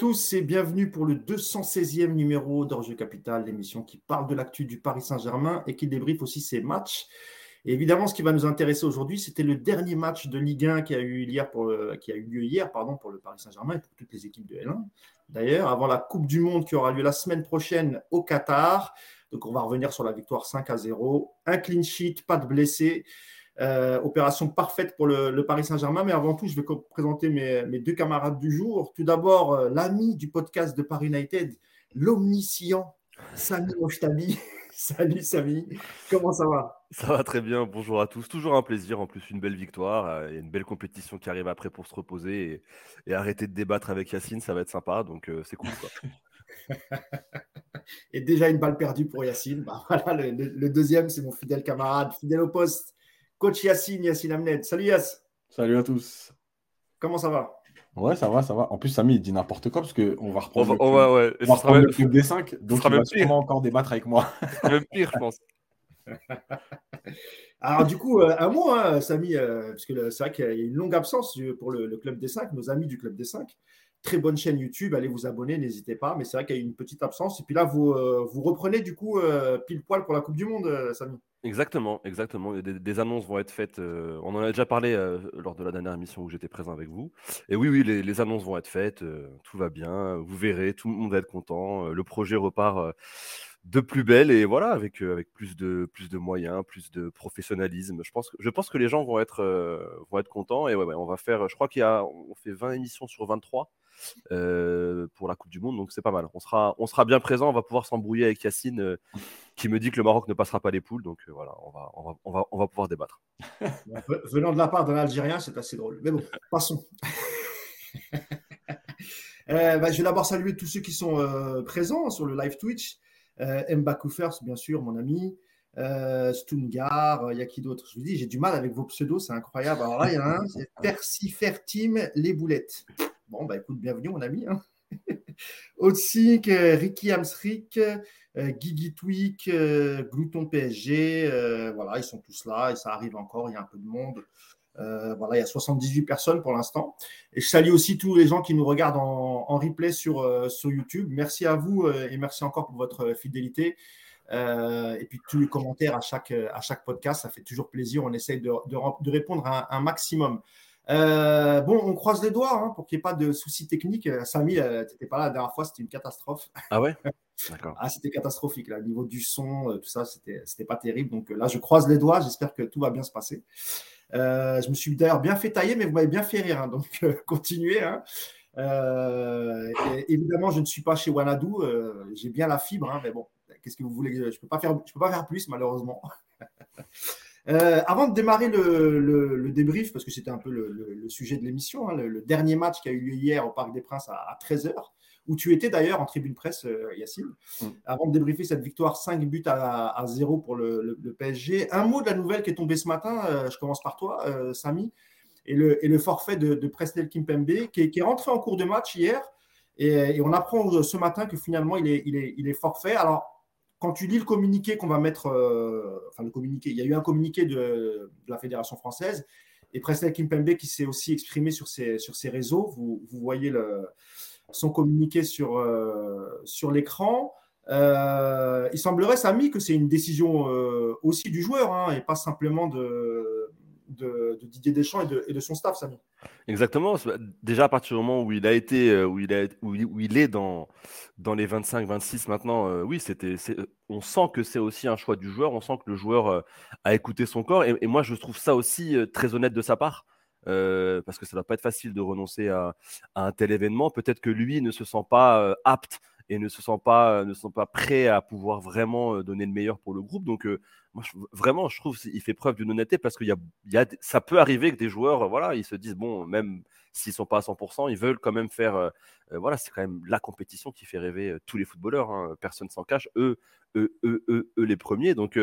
tous et bienvenue pour le 216e numéro d'Orge Capital, l'émission qui parle de l'actu du Paris Saint-Germain et qui débriefe aussi ses matchs. Évidemment, ce qui va nous intéresser aujourd'hui, c'était le dernier match de Ligue 1 qui a eu, hier pour qui a eu lieu hier pardon, pour le Paris Saint-Germain et pour toutes les équipes de L1. D'ailleurs, avant la Coupe du Monde qui aura lieu la semaine prochaine au Qatar. Donc, on va revenir sur la victoire 5 à 0. Un clean sheet, pas de blessés. Euh, opération parfaite pour le, Paris Saint-Germain. Mais avant tout, je vais présenter mes, deux camarades du jour. Tout d'abord, euh, l'ami du podcast de Paris United, l'omniscient Samy Mochtabi. Salut Samy, comment ça va? Ça va très bien, bonjour à tous. Toujours un plaisir, en plus une belle victoire euh, et une belle compétition qui arrive après pour se reposer et, arrêter de débattre avec Yacine, ça va être sympa, donc c'est cool. et déjà une balle perdue pour Yacine. Bah, voilà, le deuxième, c'est mon fidèle camarade, fidèle au poste, Coach Yassine, Yassine Amned. Salut Yass. Salut à tous. Comment ça va? Ouais, ça va, ça va. En plus, Samy, il dit n'importe quoi parce qu'on va reprendre, on va, le, club, on va le club des 5. Donc, il va sûrement encore débattre avec moi. Même pire, je pense. Alors, du coup, euh, un mot, hein, Samy, euh, parce que c'est vrai qu'il y a une longue absence pour le, le, Club des 5, nos amis du Club des 5 très bonne chaîne YouTube. Allez vous abonner, n'hésitez pas. Mais c'est vrai qu'il y a eu une petite absence. Et puis là, vous, euh, vous reprenez du coup euh, pile poil pour la Coupe du Monde, euh, Samy. Exactement, exactement. Des, annonces vont être faites. on en a déjà parlé lors de la dernière émission où j'étais présent avec vous. Et oui, oui, les, annonces vont être faites. tout va bien. Vous verrez, tout le monde va être content. le projet repart de plus belle et voilà avec, avec plus de plus de moyens plus de professionnalisme je pense je pense que les gens vont être vont être contents et ouais, on va faire je crois qu'il fait 20 émissions sur 23 euh, pour la Coupe du Monde. Donc c'est pas mal. On sera, on sera bien présent. On va pouvoir s'embrouiller avec Yacine euh, qui me dit que le Maroc ne passera pas les poules. Donc euh, voilà, on va, on, va, on, va, on va pouvoir débattre. Venant de la part d'un Algérien, c'est assez drôle. Mais bon, passons. Bah, je vais d'abord saluer tous ceux qui sont présents sur le live Twitch. Mba Koufers, bien sûr, mon ami. Stungar, il y a qui d'autre? Je vous dis, j'ai du mal avec vos pseudos, c'est incroyable. Alors là, il y en a un, c'est Persifertim les boulettes. Bon, bah écoute, bienvenue, mon ami. Hein. Euh, Ricky Amsrik, euh, Guigui Tweak, euh, Glouton PSG, voilà, ils sont tous là et ça arrive encore, il y a un peu de monde. voilà, il y a 78 personnes pour l'instant. Et je salue aussi tous les gens qui nous regardent en, replay sur, sur YouTube. Merci à vous et merci encore pour votre fidélité. et puis tous les commentaires à chaque, podcast, ça fait toujours plaisir. On essaye de, de, répondre à un maximum. Euh, bon, on croise les doigts hein, pour qu'il n'y ait pas de soucis techniques. Euh, Samy, euh, tu n'étais pas là la dernière fois, c'était une catastrophe. Ah ouais? D'accord. ah, c'était catastrophique. Là, au niveau du son, tout ça, c'était, c'était pas terrible. Donc là, je croise les doigts. J'espère que tout va bien se passer. je me suis d'ailleurs bien fait tailler, mais vous m'avez bien fait rire. Hein, donc, continuez. Hein. évidemment, je ne suis pas chez Wanadu. j'ai bien la fibre, mais bon, qu'est-ce que vous voulez Je ne peux, pas faire, je peux pas faire plus, malheureusement. Euh, avant de démarrer le, débrief, parce que c'était un peu le, sujet de l'émission, hein, le, dernier match qui a eu lieu hier au Parc des Princes à, 13h, où tu étais d'ailleurs en tribune presse, euh, Yacine, mm. avant de débriefer cette victoire 5 buts à, 0 pour le, PSG. Un mot de la nouvelle qui est tombée ce matin, euh, je commence par toi, Samy, et le, forfait de, de Presnel Kimpembe, qui est, rentré en cours de match hier, et, on apprend ce matin que finalement il est, il est, il est forfait. Alors, quand tu lis le communiqué qu'on va mettre, euh, enfin le communiqué, il y a eu un communiqué de, la Fédération française et Presley Kimpembe qui s'est aussi exprimé sur ses, sur ses réseaux. Vous, vous voyez le, son communiqué sur, euh, sur l'écran. Euh, il semblerait, Samy, que c'est une décision aussi du joueur hein, et pas simplement de, Didier Deschamps et de, son staff, Samy. Exactement. Déjà à partir du moment où il a été, où il, est dans, dans les 25-26 maintenant, euh, oui, c'était, euh, on sent que c'est aussi un choix du joueur. On sent que le joueur a écouté son corps. Et, moi, je trouve ça aussi très honnête de sa part. parce que ça ne va pas être facile de renoncer à, un tel événement. Peut-être que lui ne se sent pas apte et ne se sent pas, ne sont pas prêts à pouvoir vraiment donner le meilleur pour le groupe. Donc, moi, vraiment, je trouve qu'il fait preuve d'une honnêteté parce que ça peut arriver que des joueurs, voilà, ils se disent, bon, même s'ils sont pas à 100%, ils veulent quand même faire, euh, euh, voilà, c'est quand même la compétition qui fait rêver euh, tous les footballeurs, hein, personne s'en cache, eux, eux, eux, eux, les premiers. Donc,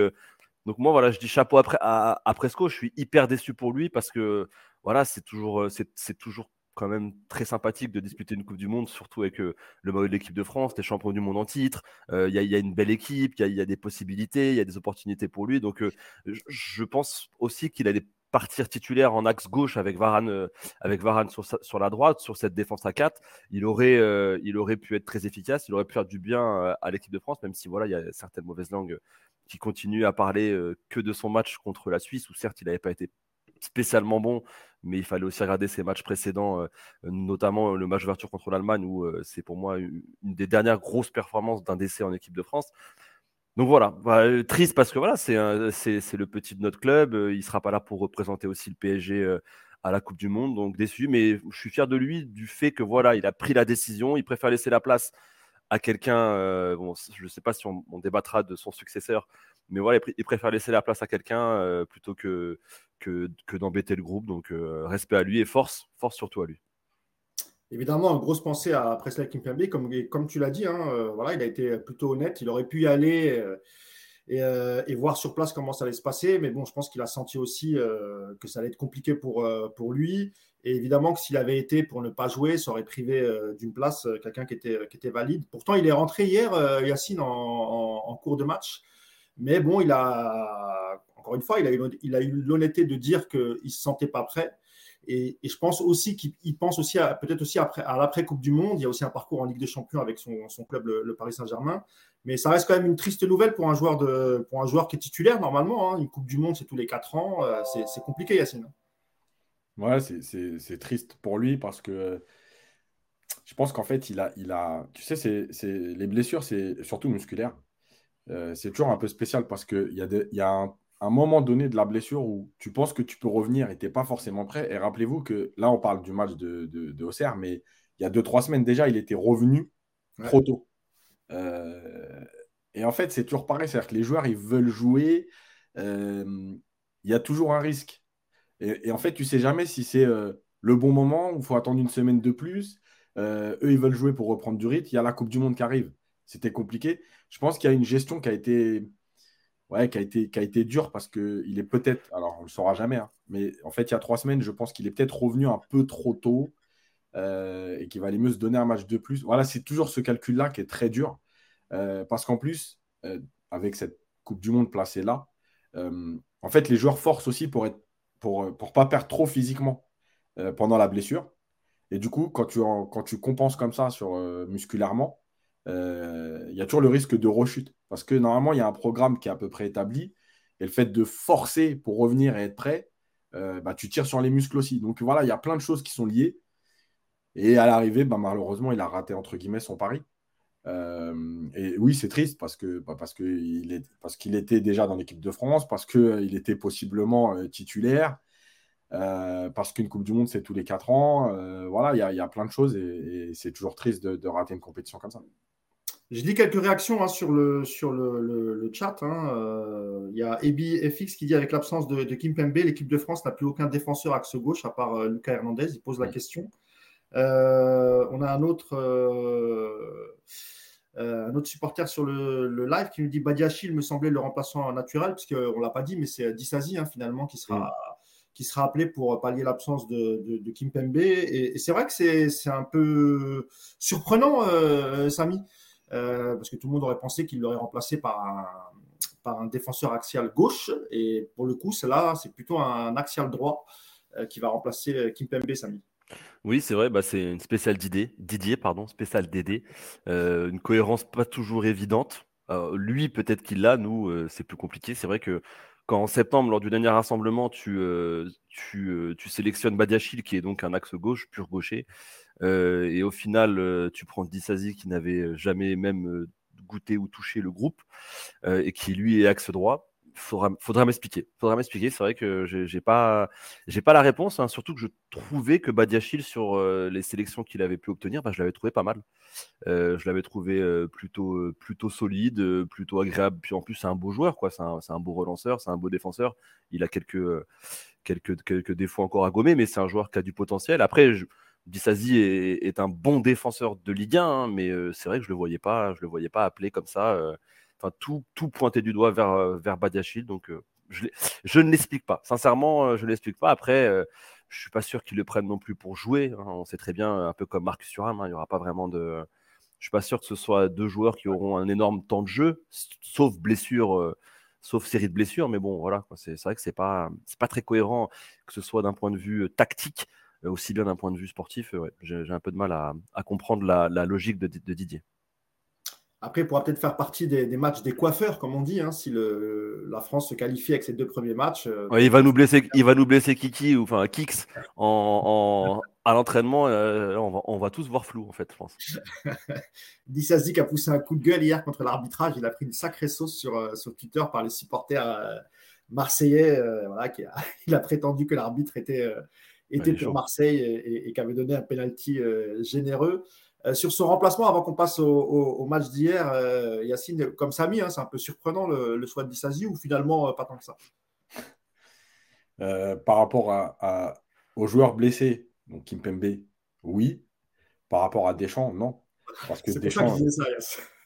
donc moi, voilà, je dis chapeau à, à, Presco, je suis hyper déçu pour lui parce que, voilà, c'est toujours, c'est toujours quand même très sympathique de disputer une Coupe du Monde, surtout avec le maillot de l'équipe de France, des champions du monde en titre. Il y, a une belle équipe, il y, a des possibilités, il y a des opportunités pour lui. Donc, je pense aussi qu'il a des partir titulaire en axe gauche avec Varane, avec Varane sur, la droite, sur cette défense à 4, il aurait, il aurait pu être très efficace, il aurait pu faire du bien à l'équipe de France, même si voilà, il y a certaines mauvaises langues qui continuent à parler que de son match contre la Suisse, où certes il n'avait pas été spécialement bon, mais il fallait aussi regarder ses matchs précédents, euh, notamment le match d'ouverture contre l'Allemagne, où euh, c'est pour moi une des dernières grosses performances d'un décès en équipe de France. Donc voilà, bah, euh, triste parce que voilà, c'est le petit de notre club, il ne sera pas là pour représenter aussi le PSG à la Coupe du Monde, donc déçu, mais je suis fier de lui du fait que voilà, il a pris la décision, il préfère laisser la place à quelqu'un, bon, je ne sais pas si on, débattra de son successeur, mais voilà, il, préfère laisser la place à quelqu'un plutôt que, que, d'embêter le groupe. Donc, euh, respect à lui et force, force surtout à lui. Évidemment, grosse pensée à Presley Kimpembe, comme, comme tu l'as dit, hein, euh, voilà, il a été plutôt honnête. Il aurait pu y aller euh, et, voir sur place comment ça allait se passer. Mais bon, je pense qu'il a senti aussi que ça allait être compliqué pour, lui. Et évidemment que s'il avait été pour ne pas jouer, ça aurait privé d'une place quelqu'un qui était, valide. Pourtant, il est rentré hier, Yacine, en, cours de match. Mais bon, il a, encore une fois, il a eu, il a eu l'honnêteté de dire qu'il ne se sentait pas prêt. Et, je pense aussi qu'il pense aussi peut-être aussi après, à l'après Coupe du Monde. Il y a aussi un parcours en Ligue des Champions avec son, club, le, Paris Saint-Germain. Mais ça reste quand même une triste nouvelle pour un joueur, de, pour un joueur qui est titulaire normalement. Hein. Une Coupe du Monde, c'est tous les 4 ans. Euh, c'est compliqué, Yacine. Ouais, c'est triste pour lui parce que je pense qu'en fait, il a, il a. Tu sais, c'est les blessures, c'est surtout musculaire. Euh, c'est toujours un peu spécial parce qu'il y y a un, moment donné de la blessure où tu penses que tu peux revenir et tu n'es pas forcément prêt. Et rappelez-vous que là, on parle du match de, de, Auxerre, mais il y a deux, trois semaines déjà, il était revenu trop tôt. Euh, et en fait, c'est toujours pareil. C'est-à-dire que les joueurs, ils veulent jouer. Euh, il y a toujours un risque. Et, en fait, tu sais jamais si c'est le bon moment ou il faut attendre une semaine de plus. eux, ils veulent jouer pour reprendre du rythme. Il y a la Coupe du Monde qui arrive c'était compliqué. Je pense qu'il y a une gestion qui a été, ouais, qui a été, dure parce qu'il est peut-être, alors on le saura jamais, hein, mais en fait, il y a trois semaines, je pense qu'il est peut-être revenu un peu trop tôt euh, et qu'il va aller mieux se donner un match de plus. Voilà, c'est toujours ce calcul-là qui est très dur euh, parce qu'en plus, euh, avec cette Coupe du Monde placée là, en fait, les joueurs forcent aussi pour être pour, pas perdre trop physiquement pendant la blessure. Et du coup, quand tu, quand compenses comme ça sur, musculairement, il y a toujours le risque de rechute. Parce que normalement, il y a un programme qui est à peu près établi. Et le fait de forcer pour revenir et être prêt, euh, bah, tu tires sur les muscles aussi. Donc voilà, il y a plein de choses qui sont liées. Et à l'arrivée, bah, malheureusement, il a raté entre guillemets son pari. Euh, et oui, c'est triste parce que bah, qu'il est, parce qu'il était déjà dans l'équipe de France, parce qu'il était possiblement titulaire, parce qu'une Coupe du Monde c'est tous les 4 ans. voilà, il y, a plein de choses et, c'est toujours triste de, rater une compétition comme ça. Je lis quelques réactions hein, sur, le, sur le, chat. Hein. Euh, il y a Ebi FX qui dit avec l'absence de, Kim Pembe, l'équipe de France n'a plus aucun défenseur axe gauche à part euh, Lucas Hernandez. Il pose la question. Euh, on a un autre, un autre supporter sur le, live qui nous dit Badiachil me semblait le remplaçant naturel, puisqu'on ne l'a pas dit, mais c'est Dissazi hein, finalement qui sera. qui sera appelé pour pallier l'absence de, Kim Pembe. Et, c'est vrai que c'est un peu surprenant, Samy. Euh, parce que tout le monde aurait pensé qu'il l'aurait remplacé par un, défenseur axial gauche. Et pour le coup, là, c'est plutôt un axial droit euh, qui va remplacer euh, Kimpembe Samy. Oui, c'est vrai, bah, c'est une spéciale Didier, Didier pardon, spéciale Dédé. une cohérence pas toujours évidente. lui, peut-être qu'il l'a, nous, c'est plus compliqué. C'est vrai que quand en septembre, lors du dernier rassemblement, tu, tu, tu sélectionnes Badiachil, qui est donc un axe gauche, pur gaucher, euh, et au final, euh, tu prends Dissazi qui n'avait jamais même euh, goûté ou touché le groupe et qui lui est axe droit. Faudra, faudra m'expliquer. Faudra m'expliquer. C'est vrai que j'ai pas, j'ai pas la réponse. Hein, surtout que je trouvais que Badiachil sur les sélections qu'il avait pu obtenir, bah, je l'avais trouvé pas mal. je l'avais trouvé plutôt, plutôt solide, plutôt agréable. Puis en plus, c'est un beau joueur, quoi. C'est un, un, beau relanceur, c'est un beau défenseur. Il a quelques, quelques, quelques défauts encore à gommer, mais c'est un joueur qui a du potentiel. Après, je, Dissazi est, un bon défenseur de Ligue 1, hein, mais c'est vrai que je le voyais pas, je le voyais pas appelé comme ça. Enfin, tout, tout pointé du doigt vers, vers Badiachil, donc je, ne l'explique pas. Sincèrement, je ne l'explique pas. Après, je suis pas sûr qu'ils le prennent non plus pour jouer. Hein. On sait très bien, un peu comme Marcus Thuram, hein, il n'y aura pas vraiment de. Je suis pas sûr que ce soit deux joueurs qui auront un énorme temps de jeu, sauf blessure sauf série de blessures. Mais bon, voilà, c'est vrai que c'est pas, pas très cohérent, que ce soit d'un point de vue tactique, aussi bien d'un point de vue sportif. J'ai un peu de mal à, comprendre la, logique de Didier. Après, il pourra peut-être faire partie des, matchs des coiffeurs, comme on dit, hein, si la France se qualifie avec ses deux premiers matchs. Euh, il, va nous blesser, il va nous blesser Kiki, ou enfin Kix, en, à l'entraînement. Euh, on, va, tous voir flou, en fait, je pense. Dissazik a poussé un coup de gueule hier contre l'arbitrage. Il a pris une sacrée sauce sur, euh, sur Twitter par les supporters marseillais. voilà, qui a, il a prétendu que l'arbitre était, était pour Marseille et, et, qu'avait donné un penalty généreux. Euh, sur son remplacement, avant qu'on passe au, match d'hier, euh, Yacine, comme Samy, hein, c'est un peu surprenant le, choix de Dissasi ou finalement euh, pas tant que ça? Par rapport à, aux joueurs blessés, donc Kimpembe, oui. Par rapport à Deschamps, non. Parce que Deschamps. Ça,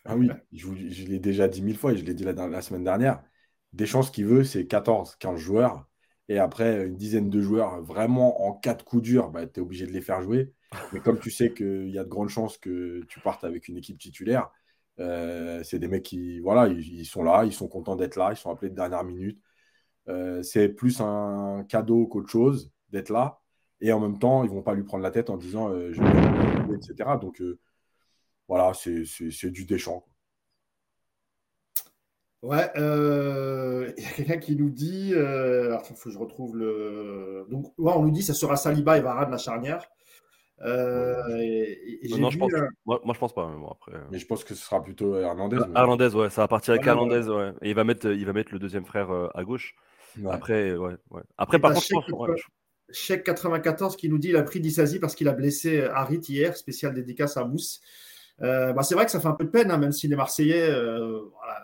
ah oui, je, je l'ai déjà dit mille fois et je l'ai dit la, la, semaine dernière. Deschamps, ce qu'il veut, c'est 14, 15 joueurs. Et après, une dizaine de joueurs, vraiment en cas de coup dur, bah, tu es obligé de les faire jouer. Mais comme tu sais qu'il y a de grandes chances que tu partes avec une équipe titulaire, euh, c'est des mecs qui voilà, ils, sont là, ils sont contents d'être là, ils sont appelés de dernière minute. Euh, c'est plus un cadeau qu'autre chose d'être là. Et en même temps, ils vont pas lui prendre la tête en disant euh, je vais etc. Donc voilà, c'est du déchant. Ouais, il y a quelqu'un qui nous dit, il faut que je retrouve le. Donc, ouais, on nous dit ça sera Saliba et Varane la charnière. Euh, non, je pense, moi, moi, je pense pas. Mais, après... mais je pense que ce sera plutôt Hernandez. Hernandez, ouais, ça va partir avec Hernandez, ouais. Et il va mettre, il va mettre le deuxième frère à gauche. Après, ouais, ouais. Après, par contre, Chèque 94 qui nous dit il a pris Dissasi parce qu'il a blessé Harit hier, spécial dédicace à Mousse. Euh, bah c'est vrai que ça fait un peu de peine, hein, même si les Marseillais, euh,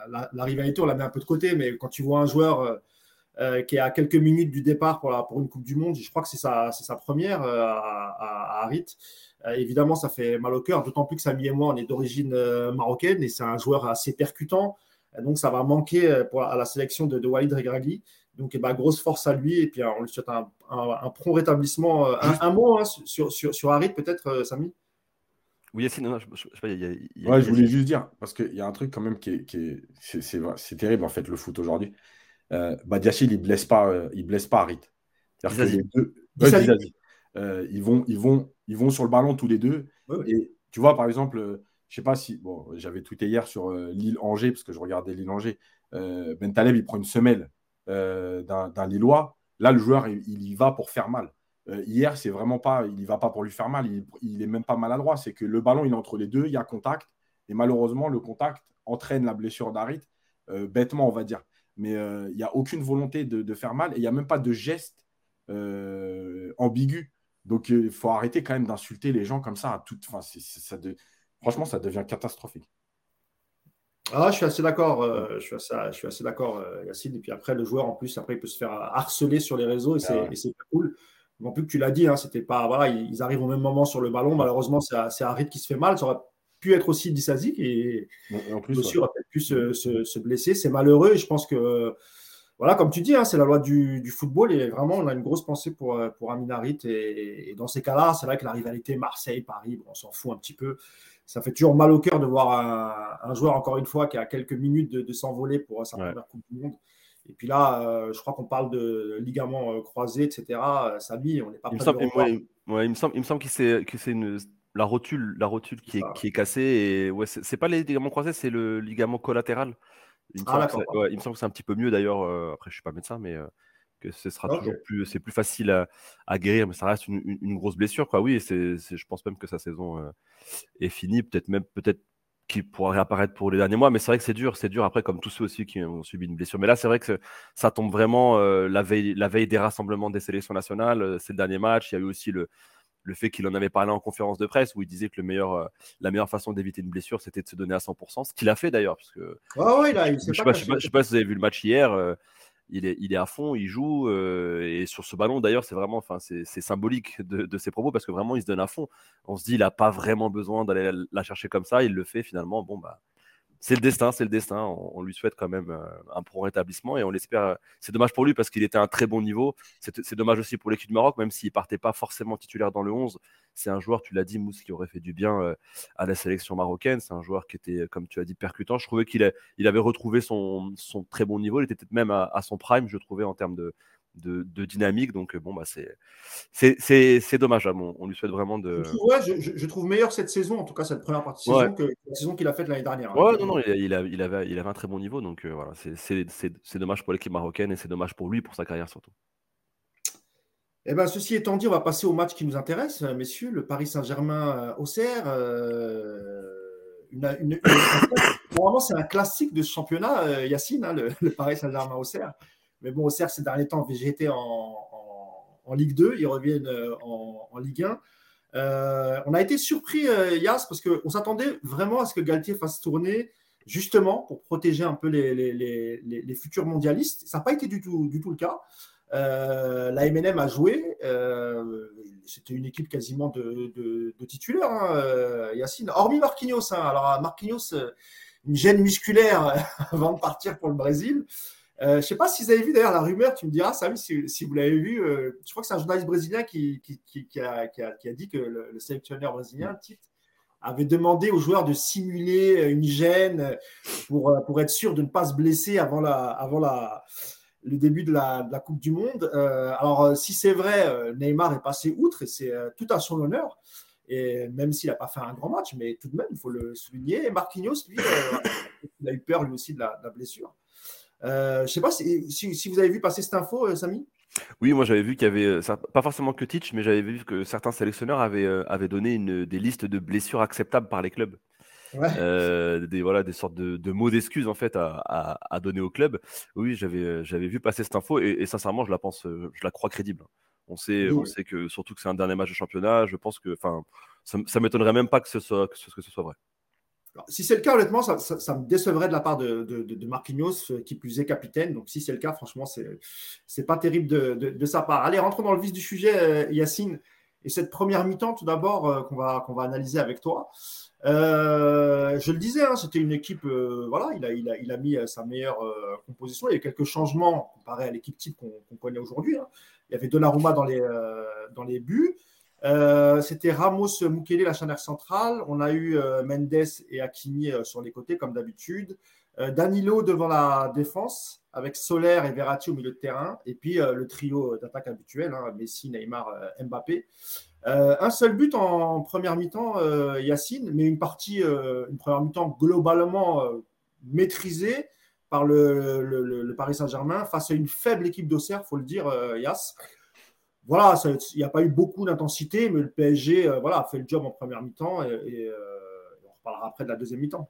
la, la, rivalité, on la met un peu de côté, mais quand tu vois un joueur euh, qui est à quelques minutes du départ pour, la, pour une Coupe du Monde. Je crois que c'est sa, sa, première euh, à, à, Harit. Euh, évidemment, ça fait mal au cœur, d'autant plus que Samy et moi, on est d'origine marocaine et c'est un joueur assez percutant. Donc, ça va manquer pour, à la sélection de, de Walid Regragui. Donc, eh ben, grosse force à lui. Et puis, on lui souhaite un, un, prompt rétablissement. Un, mot hein, sur, sur, sur Harit, peut-être, Samy? Oui, Yacine, non, je, je, je, ouais, je voulais juste dire, parce qu'il y a un truc quand même qui est, qui est c'est terrible en fait le foot aujourd'hui euh, Badiachil, il blesse pas, euh, il blesse pas Harit. Les deux, euh, ils, vont, ils, vont, ils vont sur le ballon tous les deux. Et tu vois, par exemple, euh, je sais pas si. Bon, j'avais tweeté hier sur Lille-Angers, parce que je regardais Lille-Angers. ben Taleb, il prend une semelle d'un Lillois. Là, le joueur, il, y va pour faire mal. Hier, c'est vraiment pas. Il va pas pour lui faire mal. Il, il est même pas maladroit. C'est que le ballon, il est entre les deux. Il y a contact. Et malheureusement, le contact entraîne la blessure d'Harit. bêtement, on va dire mais euh, il n'y a aucune volonté de, faire mal et il n'y a même pas de geste euh, ambigu. Donc il faut arrêter quand même d'insulter les gens comme ça à toute. Enfin, ça Franchement, ça devient catastrophique. Ah, je suis assez d'accord, euh, je suis assez, je suis assez d'accord, Yacine. Et puis après, le joueur, en plus, après, il peut se faire harceler sur les réseaux et c'est ah cool. En plus que tu l'as dit, hein, c'était pas. Voilà, ils arrivent au même moment sur le ballon. Malheureusement, c'est Harit qui se fait mal. Ça aurait pu être aussi Dissazik et, en plus, aussi aurait pu se, blesser. C'est malheureux et je pense que, voilà, comme tu dis, hein, c'est la loi du, football et vraiment, on a une grosse pensée pour, pour Aminarit. Et, et dans ces cas-là, c'est vrai que la rivalité Marseille-Paris, on s'en fout un petit peu. Ça fait toujours mal au cœur de voir un, joueur, encore une fois, qui a quelques minutes de, s'envoler pour sa première Coupe du Monde. Et puis là, euh, je crois qu'on parle de ligaments euh, croisés, etc. Samy, on n'est pas il me, semble, il me semble, il me semble que c'est une la rotule, la rotule qui est, qui est cassée. Et ouais, c'est pas les ligaments croisés, c'est le ligament collatéral. Il me, ah, semble, que il me semble que c'est un petit peu mieux d'ailleurs. Euh, après, je suis pas médecin, mais euh, que ce sera toujours plus, c'est plus facile à, guérir, mais ça reste une, grosse blessure, quoi. Oui, c'est, je pense même que sa saison euh, est finie. Peut-être même, peut-être qu'il pourra réapparaître pour les derniers mois, mais c'est vrai que c'est dur, c'est dur après, comme tous ceux aussi qui ont subi une blessure. Mais là, c'est vrai que ça tombe vraiment la veille, la veille des rassemblements des sélections nationales. C'est le dernier match. Il y a eu aussi le le fait qu'il en avait parlé en conférence de presse où il disait que le meilleur, euh, la meilleure façon d'éviter une blessure, c'était de se donner à 100%, ce qu'il a fait d'ailleurs. Parce que, je ne sais, pas, si vous avez vu le match hier. Il est, il est à fond, il joue. Euh, et sur ce ballon, d'ailleurs, c'est vraiment, enfin, c'est symbolique de, ses propos parce que vraiment, il se donne à fond. On se dit, il n'a pas vraiment besoin d'aller la chercher comme ça. Il le fait finalement. Bon, bah, c'est le destin, c'est le destin. On, lui souhaite quand même un pro rétablissement et on l'espère. C'est dommage pour lui parce qu'il était à un très bon niveau. C'est dommage aussi pour l'équipe du Maroc, même s'il partait pas forcément titulaire dans le 11. C'est un joueur, tu l'as dit, Mousse, qui aurait fait du bien à la sélection marocaine. C'est un joueur qui était, comme tu as dit, percutant. Je trouvais qu'il il avait retrouvé son, son, très bon niveau. Il était peut-être même à, son prime, je trouvais, en termes de, de, dynamique. Donc, bon, bah, c'est dommage. Hein. on lui souhaite vraiment de. Je trouve, meilleur cette saison, en tout cas cette première partie de saison, que la saison qu'il a faite l'année dernière. Hein. Ouais, non, non, il, avait, il avait un très bon niveau. Donc, euh, voilà, c'est dommage pour l'équipe marocaine et c'est dommage pour lui, pour sa carrière surtout. Eh ben, ceci étant dit, on va passer au match qui nous intéresse, messieurs, le Paris Saint-Germain-Auxerre. Euh, une, Normalement, c'est un classique de ce championnat, euh, Yacine, hein, le, le, Paris Saint-Germain-Auxerre. Mais bon, Auxerre, ces derniers temps, VGT en, en, Ligue 2, ils reviennent euh, en, Ligue 1. Euh, on a été surpris, euh, Yass, parce qu'on s'attendait vraiment à ce que Galtier fasse tourner justement pour protéger un peu les, futurs mondialistes. Ça n'a pas été du tout, du tout le cas. la MNM a joué. C'était une équipe quasiment de, de, titulaires, hein, Yacine. Hormis Marquinhos. Hein. Alors, Marquinhos, une gêne musculaire avant de partir pour le Brésil. Euh, je ne sais pas si vous avez vu d'ailleurs la rumeur, tu me diras, si, vous l'avez vu. Euh, je crois que c'est un journaliste brésilien qui, a, dit que le, sélectionneur brésilien, Tite, avait demandé aux joueurs de simuler une gêne pour, euh, être sûr de ne pas se blesser avant, le début de la, Coupe du Monde. alors, si c'est vrai, Neymar est passé outre et c'est tout à son honneur. Et même s'il n'a pas fait un grand match, mais tout de même, il faut le souligner. Et Marquinhos, lui, il a eu peur lui aussi de la blessure. Euh, je ne sais pas si, vous avez vu passer cette info, euh, Samy? Oui, moi j'avais vu qu'il y avait, euh, pas forcément que Teach, mais j'avais vu que certains sélectionneurs avaient, donné une, des listes de blessures acceptables par les clubs. des, voilà, des sortes de, mots d'excuses en fait à, donner au club. Oui, j'avais, vu passer cette info et, sincèrement, je la pense, je la crois crédible. On sait, on sait que surtout que c'est un dernier match de championnat. Je pense que, enfin, ça, ça m'étonnerait même pas que ce soit, que ce soit vrai si c'est le cas, honnêtement, ça, me décevrait de la part de, Marquinhos, euh, qui plus est capitaine. Donc, si c'est le cas, franchement, c'est n'est pas terrible de, sa part. Allez, rentrons dans le vif du sujet, euh, Yacine. Et cette première mi-temps, tout d'abord, euh, qu'on va, qu'on va analyser avec toi. je le disais, hein, c'était une équipe, voilà, il a, il, a, il a, mis sa meilleure composition. Il y a quelques changements comparé à l'équipe type qu'on connaît aujourd'hui. Hein. Il y avait Donnarumma dans les, dans les buts. Euh, c'était Ramos Mukele, la charnière centrale. On a eu euh, Mendes et Hakimi euh, sur les côtés, comme d'habitude. Danilo devant la défense, avec Soler et Verratti au milieu de terrain. Et puis le trio d'attaque habituel, hein, Messi, Neymar, Mbappé. un seul but en première mi-temps, Yacine, mais une partie, une première mi-temps globalement maîtrisée par le, Paris Saint-Germain face à une faible équipe d'Auxerre, il faut le dire, Yass voilà, il n'y a pas eu beaucoup d'intensité, mais le PSG euh, voilà, a fait le job en première mi-temps et, euh, on reparlera après de la deuxième mi-temps.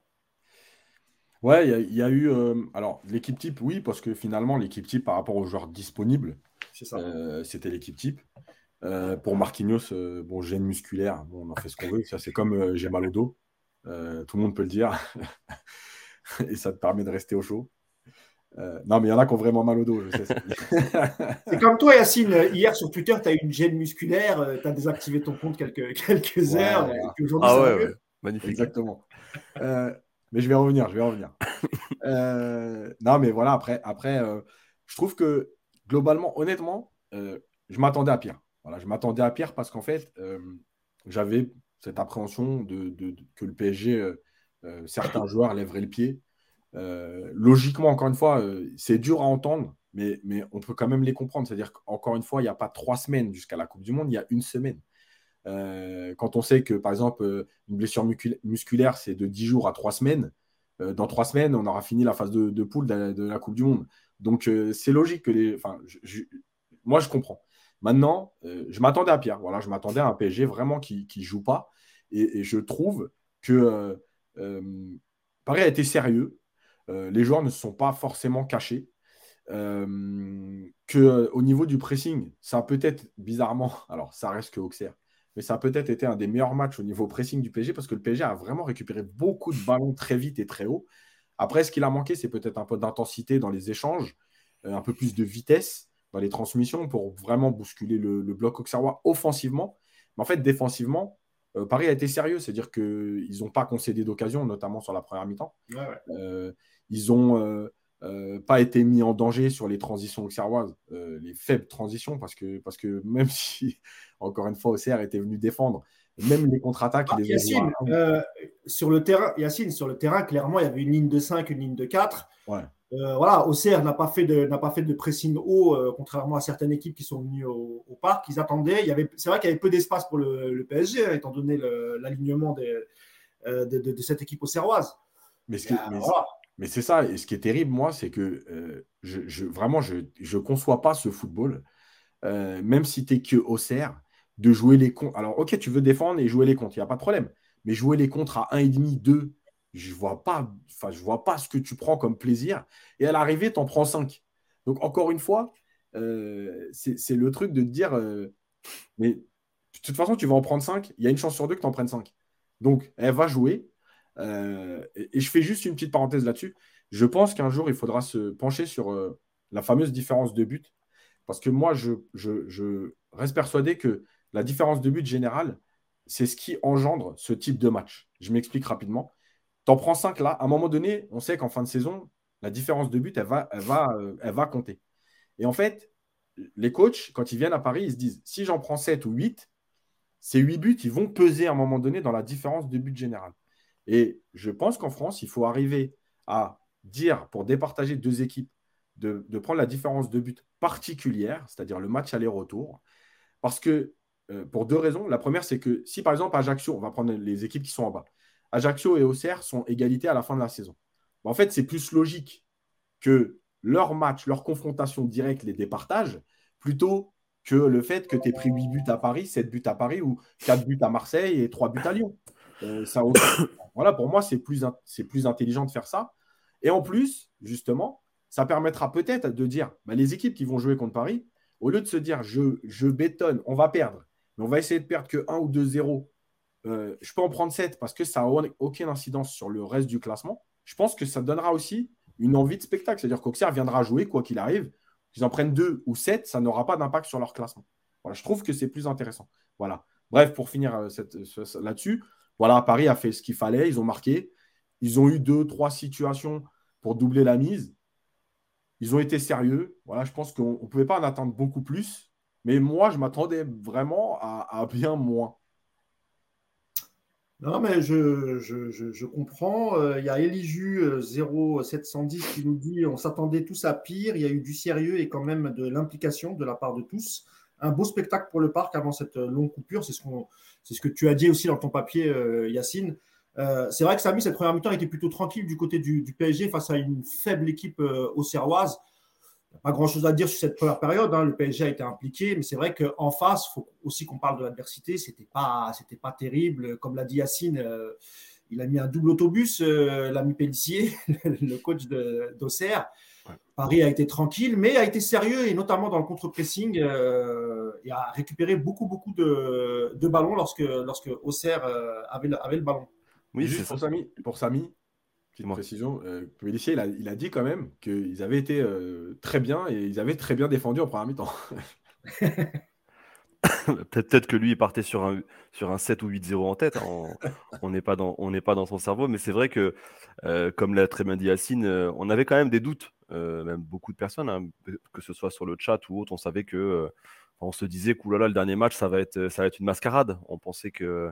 Ouais, il y, a eu. Euh, alors, l'équipe type, oui, parce que finalement, l'équipe type par rapport aux joueurs disponibles, c'était l'équipe type. pour Marquinhos, bon, gêne musculaire, bon, on en fait ce qu'on veut. Ça, c'est comme j'ai mal au dos. tout le monde peut le dire. et ça te permet de rester au chaud. Euh, non, mais il y en a qui ont vraiment mal au dos, je sais. c'est comme toi, Yacine. Hier sur Twitter, tu as eu une gêne musculaire, euh, tu as désactivé ton compte quelques, quelques heures. ah ouais, magnifique. Exactement. Euh, mais je vais revenir, je vais revenir. non, mais voilà, après, après je trouve que globalement, honnêtement, je m'attendais à pire. Voilà, je m'attendais à pire parce qu'en fait, j'avais cette appréhension de, que le PSG, certains joueurs lèveraient le pied euh, logiquement, encore une fois, euh, c'est dur à entendre, mais, mais on peut quand même les comprendre. C'est-à-dire qu'encore une fois, il n'y a pas trois semaines jusqu'à la Coupe du Monde, il y a une semaine. Euh, quand on sait que, par exemple, une blessure musculaire, c'est de 10 jours à 3 semaines, dans 3 semaines, on aura fini la phase de, poule de, la Coupe du Monde. Donc, c'est logique que les. Enfin, moi, je comprends. Maintenant, je m'attendais à Pierre. Voilà, je m'attendais à un PSG vraiment qui ne joue pas. Et, et, je trouve que Paris a été sérieux. Euh, les joueurs ne se sont pas forcément cachés. Euh, que euh, au niveau du pressing, ça a peut-être bizarrement, alors ça reste que Auxerre, mais ça a peut-être été un des meilleurs matchs au niveau pressing du PSG parce que le PSG a vraiment récupéré beaucoup de ballons très vite et très haut. Après, ce qu'il a manqué, c'est peut-être un peu d'intensité dans les échanges, un peu plus de vitesse dans les transmissions pour vraiment bousculer le, bloc auxerrois offensivement. Mais en fait, défensivement, Paris a été sérieux, c'est-à-dire qu'ils n'ont pas concédé d'occasion, notamment sur la première mi-temps. Ils n'ont pas été mis en danger sur les transitions auxerroises, les faibles transitions, parce que, parce que même si, encore une fois, Auxerre était venu défendre, même les contre-attaques. Ah, Yacine, euh, sur le terrain, Yacine, sur le terrain, clairement, il y avait une ligne de 5, une ligne de 4. Ouais. Euh, voilà, Auxerre n'a pas fait de n'a pas fait de pressing haut, euh, contrairement à certaines équipes qui sont venues au, parc. Ils attendaient. Il y avait, c'est vrai qu'il y avait peu d'espace pour le, PSG, hein, étant donné l'alignement de, de, cette équipe auxerroise. Mais, ce mais, c'est ça. Et ce qui est terrible, moi, c'est que je, vraiment, je ne conçois pas ce football. même si tu es que Auxerre, de jouer les comptes. Alors, ok, tu veux défendre et jouer les comptes, il n'y a pas de problème. Mais jouer les contres à 1,5, 2, je ne vois, vois pas ce que tu prends comme plaisir. Et à l'arrivée, tu en prends 5. Donc, encore une fois, euh, c'est le truc de te dire, euh, mais de toute façon, tu vas en prendre 5. Il y a une chance sur deux que tu en prennes 5. Donc, elle va jouer. Euh, et, je fais juste une petite parenthèse là-dessus. Je pense qu'un jour, il faudra se pencher sur la fameuse différence de but. Parce que moi, je, reste persuadé que la différence de but générale, c'est ce qui engendre ce type de match. Je m'explique rapidement. Tu en prends 5 là, à un moment donné, on sait qu'en fin de saison, la différence de but, elle va, elle va, euh, elle va compter. Et en fait, les coachs, quand ils viennent à Paris, ils se disent si j'en prends 7 ou 8, ces 8 buts, ils vont peser à un moment donné dans la différence de but général. Et je pense qu'en France, il faut arriver à dire, pour départager deux équipes, de, prendre la différence de but particulière, c'est-à-dire le match aller-retour. Parce que euh, pour deux raisons. La première, c'est que si par exemple Ajaccio, on va prendre les équipes qui sont en bas, Ajaccio et Auxerre sont égalité à la fin de la saison. en fait, c'est plus logique que leur match, leur confrontation directe les départage, plutôt que le fait que tu aies pris 8 buts à Paris, 7 buts à Paris ou 4 buts à Marseille et 3 buts à Lyon. Euh, ça voilà, pour moi, c'est plus, intelligent de faire ça. Et en plus, justement, ça permettra peut-être de dire bah, les équipes qui vont jouer contre Paris, au lieu de se dire je, je bétonne, on va perdre, mais on va essayer de perdre que 1 ou 2-0. Euh, je peux en prendre 7 parce que ça n'a aucune incidence sur le reste du classement. Je pense que ça donnera aussi une envie de spectacle. C'est-à-dire qu'Auxerre viendra jouer quoi qu'il arrive. Qu'ils en prennent 2 ou 7, ça n'aura pas d'impact sur leur classement. Voilà, je trouve que c'est plus intéressant. Voilà. Bref, pour finir euh, là-dessus, voilà, Paris a fait ce qu'il fallait. Ils ont marqué. Ils ont eu 2-3 situations pour doubler la mise. Ils ont été sérieux. Voilà, je pense qu'on ne pouvait pas en attendre beaucoup plus. Mais moi, je m'attendais vraiment à, bien moins. Non, mais je, comprends. Euh, il y a Eliju 0710 euh, qui nous dit on s'attendait tous à pire. Il y a eu du sérieux et quand même de l'implication de la part de tous. Un beau spectacle pour le parc avant cette longue coupure. C'est ce, ce que tu as dit aussi dans ton papier, euh, Yacine. c'est vrai que Samy, cette première mi-temps était plutôt tranquille du côté du, PSG face à une faible équipe auxerroise pas grand-chose à dire sur cette première période. Hein. Le PSG a été impliqué, mais c'est vrai qu'en face, faut aussi qu'on parle de l'adversité. C'était pas, pas terrible. Comme l'a dit Yacine, euh, il a mis un double autobus, euh, l'ami Pellissier, le coach d'Auxerre. Paris a été tranquille, mais a été sérieux et notamment dans le contre-pressing euh, et a récupéré beaucoup, beaucoup de, ballons lorsque, lorsque Auxerre avait, avait le ballon. Oui, c'est pour Samy, pour Samy, Petite précision, euh, il a, il a, dit quand même qu'ils avaient été euh, très bien et ils avaient très bien défendu en première mi-temps. Peut-être que lui, il partait sur un, sur un 7 ou 8-0 en tête. Hein. On n'est pas, dans, pas dans son cerveau. Mais c'est vrai que, euh, comme l'a très bien dit Yacine, on avait quand même des doutes, même beaucoup de personnes, hein, que ce soit sur le chat ou autre. On savait que on se disait que le dernier match, ça va être, ça va être une mascarade. On pensait que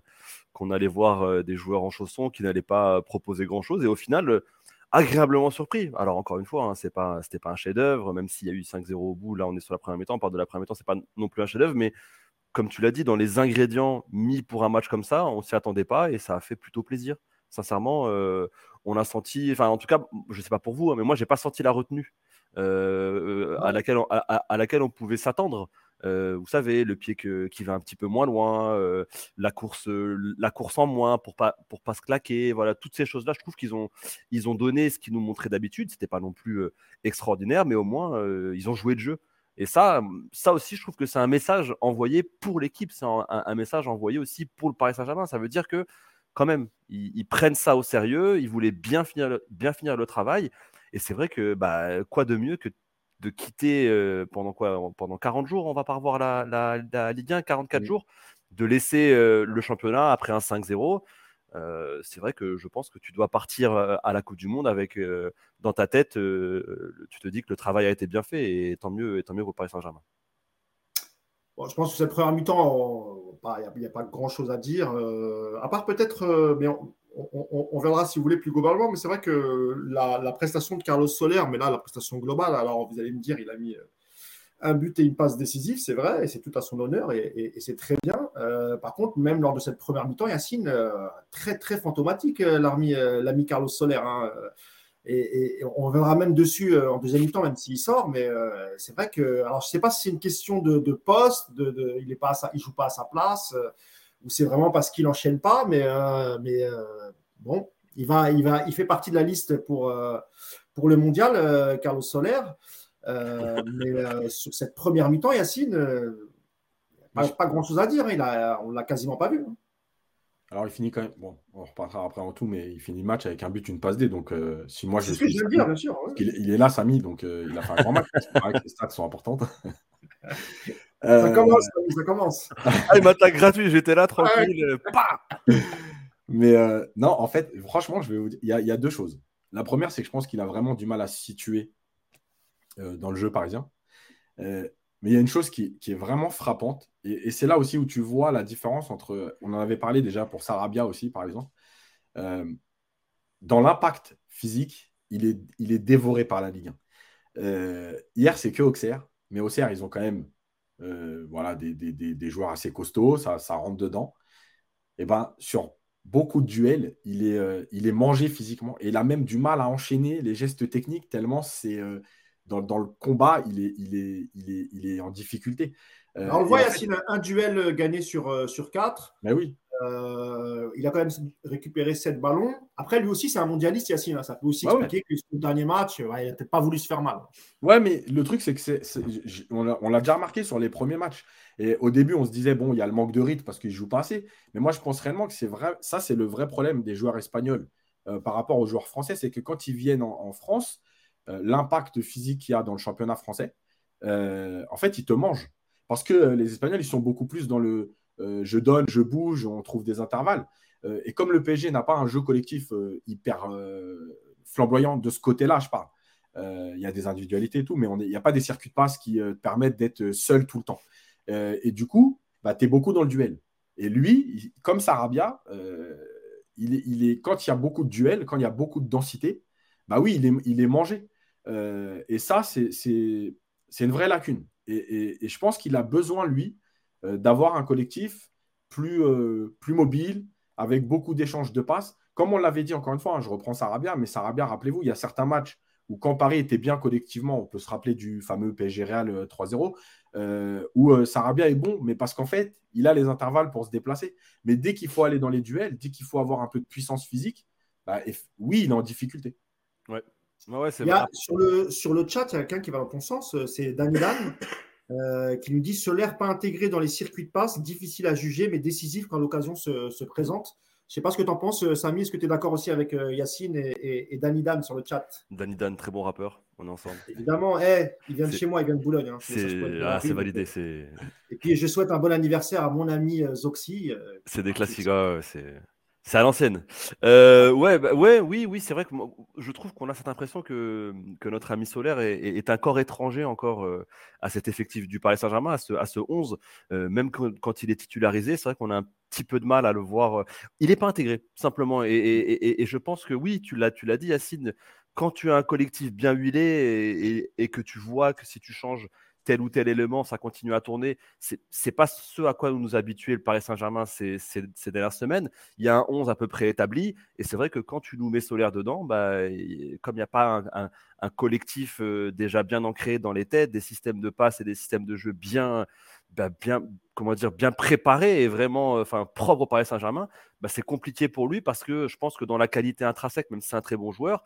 qu'on allait voir euh, des joueurs en chaussons qui n'allaient pas proposer grand-chose. Et au final, euh, agréablement surpris. Alors encore une fois, hein, c'est pas, c'était pas un chef-d'œuvre, même s'il y a eu 5-0 au bout. Là, on est sur la première mi-temps. On parle de la première mi-temps, c'est pas non plus un chef-d'œuvre, mais comme tu l'as dit, dans les ingrédients mis pour un match comme ça, on s'y attendait pas et ça a fait plutôt plaisir. Sincèrement, euh, on a senti, enfin en tout cas, je sais pas pour vous, hein, mais moi j'ai pas senti la retenue à laquelle à laquelle on pouvait s'attendre. Euh, vous savez, le pied qui va un petit peu moins loin, euh, la, course, la course en moins pour pas, pour pas se claquer. Voilà, toutes ces choses-là, je trouve qu'ils ont, ils ont donné ce qu'ils nous montraient d'habitude. C'était pas non plus euh, extraordinaire, mais au moins, ils ont joué de jeu. Et ça, ça aussi, je trouve que c'est un message envoyé pour l'équipe. C'est un, message envoyé aussi pour le Paris Saint-Germain. Ça veut dire que, quand même, ils, prennent ça au sérieux. Ils voulaient bien finir le, bien finir le travail. Et c'est vrai que, bah, quoi de mieux que de quitter pendant quoi Pendant 40 jours, on va pas revoir la, la, Ligue 1, 44 mmh. jours, de laisser le championnat après un 5-0. c'est vrai que je pense que tu dois partir à la Coupe du Monde avec dans ta tête, tu te dis que le travail a été bien fait et tant mieux, et tant mieux pour Paris Saint-Germain. Je pense que cette première mi-temps, il n'y a, pas grand-chose à dire. à part peut-être, mais on, verra si vous voulez plus globalement, mais c'est vrai que la, prestation de Carlos Soler, mais là, la prestation globale, alors vous allez me dire, il a mis euh, un but et une passe décisive, c'est vrai, et c'est tout à son honneur, et, c'est très bien. Euh, par contre, même lors de cette première mi-temps, Yacine, euh, très très fantomatique, l'ami Carlos Soler. Hein, et, on verra même dessus en deuxième mi-temps, même s'il sort, mais c'est vrai que, alors je ne sais pas si c'est une question de, poste, de, il ne joue pas à sa place ou c'est vraiment parce qu'il n'enchaîne pas, mais, euh, mais euh, bon, il, va, il, va, il fait partie de la liste pour, euh, pour le mondial, Carlos Soler. mais sur cette première mi-temps, Yacine, pas, pas grand-chose à dire. Hein, il a, on ne l'a quasiment pas vu. Hein. Alors, il finit quand même. Bon, on repartira après en tout, mais il finit le match avec un but, une passe D. Donc, si moi je. C'est ce que je veux dire, bien sûr. Il, est là, Samy, donc il a fait un grand match. C'est vrai que les stats sont importantes. Ça euh, commence, ça commence. ah, il m'attaque gratuit, j'étais là tranquille. Mais euh, non, en fait, franchement, je vais vous dire, il y, a, deux choses. La première, c'est que je pense qu'il a vraiment du mal à se situer euh, dans le jeu parisien. mais il y a une chose qui, est vraiment frappante, et, c'est là aussi où tu vois la différence entre, on en avait parlé déjà pour Sarabia aussi, par exemple, dans l'impact physique, il est, il est dévoré par la Ligue 1. hier, c'est que Auxerre, mais Auxerre, ils ont quand même euh, voilà, des, joueurs assez costauds, ça, rentre dedans. Et eh ben sur beaucoup de duels, il est, euh, il est mangé physiquement et il a même du mal à enchaîner les gestes techniques tellement c'est euh, dans, le combat, il est, il est, il est, il est en difficulté. On voit, Yacine, un duel gagné sur, sur 4. Mais oui. Euh, il a quand même récupéré 7 ballons. Après, lui aussi, c'est un mondialiste, Yacine. Hein. Ça peut aussi expliquer que le dernier match, il n'a peut-être pas voulu se faire mal. Ouais, mais le truc, c'est que c'est, on l'a déjà remarqué sur les premiers matchs. Et au début, on se disait, bon, il y a le manque de rythme parce qu'il ne joue pas assez. Mais moi, je pense réellement que c'est vrai. Ça, c'est le vrai problème des joueurs espagnols euh, par rapport aux joueurs français. C'est que quand ils viennent en, France, euh, l'impact physique qu'il y a dans le championnat français, en fait, ils te mangent. Parce que les Espagnols, ils sont beaucoup plus dans le euh, je donne, je bouge, on trouve des intervalles. Euh, et comme le PSG n'a pas un jeu collectif euh, hyper flamboyant de ce côté-là, je parle. Il y a des individualités et tout, mais il n'y a pas des circuits de passe qui permettent d'être seul tout le temps. et du coup, bah, tu es beaucoup dans le duel. Et lui, comme Sarabia, il est, quand il y a beaucoup de duels, quand il y a beaucoup de densité, bah oui, il est, il est mangé. et ça, c'est une vraie lacune. Et je pense qu'il a besoin, lui, euh, d'avoir un collectif plus, euh, plus mobile, avec beaucoup d'échanges de passes. Comme on l'avait dit encore une fois, hein, je reprends Sarabia, mais Sarabia, rappelez-vous, il y a certains matchs où quand Paris était bien collectivement, on peut se rappeler du fameux PSG Real 3-0, euh, où Sarabia est bon, mais parce qu'en fait, il a les intervalles pour se déplacer. Mais dès qu'il faut aller dans les duels, dès qu'il faut avoir un peu de puissance physique, bah, oui, il est en difficulté. Sur, le, sur le chat, il y a quelqu'un qui va dans ton sens, c'est Dani Dan. Euh, qui nous dit Solaire pas intégré dans les circuits de passe, difficile à juger, mais décisif quand l'occasion se, présente. Je ne sais pas ce que tu en penses, euh, Samy. Est-ce que tu es d'accord aussi avec euh, Yacine et, Danny Dan sur le chat? Danny Dan, très bon rappeur. On est ensemble. Évidemment, eh, il vient de chez moi, il vient de Boulogne. Hein. Ah, c'est validé. Et puis, je souhaite un bon anniversaire à mon ami Zoxy. c'est des classiques. c'est. C'est à l'ancienne. Euh, ouais, bah, ouais, oui, oui, c'est vrai que je trouve qu'on a cette impression que, notre ami Solaire est, un corps étranger encore euh, à cet effectif du Paris Saint-Germain, à ce, à ce 11. Euh, même quand, il est titularisé, c'est vrai qu'on a un petit peu de mal à le voir. Il n'est pas intégré, simplement. Et, je pense que oui, tu l'as, tu l'as dit, Yacine, quand tu as un collectif bien huilé et, que tu vois que si tu changes tel ou tel élément, ça continue à tourner. C'est n'est pas ce à quoi nous nous habitués le Paris Saint-Germain ces, dernières semaines. Il y a un 11 à peu près établi. Et c'est vrai que quand tu nous mets Solaire dedans, bah, comme il n'y a pas un, collectif euh, déjà bien ancré dans les têtes, des systèmes de passe et des systèmes de jeu bien, bah, comment dire, bien préparés et vraiment enfin, propres au Paris Saint-Germain, bah, c'est compliqué pour lui parce que je pense que dans la qualité intrinsèque, même si c'est un très bon joueur,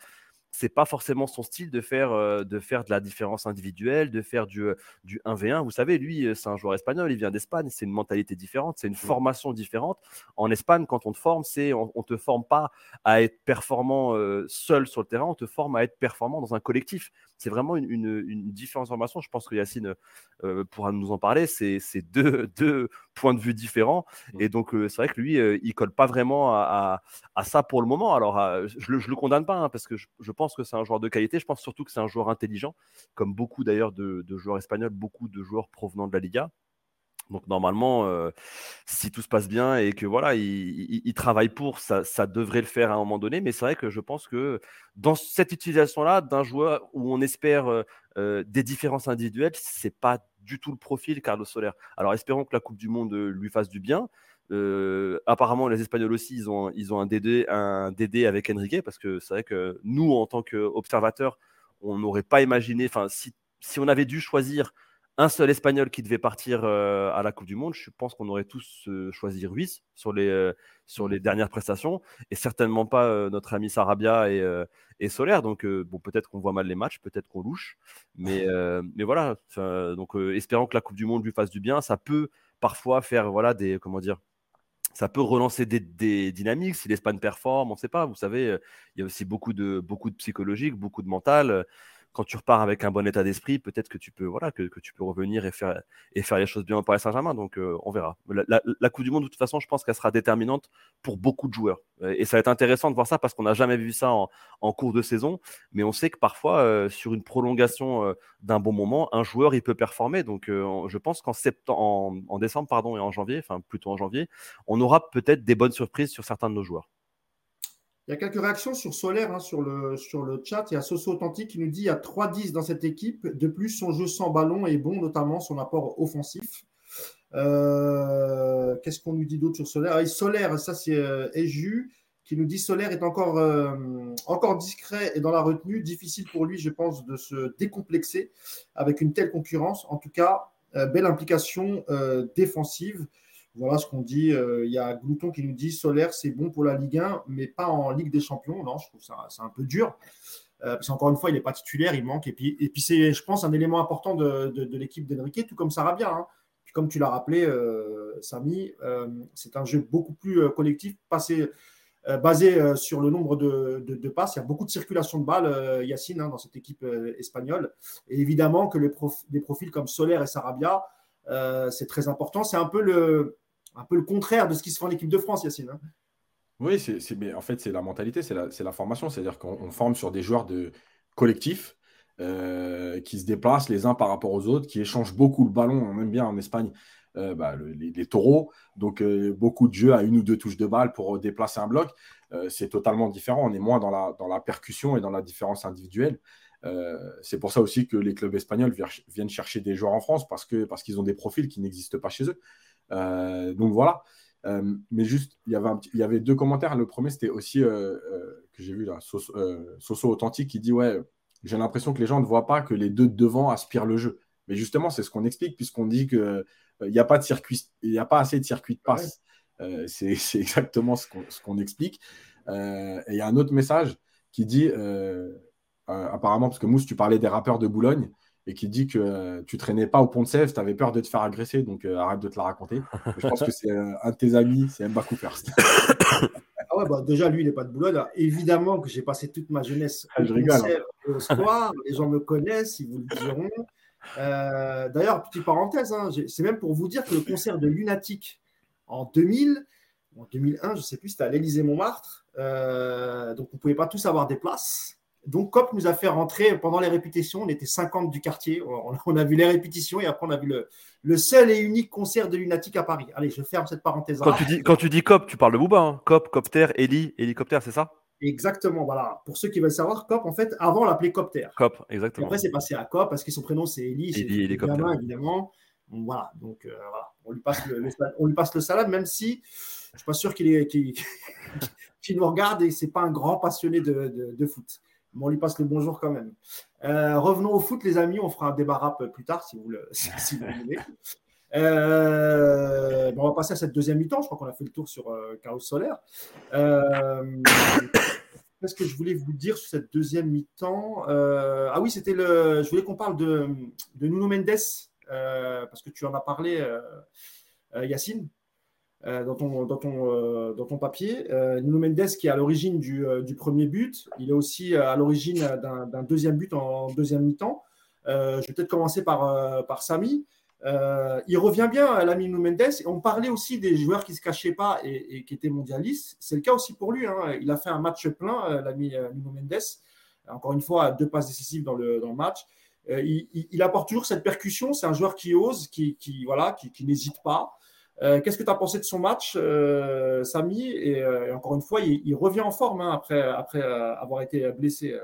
c'est pas forcément son style de faire, euh, de faire de la différence individuelle, de faire du, euh, du 1v1. Vous savez, lui, euh, c'est un joueur espagnol, il vient d'Espagne, c'est une mentalité différente, c'est une mmh. formation différente. En Espagne, quand on te forme, c'est on, ne te forme pas à être performant seul sur le terrain, on te forme à être performant dans un collectif. C'est vraiment une, une, différence de formation. Je pense que Yacine pourra nous en parler. C'est deux, deux points de vue différents. Mmh. Et donc, c'est vrai que lui, il colle pas vraiment à, à, ça pour le moment. Alors, je, le, je le condamne pas, hein, parce que je, je pense que c'est un joueur de qualité. Je pense surtout que c'est un joueur intelligent, comme beaucoup d'ailleurs de, joueurs espagnols, beaucoup de joueurs provenant de la Liga. Donc normalement, euh, si tout se passe bien et que voilà, il, travaille pour, ça, devrait le faire à un moment donné. Mais c'est vrai que je pense que dans cette utilisation-là d'un joueur où on espère euh, euh, des différences individuelles, c'est pas du tout le profil Carlos Soler. Alors espérons que la Coupe du Monde lui fasse du bien. Euh, apparemment, les Espagnols aussi, ils ont, ils ont un, DD, un DD avec Enrique, parce que c'est vrai que nous, en tant qu'observateurs, on n'aurait pas imaginé, enfin, si, si, on avait dû choisir un seul Espagnol qui devait partir euh, à la Coupe du Monde, je pense qu'on aurait tous euh, choisi Ruiz sur les, sur les dernières prestations, et certainement pas notre ami Sarabia et, et Solaire. Donc, bon, peut-être qu'on voit mal les matchs, peut-être qu'on louche, mais, mais voilà. Donc, espérant que la Coupe du Monde lui fasse du bien, ça peut parfois faire voilà des comment dire ça peut relancer des, dynamiques si l'Espagne performe, on ne sait pas. Vous savez, euh, il y a aussi beaucoup de, beaucoup de psychologique, beaucoup de mental quand tu repars avec un bon état d'esprit, peut-être que tu peux, voilà, que, tu peux revenir et faire, les choses bien au Paris Saint-Germain. Donc, euh, on verra. La, Coupe du Monde, de toute façon, je pense qu'elle sera déterminante pour beaucoup de joueurs. Et ça va être intéressant de voir ça parce qu'on n'a jamais vu ça en, cours de saison. Mais on sait que parfois, euh, sur une prolongation euh, d'un bon moment, un joueur, il peut performer. Donc, je pense qu'en en, en, décembre pardon, et en janvier, enfin plutôt en janvier, on aura peut-être des bonnes surprises sur certains de nos joueurs. Il y a quelques réactions sur Solaire hein, sur, le, sur le chat. Il y a Soso Authentique qui nous dit il y a 3-10 dans cette équipe. De plus, son jeu sans ballon est bon, notamment son apport offensif. Euh, qu'est-ce qu'on nous dit d'autre sur Solaire? Ah, Solaire, ça c'est euh, qui nous dit Solaire est encore, euh, encore discret et dans la retenue. Difficile pour lui, je pense, de se décomplexer avec une telle concurrence. En tout cas, belle implication défensive. Voilà ce qu'on dit. Euh, il y a Glouton qui nous dit Solaire, c'est bon pour la Ligue 1, mais pas en Ligue des Champions. Non, je trouve ça c'est un peu dur. Euh, parce qu'encore une fois, il n'est pas titulaire, il manque. Et puis, et puis c'est, je pense, un élément important de, l'équipe d'Enrique, tout comme Sarabia. Hein. Puis comme tu l'as rappelé, euh, Samy, c'est un jeu beaucoup plus collectif, basé sur le nombre de, passes. Il y a beaucoup de circulation de balles, Yacine, hein, dans cette équipe espagnole. Et évidemment que les, des profils comme Solaire et Sarabia, c'est très important. C'est un peu le, un peu le contraire de ce qui se fait en équipe de France, Yacine. Hein. Oui, c'est, en fait, c'est la mentalité, c'est la, formation. C'est-à-dire qu'on forme sur des joueurs de collectif euh, qui se déplacent les uns par rapport aux autres, qui échangent beaucoup le ballon. On aime bien en Espagne euh, bah, les, taureaux. Donc, euh, beaucoup de jeux à une ou deux touches de balle pour déplacer un bloc. c'est totalement différent. On est moins dans la, dans la percussion et dans la différence individuelle. C'est pour ça aussi que les clubs espagnols viennent chercher des joueurs en France parce qu'ils parce qu'ils ont des profils qui n'existent pas chez eux. Euh, donc voilà. Euh, mais juste, il y, avait il y avait deux commentaires. Le premier, c'était aussi euh, que j'ai vu là, Soso, Authentique qui dit Ouais, j'ai l'impression que les gens ne voient pas que les deux devant aspirent le jeu. Mais justement, c'est ce qu'on explique, puisqu'on dit qu'il n'y a pas de circuit, il n'y a pas assez de circuit de passe. c'est exactement ce qu'on explique. et il y a un autre message qui dit apparemment, parce que Mousse, tu parlais des rappeurs de Boulogne, et qui dit que euh, tu traînais pas au pont de Sèvres, tu avais peur de te faire agresser, donc euh, arrête de te la raconter. je pense que c'est euh, un de tes amis, c'est Mba Cooper. ah ouais, bah, déjà, lui, il n'est pas de Boulogne. évidemment que j'ai passé toute ma jeunesse ah, je rigole, hein. au soir. Les gens me connaissent, ils vous le diront. D'ailleurs, petite parenthèse, hein, c'est même pour vous dire que le concert de Lunatic en 2000, en 2001, je ne sais plus, c'était à l'Élysée-Montmartre. donc, vous ne pouvez pas tous avoir des places. Donc, COP nous a fait rentrer pendant les répétitions. On était 50 du quartier. On, a vu les répétitions et après, on a vu le, seul et unique concert de Lunatic à Paris. Allez, je ferme cette parenthèse. Quand, tu dis, quand tu dis COP, tu parles de Booba. Hein. COP, Copter, Eli, hélicoptère, c'est ça? Exactement. Voilà. Pour ceux qui veulent savoir, COP, en fait, avant, on l'appelait Copter. COP, exactement. après, c'est passé à COP parce que son prénom, c'est Eli. Eli, hélicoptère. évidemment. voilà. Donc, euh, voilà. On lui, passe le, on lui passe le salade, même si je ne suis pas sûr qu'il nous regarde et ce n'est pas un grand passionné de foot on lui passe le bonjour quand même. Euh, revenons au foot, les amis. On fera un débat rap plus tard si vous le, voulez. Euh, on va passer à cette deuxième mi-temps. Je crois qu'on a fait le tour sur euh, Carlos Soler. qu'est-ce que je voulais vous dire sur cette deuxième mi-temps? Ah oui, c'était le. Je voulais qu'on parle de, de Nuno Mendes, parce que tu en as parlé, Yacine. Dans, ton, dans, ton, dans ton papier. Nuno Mendes qui est à l'origine du, du, premier but, il est aussi à l'origine d'un deuxième but en deuxième mi-temps. je vais peut-être commencer par, par Samy. Euh, il revient bien l'ami Mendes. On parlait aussi des joueurs qui ne se cachaient pas et, qui étaient mondialistes. C'est le cas aussi pour lui. Hein. Il a fait un match plein, euh, l'ami euh, Nuno Mendes. Encore une fois, deux passes décisives dans le, dans le match. il, apporte toujours cette percussion. C'est un joueur qui ose, qui, qui voilà, qui, n'hésite pas. Qu'est-ce que tu as pensé de son match, Samy? Et, encore une fois, il, revient en forme hein, après, après avoir été blessé.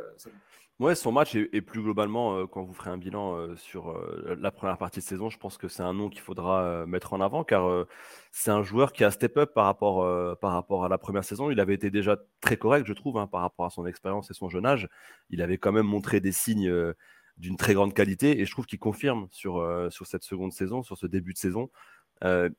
Ouais, son match est plus globalement, euh, quand vous ferez un bilan, euh, sur, euh, la première partie de saison, je pense que c'est un nom qu'il faudra, mettre en avant car, c'est un joueur qui a step up par rapport, par rapport à la première saison. Il avait été déjà très correct, je trouve, hein, par rapport à son expérience et son jeune âge. Il avait quand même montré des signes, d'une très grande qualité et je trouve qu'il confirme sur, sur cette seconde saison, sur ce début de saison.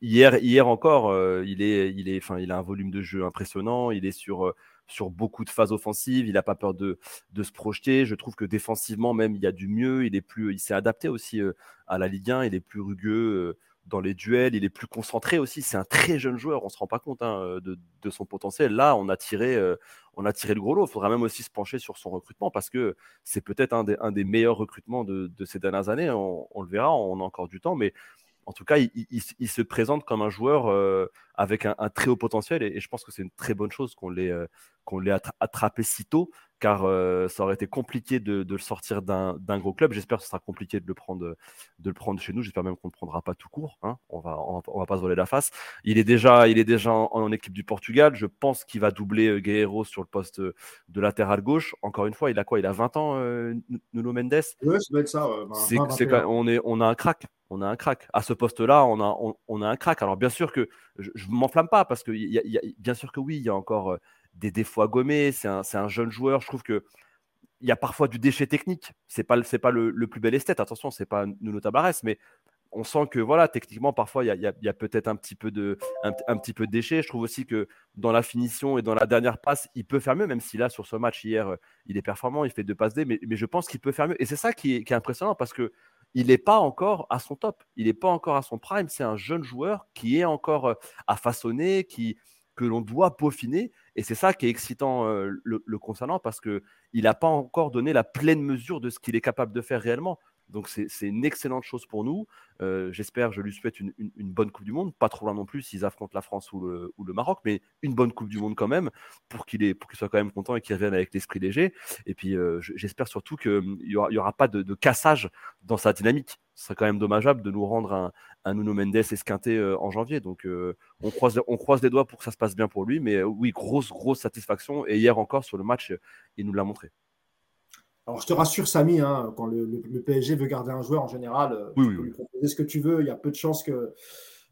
Hier hier encore, il est il est il a un volume de jeu impressionnant. Il est sur, sur beaucoup de phases offensives. Il n'a pas peur de, de, se projeter. Je trouve que défensivement, même, il y a du mieux. Il est plus, il s'est adapté aussi euh, à la Ligue 1. Il est plus rugueux euh, dans les duels. Il est plus concentré aussi. C'est un très jeune joueur. On se rend pas compte hein, euh, de, de, son potentiel. Là, on a tiré, on a tiré le gros lot. Il faudra même aussi se pencher sur son recrutement parce que c'est peut-être un des, un des meilleurs recrutements de, de ces dernières années. On, on, le verra. On a encore du temps, mais en tout cas, il, se présente comme un joueur euh, avec un, très haut potentiel et, je pense que c'est une très bonne chose qu'on l'ait euh, attrapé si tôt car euh, ça aurait été compliqué de, le sortir d'un gros club. J'espère que ce sera compliqué de le prendre, de le prendre chez nous. J'espère même qu'on ne le prendra pas tout court. Hein. On va, on va, pas se voler la face. Il est déjà, il est déjà en, équipe du Portugal. Je pense qu'il va doubler Guerrero sur le poste de latéral gauche. Encore une fois, il a quoi? Il a 20 ans, Nuno Mendes? Oui, ça doit être ça. on, est, on a un crack on a un crack. À ce poste-là, on a, on, a un crack. Alors bien sûr que je ne m'enflamme pas parce que y a, bien sûr que oui, il y a encore euh, des défauts à gommer. C'est un, jeune joueur. Je trouve que il y a parfois du déchet technique. C'est pas pas le, plus bel esthète. Attention, c'est pas Nuno Tabares, mais on sent que voilà, techniquement, parfois il y a, peut-être un petit peu de un, petit peu de déchet. Je trouve aussi que dans la finition et dans la dernière passe, il peut faire mieux, même si là sur ce match hier, euh, il est performant, il fait deux passes D, mais, mais je pense qu'il peut faire mieux. Et c'est ça qui est, qui est impressionnant parce que il n'est pas encore à son top, il n'est pas encore à son prime. C'est un jeune joueur qui est encore euh, à façonner, qui, que l'on doit peaufiner. Et c'est ça qui est excitant euh, le, concernant parce qu'il n'a pas encore donné la pleine mesure de ce qu'il est capable de faire réellement. Donc c'est une excellente chose pour nous. Euh, j'espère, je lui souhaite une, bonne Coupe du Monde, pas trop loin non plus s'ils affrontent la France ou le, Maroc, mais une bonne Coupe du Monde quand même, pour qu'il soit quand même content et qu'il revienne avec l'esprit léger. Et puis euh, j'espère surtout qu'il n'y aura, pas de, cassage dans sa dynamique. Ce serait quand même dommageable de nous rendre un, un Nuno Mendes esquinté euh, en janvier. Donc on, croise, on croise les doigts pour que ça se passe bien pour lui, mais oui, grosse, grosse satisfaction. Et hier encore sur le match, il nous l'a montré. Alors, je te rassure, Samy, hein, quand le, PSG veut garder un joueur, en général, euh, tu peux lui proposer ce que tu veux. Il y a peu de chances que,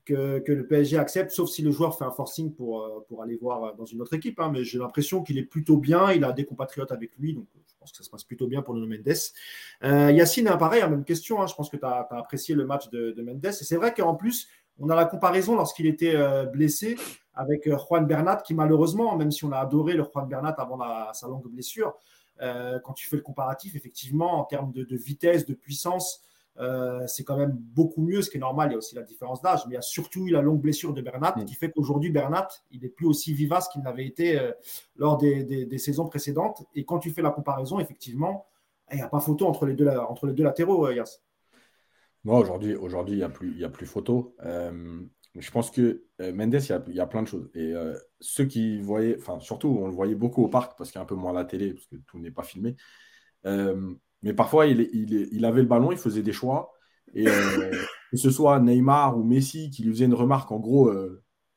que, le PSG accepte, sauf si le joueur fait un forcing pour, euh, pour aller voir euh, dans une autre équipe. Hein. mais j'ai l'impression qu'il est plutôt bien. Il a des compatriotes avec lui, donc je pense que ça se passe plutôt bien pour Nuno Mendes. Yacine, hein, pareil, même question. Hein. je pense que tu as, apprécié le match de, Mendes. Et c'est vrai qu'en plus, on a la comparaison lorsqu'il était blessé avec Juan Bernat, qui malheureusement, même si on a adoré le Juan Bernat avant sa longue blessure, euh, quand tu fais le comparatif, effectivement, en termes de, vitesse, de puissance, euh, c'est quand même beaucoup mieux, ce qui est normal. Il y a aussi la différence d'âge, mais il y a surtout eu la longue blessure de Bernat mm. qui fait qu'aujourd'hui, Bernat, il n'est plus aussi vivace qu'il n'avait été euh, lors des, saisons précédentes. Et quand tu fais la comparaison, effectivement, il n'y a pas photo entre les deux, entre les deux latéraux, Yas. Non, aujourd'hui, aujourd'hui, il n'y a, plus, a plus photo. Je pense que euh, Mendes, il y, a, plein de choses. Et euh, ceux qui voyaient, enfin, surtout, on le voyait beaucoup au parc parce qu'il y a un peu moins la télé, parce que tout n'est pas filmé. Euh, mais parfois, il, il, avait le ballon, il faisait des choix. Et que ce soit Neymar ou Messi qui lui faisait une remarque, en gros,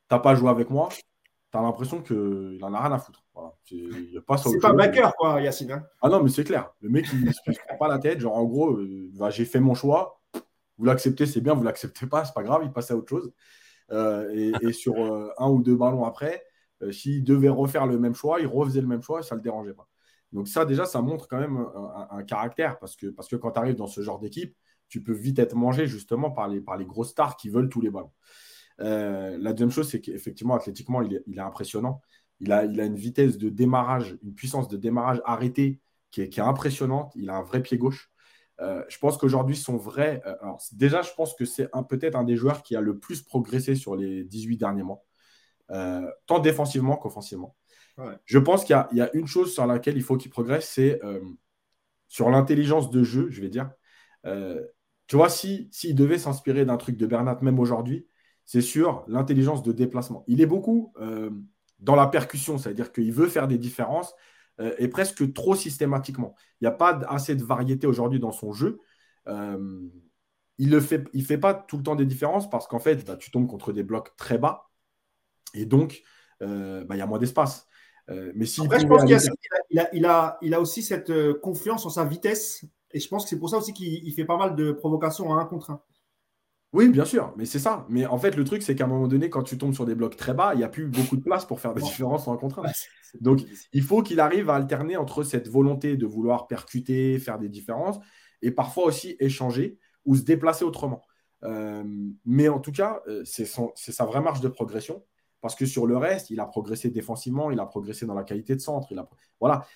t'as pas joué avec moi, t'as l'impression qu'il en a rien à foutre. C'est pas, pas backer, quoi, Yacine. Hein. ah non, mais c'est clair. Le mec, il ne se prend pas la tête. Genre, en gros, bah, j'ai fait mon choix. Vous l'acceptez, c'est bien. Vous l'acceptez pas, c'est pas grave. Il passe à autre chose. Euh, et, sur euh, un ou deux ballons après, euh, s'il devait refaire le même choix, il refaisait le même choix et ça ne le dérangeait pas. Donc ça, déjà, ça montre quand même un, caractère parce que, parce que quand tu arrives dans ce genre d'équipe, tu peux vite être mangé justement par les, par les grosses stars qui veulent tous les ballons. la deuxième chose, c'est qu'effectivement, athlétiquement, il est, impressionnant. Il a, il a une vitesse de démarrage, une puissance de démarrage arrêtée qui est impressionnante. Il a un vrai pied gauche. Euh, je pense qu'aujourd'hui, son vrai. Euh, alors, déjà, je pense que c'est peut-être un des joueurs qui a le plus progressé sur les 18 derniers mois, euh, tant défensivement qu'offensivement. Je pense qu'il y, a une chose sur laquelle il faut qu'il progresse, c'est sur l'intelligence de jeu, je vais dire. tu vois, s'il si, devait s'inspirer d'un truc de Bernat, même aujourd'hui, c'est sur l'intelligence de déplacement. Il est beaucoup dans la percussion, c'est-à-dire qu'il veut faire des différences, euh, et presque trop systématiquement. Il n'y a pas assez de variété aujourd'hui dans son jeu. Euh, il ne fait, il fait pas tout le temps des différences parce qu'en fait, bah, tu tombes contre des blocs très bas et donc euh, bah, il y a moins d'espace. mais si je pense qu'il a, il a, il a, aussi cette confiance en sa vitesse et je pense que c'est pour ça aussi qu'il fait pas mal de provocations à un contre un. Oui, bien sûr, mais c'est ça. Mais en fait, le truc, c'est qu'à un moment donné, quand tu tombes sur des blocs très bas, il n'y a plus beaucoup de place pour faire des différences en contre Donc, il faut qu'il arrive à alterner entre cette volonté de vouloir percuter, faire des différences, et parfois aussi échanger ou se déplacer autrement. Euh, mais en tout cas, euh, c'est sa vraie marge de progression, parce que sur le reste, il a progressé défensivement, il a progressé dans la qualité de centre. Il a... Voilà.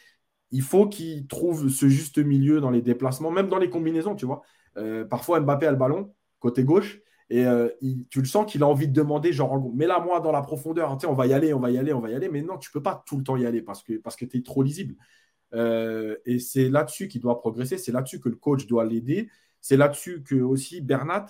Il faut qu'il trouve ce juste milieu dans les déplacements, même dans les combinaisons, tu vois. Euh, parfois, Mbappé a le ballon, côté gauche. Et euh, tu le sens qu'il a envie de demander, genre, mets-la moi dans la profondeur, on va y aller, on va y aller, on va y aller. Mais non, tu peux pas tout le temps y aller parce que, parce tu es trop lisible. Euh, et c'est là-dessus qu'il doit progresser, c'est là-dessus que le coach doit l'aider, c'est là-dessus que aussi Bernat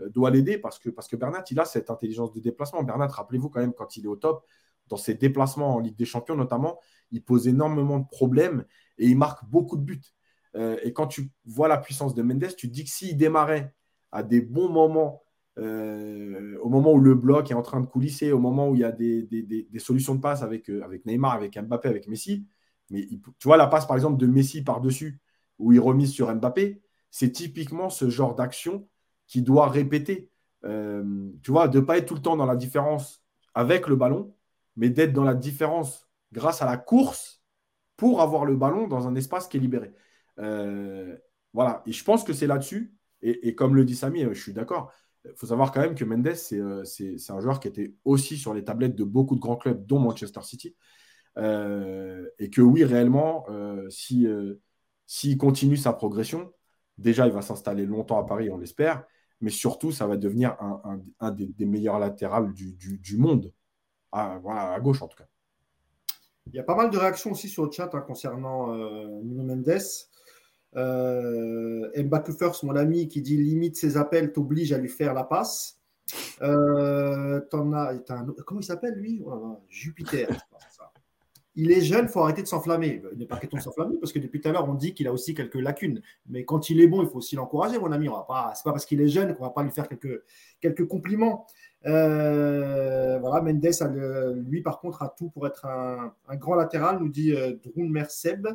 euh, doit l'aider parce que, parce que Bernat, il a cette intelligence de déplacement. Bernat, rappelez-vous quand même, quand il est au top, dans ses déplacements en Ligue des Champions notamment, il pose énormément de problèmes et il marque beaucoup de buts. et quand tu vois la puissance de Mendes, tu te dis que s'il démarrait à des bons moments, euh, au moment où le bloc est en train de coulisser, au moment où il y a des, solutions de passe avec, euh, avec Neymar, avec Mbappé, avec Messi. Mais tu vois, la passe par exemple de Messi par-dessus, où il remise sur Mbappé, c'est typiquement ce genre d'action qui doit répéter. Euh, tu vois, de ne pas être tout le temps dans la différence avec le ballon, mais d'être dans la différence grâce à la course pour avoir le ballon dans un espace qui est libéré. voilà, et je pense que c'est là-dessus et, comme le dit Samy, euh, je suis d'accord. Il faut savoir quand même que Mendes, euh, c'est un joueur qui était aussi sur les tablettes de beaucoup de grands clubs, dont Manchester City. Euh, et que oui, réellement, s'il si, continue sa progression, déjà, il va s'installer longtemps à Paris, on l'espère. Mais surtout, ça va devenir un, des, meilleurs latérales du, monde, à, à gauche en tout cas. Il y a pas mal de réactions aussi sur le chat hein, concernant Nuno Mendes. Euh, First, mon ami, qui dit limite ses appels t'oblige à lui faire la passe. Euh, comment il s'appelle lui? Oh Jupiter. Il est jeune, faut arrêter de s'enflammer. N'est pas de s'enflammer parce que depuis tout à l'heure, on dit qu'il a aussi quelques lacunes. Mais quand il est bon, il faut aussi l'encourager, mon ami. Ce n'est pas, parce qu'il est jeune qu'on ne va pas lui faire quelques, quelques compliments. Euh, voilà, Mendes, lui, par contre, a tout pour être un, grand latéral, nous dit euh, Drun Merseb.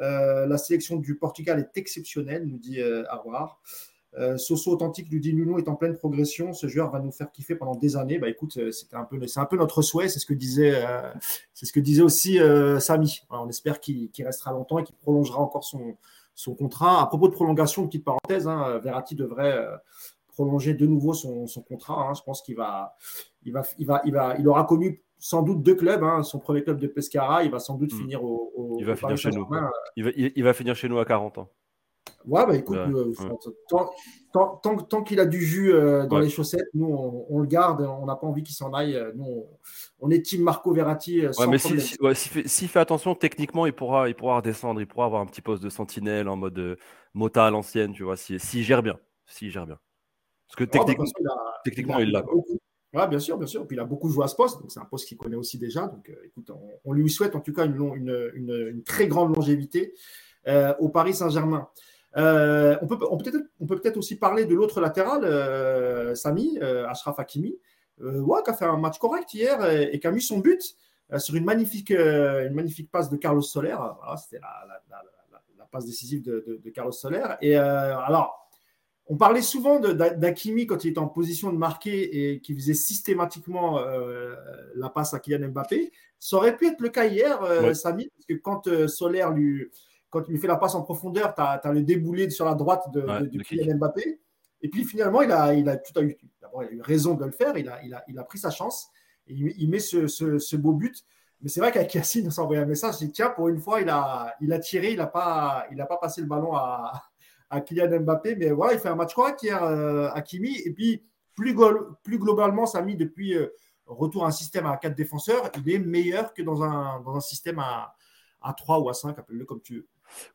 Euh, la sélection du Portugal est exceptionnelle, nous dit euh, Arwar. Euh, Soso Authentique nous dit Nuno est en pleine progression. Ce joueur va nous faire kiffer pendant des années. Bah écoute, c'était un peu, c'est un peu notre souhait. C'est ce que disait, c'est ce que disait aussi Samy. on espère qu'il restera longtemps et qu'il prolongera encore son, contrat. À propos de prolongation, petite parenthèse, hein, Verratti devrait prolonger de nouveau son, son contrat. Hein. Je pense qu'il va, il va, il va, il va, il aura connu sans doute deux clubs. Hein. Son premier club de Pescara, il va sans doute hmm. finir au, il va finir chez nous. Il va, il, va, finir chez nous à 40 ans. Ouais, bah écoute, euh, tant, tant, qu'il a du jus euh, dans les chaussettes, nous on, le garde, on n'a pas envie qu'il s'en aille. Nous, on, est team Marco Verratti. Euh, ouais, mais s'il si, fait, attention, techniquement, il pourra, il pourra redescendre, il pourra avoir un petit poste de sentinelle en mode Mota à l'ancienne, tu vois, s'il si, gère bien. S'il gère bien. Parce que techniquement, techniquement il l'a. Bien sûr, bien sûr. Puis il a beaucoup joué à ce poste, donc c'est un poste qu'il connaît aussi déjà. Donc, euh, écoute, on, lui souhaite en tout cas une, très grande longévité euh, au Paris Saint-Germain. Euh, on peut, peut-être aussi parler de l'autre latéral, Samy, Ashraf Hakimi, qui a fait un match correct hier et, qui a mis son but sur une magnifique, passe de Carlos Soler. C'était la, passe décisive de, de Carlos Soler. Et alors, on parlait souvent d'Akimi quand il était en position de marquer et qui faisait systématiquement euh, la passe à Kylian Mbappé. Ça aurait pu être le cas hier, euh, Samy, parce que quand euh, Solaire lui, quand il lui fait la passe en profondeur, tu as, le déboulé sur la droite de, Kylian Mbappé. Et puis finalement, il a, il a tout a eu, il a eu raison de le faire. Il a, il a, il a pris sa chance. Et il, met ce, beau but. Mais c'est vrai Yacine, on envoyé un message. J'ai dit, tiens, pour une fois, il a, il a tiré, il n'a pas, il pas passé le ballon à, à Kylian Mbappé. Mais voilà, il fait un match correct hier, euh, Hakimi. Et puis, plus, plus globalement, mis depuis euh, retour à un système à quatre défenseurs. Il est meilleur que dans un, dans un système à, à 3 ou à 5, appelle-le comme tu veux.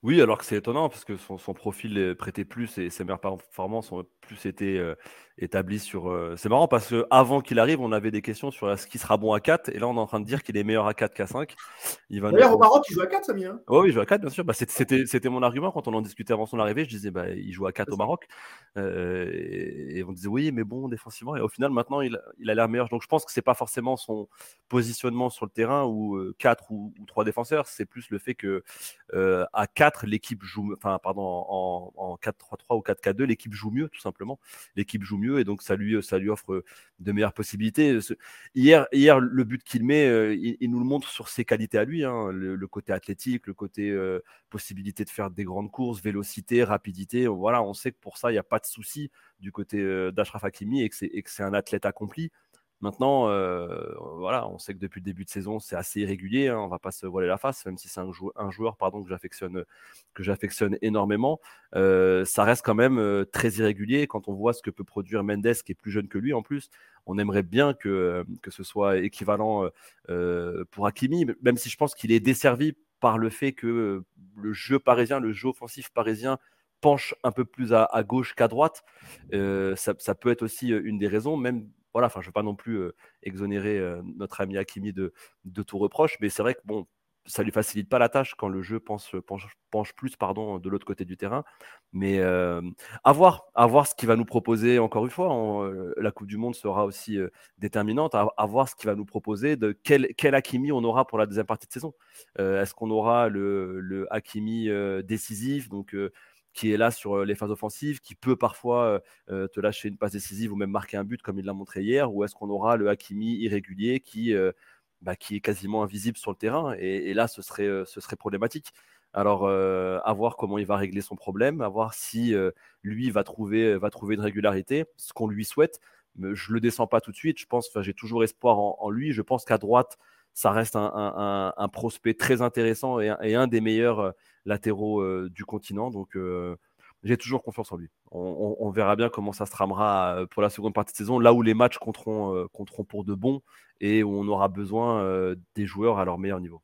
Oui, alors que c'est étonnant parce que son, son, profil prêtait plus et ses meilleures performances ont plus été euh, établies sur. Euh, c'est marrant parce qu'avant qu'il arrive, on avait des questions sur ce qui sera bon à 4 et là on est en train de dire qu'il est meilleur à 4 qu'à 5. D'ailleurs, au Maroc, il joue à 4, Samy. Hein oui, il joue à 4, bien sûr. Bah, c'était mon argument quand on en discutait avant son arrivée. Je disais, bah, il joue à 4 au Maroc. Euh, et, on disait, oui, mais bon, défensivement. Et au final, maintenant, il, il a l'air meilleur. Donc je pense que c'est pas forcément son positionnement sur le terrain ou 4 ou, ou 3 défenseurs, c'est plus le fait que à 4, l'équipe joue, enfin, pardon, en, en 4-3-3 ou 4-4-2, l'équipe joue mieux, tout simplement. L'équipe joue et donc ça lui, ça lui offre de meilleures possibilités. Hier, hier le but qu'il met, euh, il, nous le montre sur ses qualités à lui, hein, le, côté athlétique, le côté euh, possibilité de faire des grandes courses, vélocité, rapidité. Voilà, on sait que pour ça, il n'y a pas de souci du côté euh, d'Ashraf Hakimi et que c'est un athlète accompli. Maintenant, euh, on sait que depuis le début de saison, c'est assez irrégulier. Hein, on va pas se voiler la face, même si c'est un, joueur, que j'affectionne, énormément. Euh, ça reste quand même euh, très irrégulier. Quand on voit ce que peut produire Mendes, qui est plus jeune que lui en plus, on aimerait bien que, ce soit équivalent pour Hakimi, même si je pense qu'il est desservi par le fait que le jeu parisien, le jeu offensif parisien penche un peu plus à, gauche qu'à droite. Ça, peut être aussi une des raisons, même voilà, je ne veux pas non plus exonérer notre ami Hakimi de, tout reproche, mais c'est vrai que bon, ça lui facilite pas la tâche quand le jeu penche, plus pardon, de l'autre côté du terrain. Mais à, voir, à voir ce qu'il va nous proposer, encore une fois. la Coupe du Monde sera aussi déterminante. À, voir ce qu'il va nous proposer, de quel, quel Hakimi on aura pour la deuxième partie de saison. Est-ce qu'on aura le, le Hakimi décisif qui est là sur les phases offensives, qui peut parfois te lâcher une passe décisive ou même marquer un but comme il l'a montré hier, ou est-ce qu'on aura le Hakimi irrégulier qui, bah, qui est quasiment invisible sur le terrain et, là, ce serait, ce serait problématique. Alors, à voir comment il va régler son problème, à voir si lui va trouver, va trouver une régularité, ce qu'on lui souhaite. Mais je le descends pas tout de suite. Je pense, j'ai toujours espoir en, lui. Je pense qu'à droite, ça reste un, prospect très intéressant et, et un des meilleurs latéraux euh, du continent. Donc, euh, j'ai toujours confiance en lui. On, verra bien comment ça se tramera euh, pour la seconde partie de saison, là où les matchs compteront, pour de bons et où on aura besoin des joueurs à leur meilleur niveau.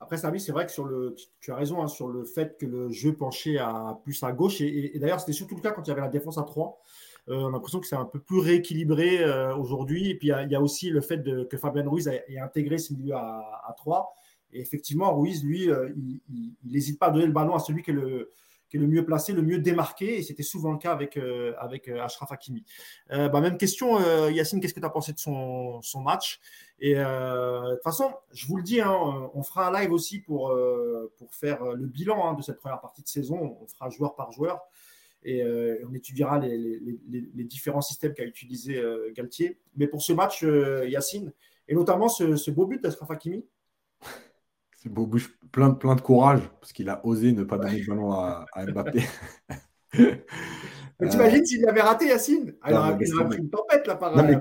Après, Samy, c'est vrai que sur le, tu as raison hein, sur le fait que le jeu penchait à, plus à gauche. Et, d'ailleurs, c'était surtout le cas quand il y avait la défense à 3. On a l'impression que c'est un peu plus rééquilibré aujourd'hui. Et puis, il y, a, aussi le fait que Fabien Ruiz ait intégré ce milieu à, à 3. Et effectivement, Ruiz, lui, euh, il n'hésite pas à donner le ballon à celui qui est le, mieux placé, le mieux démarqué. Et c'était souvent le cas avec, euh, avec euh, Ashraf Hakimi. Bah, même question, Yacine, qu'est-ce que tu as pensé de son, match? Et de toute façon, je vous le dis, hein, on fera un live aussi pour, pour faire le bilan hein, de cette première partie de saison. On fera joueur par joueur. Et on étudiera les, différents systèmes qu'a utilisé Galtier. Mais pour ce match, Yacine, et notamment ce, ce beau but d'Ashraf Hakimi, c'est beau bouche, plein, plein de courage, parce qu'il a osé ne pas donner le ballon à, Mbappé. Mais t'imagines euh, s'il avait raté, Yacine? Ah, Il aurait pris une tempête là par Non, mais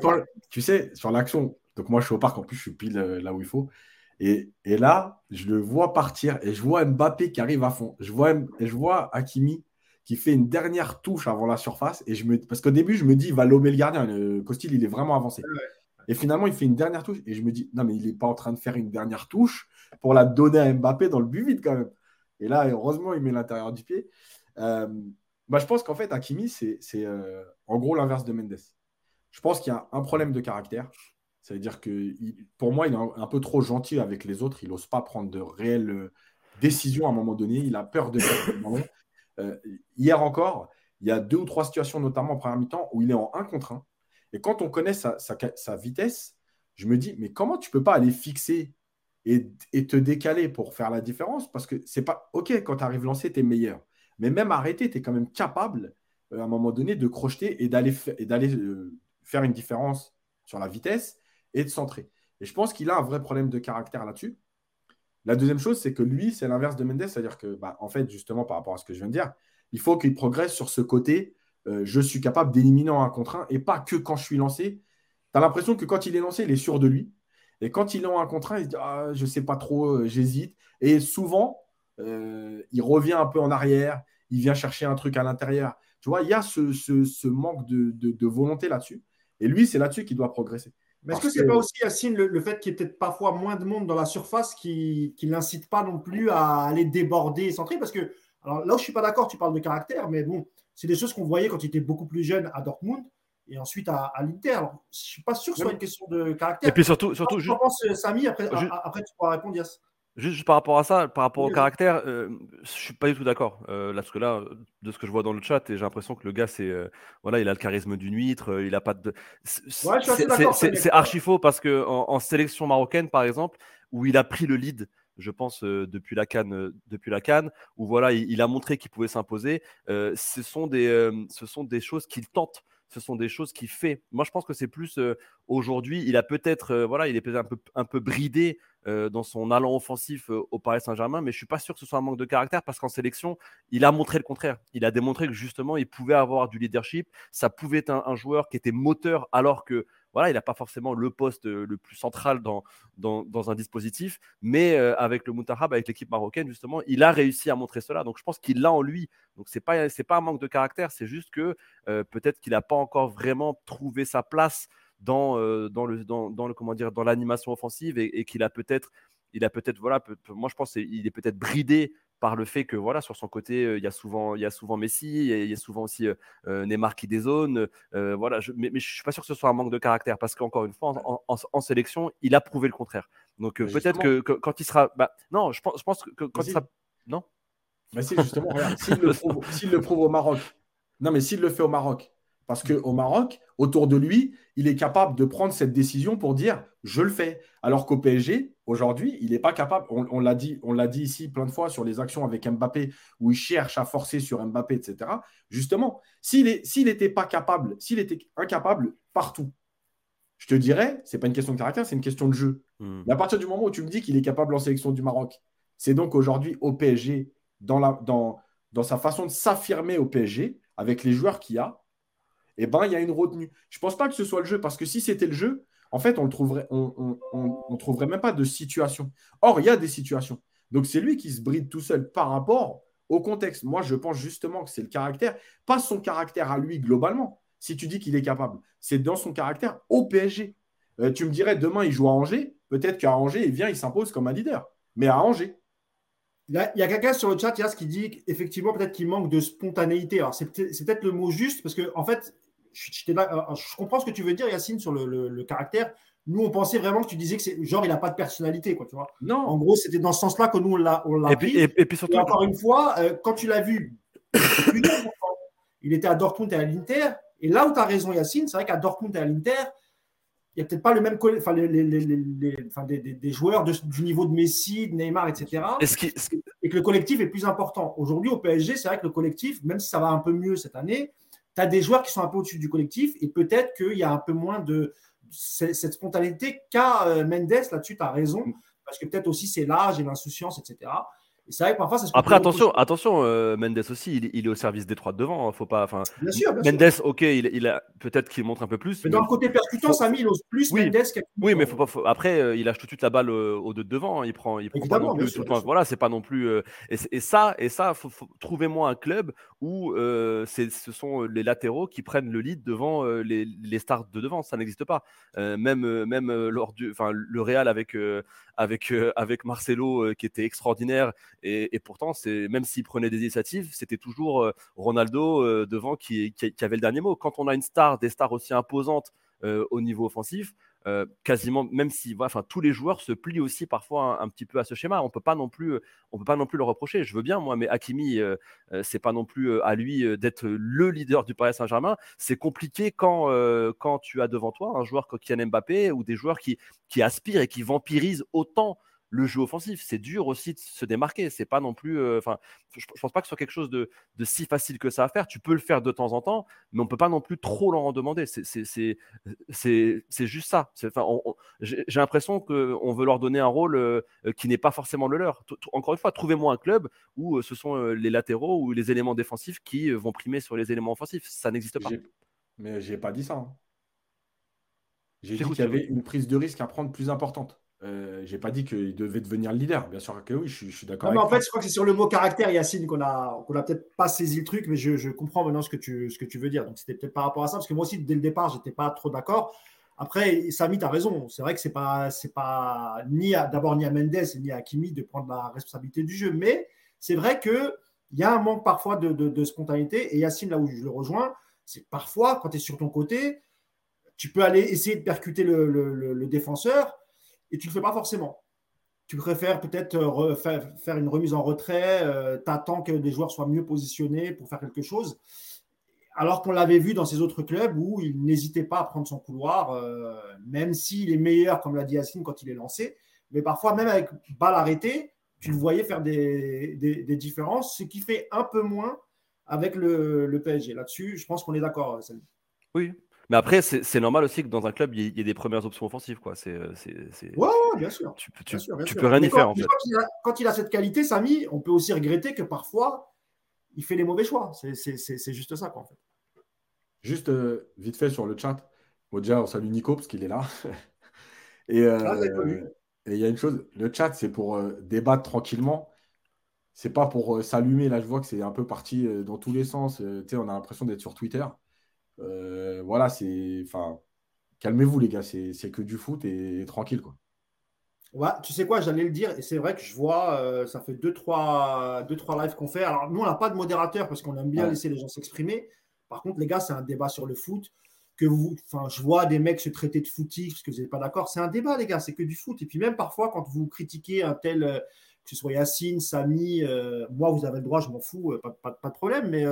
tu sais, sur l'action, donc moi je suis au parc, en plus je suis pile euh, là où il faut. Et, et, là, je le vois partir et je vois Mbappé qui arrive à fond. Je vois, et je vois Hakimi qui fait une dernière touche avant la surface. Et je me, parce qu'au début, je me dis, il va lommer le gardien. Le Costil, il est vraiment avancé. Et finalement, il fait une dernière touche. Et je me dis, non, mais il n'est pas en train de faire une dernière touche pour la donner à Mbappé dans le but vide quand même. Et là, heureusement, il met l'intérieur du pied. Euh, bah, je pense qu'en fait, Hakimi, c'est euh, en gros l'inverse de Mendes. Je pense qu'il y a un problème de caractère. cest à dire que pour moi, il est un, peu trop gentil avec les autres. Il n'ose pas prendre de réelles euh, décisions à un moment donné. Il a peur de euh, hier encore, il y a deux ou trois situations, notamment en première mi-temps, où il est en 1 contre 1. Et quand on connaît sa, vitesse, je me dis, mais comment tu peux pas aller fixer et, te décaler pour faire la différence? Parce que c'est pas OK quand tu arrives lancé, tu es meilleur. Mais même arrêté, tu es quand même capable euh, à un moment donné de crocheter et d'aller euh, faire une différence sur la vitesse et de centrer. Et je pense qu'il a un vrai problème de caractère là-dessus. La deuxième chose, c'est que lui, c'est l'inverse de Mendes, c'est-à-dire que, bah, en fait, justement, par rapport à ce que je viens de dire, il faut qu'il progresse sur ce côté euh, je suis capable d'éliminer un contre un et pas que quand je suis lancé. Tu as l'impression que quand il est lancé, il est sûr de lui Et quand ils ont un contrat, ils se disent ah, Je ne sais pas trop, j'hésite. Et souvent, il revient un peu en arrière, il vient chercher un truc à l'intérieur. Tu vois, il y a ce, manque de, volonté là-dessus. Et lui, c'est là-dessus qu'il doit progresser. Mais est-ce que ce n'est pas aussi, Yacine, le, fait qu'il y ait peut-être parfois moins de monde dans la surface qui, qui n'incite pas non plus à aller déborder et centrer? Parce que, alors là où je ne suis pas d'accord, tu parles de caractère, mais bon, c'est des choses qu'on voyait quand il était beaucoup plus jeune à Dortmund et ensuite à, l'Inter. Je ne suis pas sûr que ce soit une question de caractère. Et puis surtout, surtout je pense, Samy, après, après tu pourras répondre, Yass. Juste par rapport à ça, par rapport au caractère, euh, je suis pas du tout d'accord. Euh, là, parce que là, de ce que je vois dans le chat, j'ai l'impression que le gars, c'est euh, voilà, il a le charisme d'une huître, il a pas de. C'est archi faux parce que en, sélection marocaine, par exemple, où il a pris le lead, je pense depuis la canne, depuis la canne, où voilà, il, a montré qu'il pouvait s'imposer. ce sont des, ce sont des choses qu'il tente ce sont des choses qu'il fait. Moi, je pense que c'est plus aujourd'hui, il a peut-être, voilà, il est peut-être un peu, un peu bridé dans son allant offensif au Paris Saint-Germain, mais je suis pas sûr que ce soit un manque de caractère parce qu'en sélection, il a montré le contraire. Il a démontré que justement, il pouvait avoir du leadership, ça pouvait être un joueur qui était moteur alors que voilà, il n'a pas forcément le poste le plus central dans, dans, un dispositif, mais avec le Moutarab, avec l'équipe marocaine, justement, il a réussi à montrer cela. Donc je pense qu'il l'a en lui. Donc ce n'est pas, pas un manque de caractère, c'est juste que peut-être qu'il n'a pas encore vraiment trouvé sa place dans, dans, le, dans, l'animation offensive et, qu'il a peut-être il a peut-être voilà moi je pense qu'il est peut-être bridé par le fait que voilà sur son côté il y a souvent il y a souvent Messi il y, a souvent aussi Neymar qui dézone voilà je, mais, je je suis pas sûr que ce soit un manque de caractère parce qu'encore une fois en, sélection il a prouvé le contraire. Donc peut-être que, quand il sera bah, non je pense, je pense que quand il sera non? Mais si justement s'il le, le prouve au Maroc. Non mais s'il le fait au Maroc parce qu'au Maroc, autour de lui, il est capable de prendre cette décision pour dire je le fais. Alors qu'au PSG, aujourd'hui, il n'est pas capable. On, l'a dit, on l'a dit ici plein de fois sur les actions avec Mbappé, où il cherche à forcer sur Mbappé, etc. Justement, s'il n'était pas capable, s'il était incapable partout, je te dirais, c'est pas une question de caractère, c'est une question de jeu. Hmm. Mais à partir du moment où tu me dis qu'il est capable en sélection du Maroc, c'est donc aujourd'hui au PSG, dans, la, dans, dans sa façon de s'affirmer au PSG, avec les joueurs qu'il a, eh ben, il y a une retenue. Je ne pense pas que ce soit le jeu, parce que si c'était le jeu, en fait, on ne trouverait, on, on, trouverait même pas de situation. Or, il y a des situations. Donc, c'est lui qui se bride tout seul par rapport au contexte. Moi, je pense justement que c'est le caractère, pas son caractère à lui globalement. Si tu dis qu'il est capable, c'est dans son caractère au PSG. Euh, tu me dirais, demain, il joue à Angers. Peut-être qu'à Angers, il vient, il s'impose comme un leader. Mais à Angers, il y a, quelqu'un sur le chat qui dit qu'effectivement, peut-être qu'il manque de spontanéité. Alors, c'est peut-être le mot juste, parce que, en fait, je, comprends ce que tu veux dire, Yacine, sur le, caractère. Nous, on pensait vraiment que tu disais que c'est genre, il n'a pas de personnalité, quoi, tu vois. Non. En gros, c'était dans ce sens-là que nous, on l'a et, puis, et, puis surtout. encore une fois, euh, quand tu l'as vu, il était à Dortmund et à l'Inter. Et là où tu as raison, Yacine, c'est vrai qu'à Dortmund et à l'Inter, il n'y a peut-être pas le même enfin, les, des, des, joueurs du niveau de Messi, de Neymar, etc. Et que le collectif est plus important. Aujourd'hui, au PSG, c'est vrai que le collectif, même si ça va un peu mieux cette année, tu as des joueurs qui sont un peu au-dessus du collectif et peut-être qu'il y a un peu moins de cette spontanéité qu'a euh, Mendes. Là-dessus, tu as raison, parce que peut-être aussi c'est l'âge et l'insouciance, etc. Après, attention, attention euh, Mendes aussi, il, est au service des trois de devant. Hein, faut pas, bien sûr, Mendes, ok, il, a peut-être qu'il montre un peu plus. Mais, dans le côté percutant, faut... Samy, il ose plus oui. Mendes Oui, mais faut pas, après, euh, il lâche tout de suite la balle euh, aux deux de devant. Hein, il prend, il prend pas non plus tout le temps. Voilà, c'est pas non plus. Et, ça, et ça, faut, trouvez-moi un club où ce sont les latéraux qui prennent le lead devant les, les, stars de devant. Ça n'existe pas. même, même lors du, enfin, le Real avec avec avec Marcelo qui était extraordinaire et, pourtant, c'est même s'il prenait des initiatives, c'était toujours euh, Ronaldo euh, devant qui, qui, avait le dernier mot. Quand on a une star, des stars aussi imposantes euh, au niveau offensif, quasiment, même si enfin, tous les joueurs se plient aussi parfois un, petit peu à ce schéma. On peut pas non plus, on peut pas non plus le reprocher. Je veux bien moi, mais Hakimi, c'est pas non plus à lui d'être le leader du Paris Saint-Germain. C'est compliqué quand quand tu as devant toi un joueur comme Kylian Mbappé ou des joueurs qui qui aspirent et qui vampirisent autant le jeu offensif. C'est dur aussi de se démarquer. C'est pas non plus. Euh, enfin, je, pense pas que ce soit quelque chose de, si facile que ça à faire. Tu peux le faire de temps en temps, mais on peut pas non plus trop leur demander. C'est juste ça. J'ai l'impression qu'on veut leur donner un rôle euh, qui n'est pas forcément le leur. Encore une fois, trouvez-moi un club où euh, ce sont les latéraux ou les éléments défensifs qui vont primer sur les éléments offensifs. Ça n'existe pas. Mais j'ai pas dit ça. Hein. J'ai dit qu'il y avait une prise de risque à prendre plus importante. Euh, j'ai pas dit qu'il devait devenir le leader. Bien sûr que oui, je, suis d'accord. mais en fait, je crois que c'est sur le mot caractère, Yacine, qu'on a, qu'on a peut-être pas saisi le truc, mais je, comprends maintenant ce que tu, ce que tu veux dire. Donc, c'était peut-être par rapport à ça, parce que moi aussi, dès le départ, j'étais pas trop d'accord. Après, Samy, tu as raison. C'est vrai que c'est pas, c'est pas ni d'abord ni à Mendes ni à Kimi de prendre la responsabilité du jeu, mais c'est vrai que il y a un manque parfois de, de, spontanéité. Et Yacine, là où je le rejoins, c'est parfois quand tu es sur ton côté, tu peux aller essayer de percuter le, le, le défenseur et tu ne le fais pas forcément. Tu préfères peut-être euh, faire une remise en retrait, euh, tu attends que des joueurs soient mieux positionnés pour faire quelque chose. Alors qu'on l'avait vu dans ces autres clubs où il n'hésitait pas à prendre son couloir, euh, même s'il est meilleur, comme l'a dit Yacine, quand il est lancé. Mais parfois, même avec balle arrêtée, tu le voyais faire des, différences, ce qui fait un peu moins avec le, le PSG. Là-dessus, je pense qu'on est d'accord, Oui, mais après, c'est normal aussi que dans un club, il y, ait des premières options offensives. Quoi. C'est, ouais, bien sûr. Tu, tu, peux rien y faire. En fait. Quand, il a, cette qualité, Samy, on peut aussi regretter que parfois, il fait les mauvais choix. C'est juste ça, quoi, en fait. Juste euh, vite fait sur le chat. Bon, déjà, on salue Nico parce qu'il est là. et euh, ah, il y a une chose le chat, c'est pour euh, débattre tranquillement. C'est pas pour s'allumer. Là, je vois que c'est un peu parti dans tous les sens. on a l'impression d'être sur Twitter. Euh, voilà, c'est. Enfin, calmez-vous, les gars, c'est que du foot et, tranquille, quoi. Ouais, tu sais quoi, j'allais le dire, et c'est vrai que je vois, euh, ça fait 2-3 deux, trois, lives qu'on fait. Alors, nous, on n'a pas de modérateur parce qu'on aime bien laisser les gens s'exprimer. Par contre, les gars, c'est un débat sur le foot. Que vous, enfin, je vois des mecs se traiter de footy parce que vous n'êtes pas d'accord. C'est un débat, les gars, c'est que du foot. Et puis, même parfois, quand vous critiquez un tel, euh, que ce soit Yacine, Samy, moi, vous avez le droit, je m'en fous, pas, pas, pas, de problème. Mais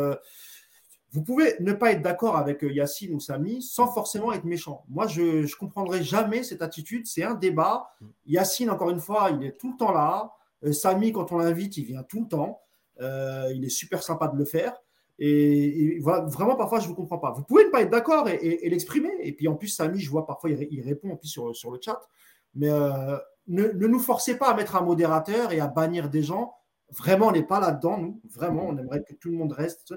vous pouvez ne pas être d'accord avec euh, Yacine ou Samy sans forcément être méchant. Moi, je ne comprendrai jamais cette attitude. C'est un débat. Yacine, encore une fois, il est tout le temps là. Euh, Samy, quand on l'invite, il vient tout le temps. Euh, il est super sympa de le faire. Et, vraiment, parfois, je ne vous comprends pas. Vous pouvez ne pas être d'accord et, l'exprimer. Et puis, en plus, Samy, je vois parfois, il, répond en plus sur, sur, le chat. Mais ne, ne, nous forcez pas à mettre un modérateur et à bannir des gens. Vraiment, on n'est pas là-dedans, nous. Vraiment, on aimerait que tout le monde reste.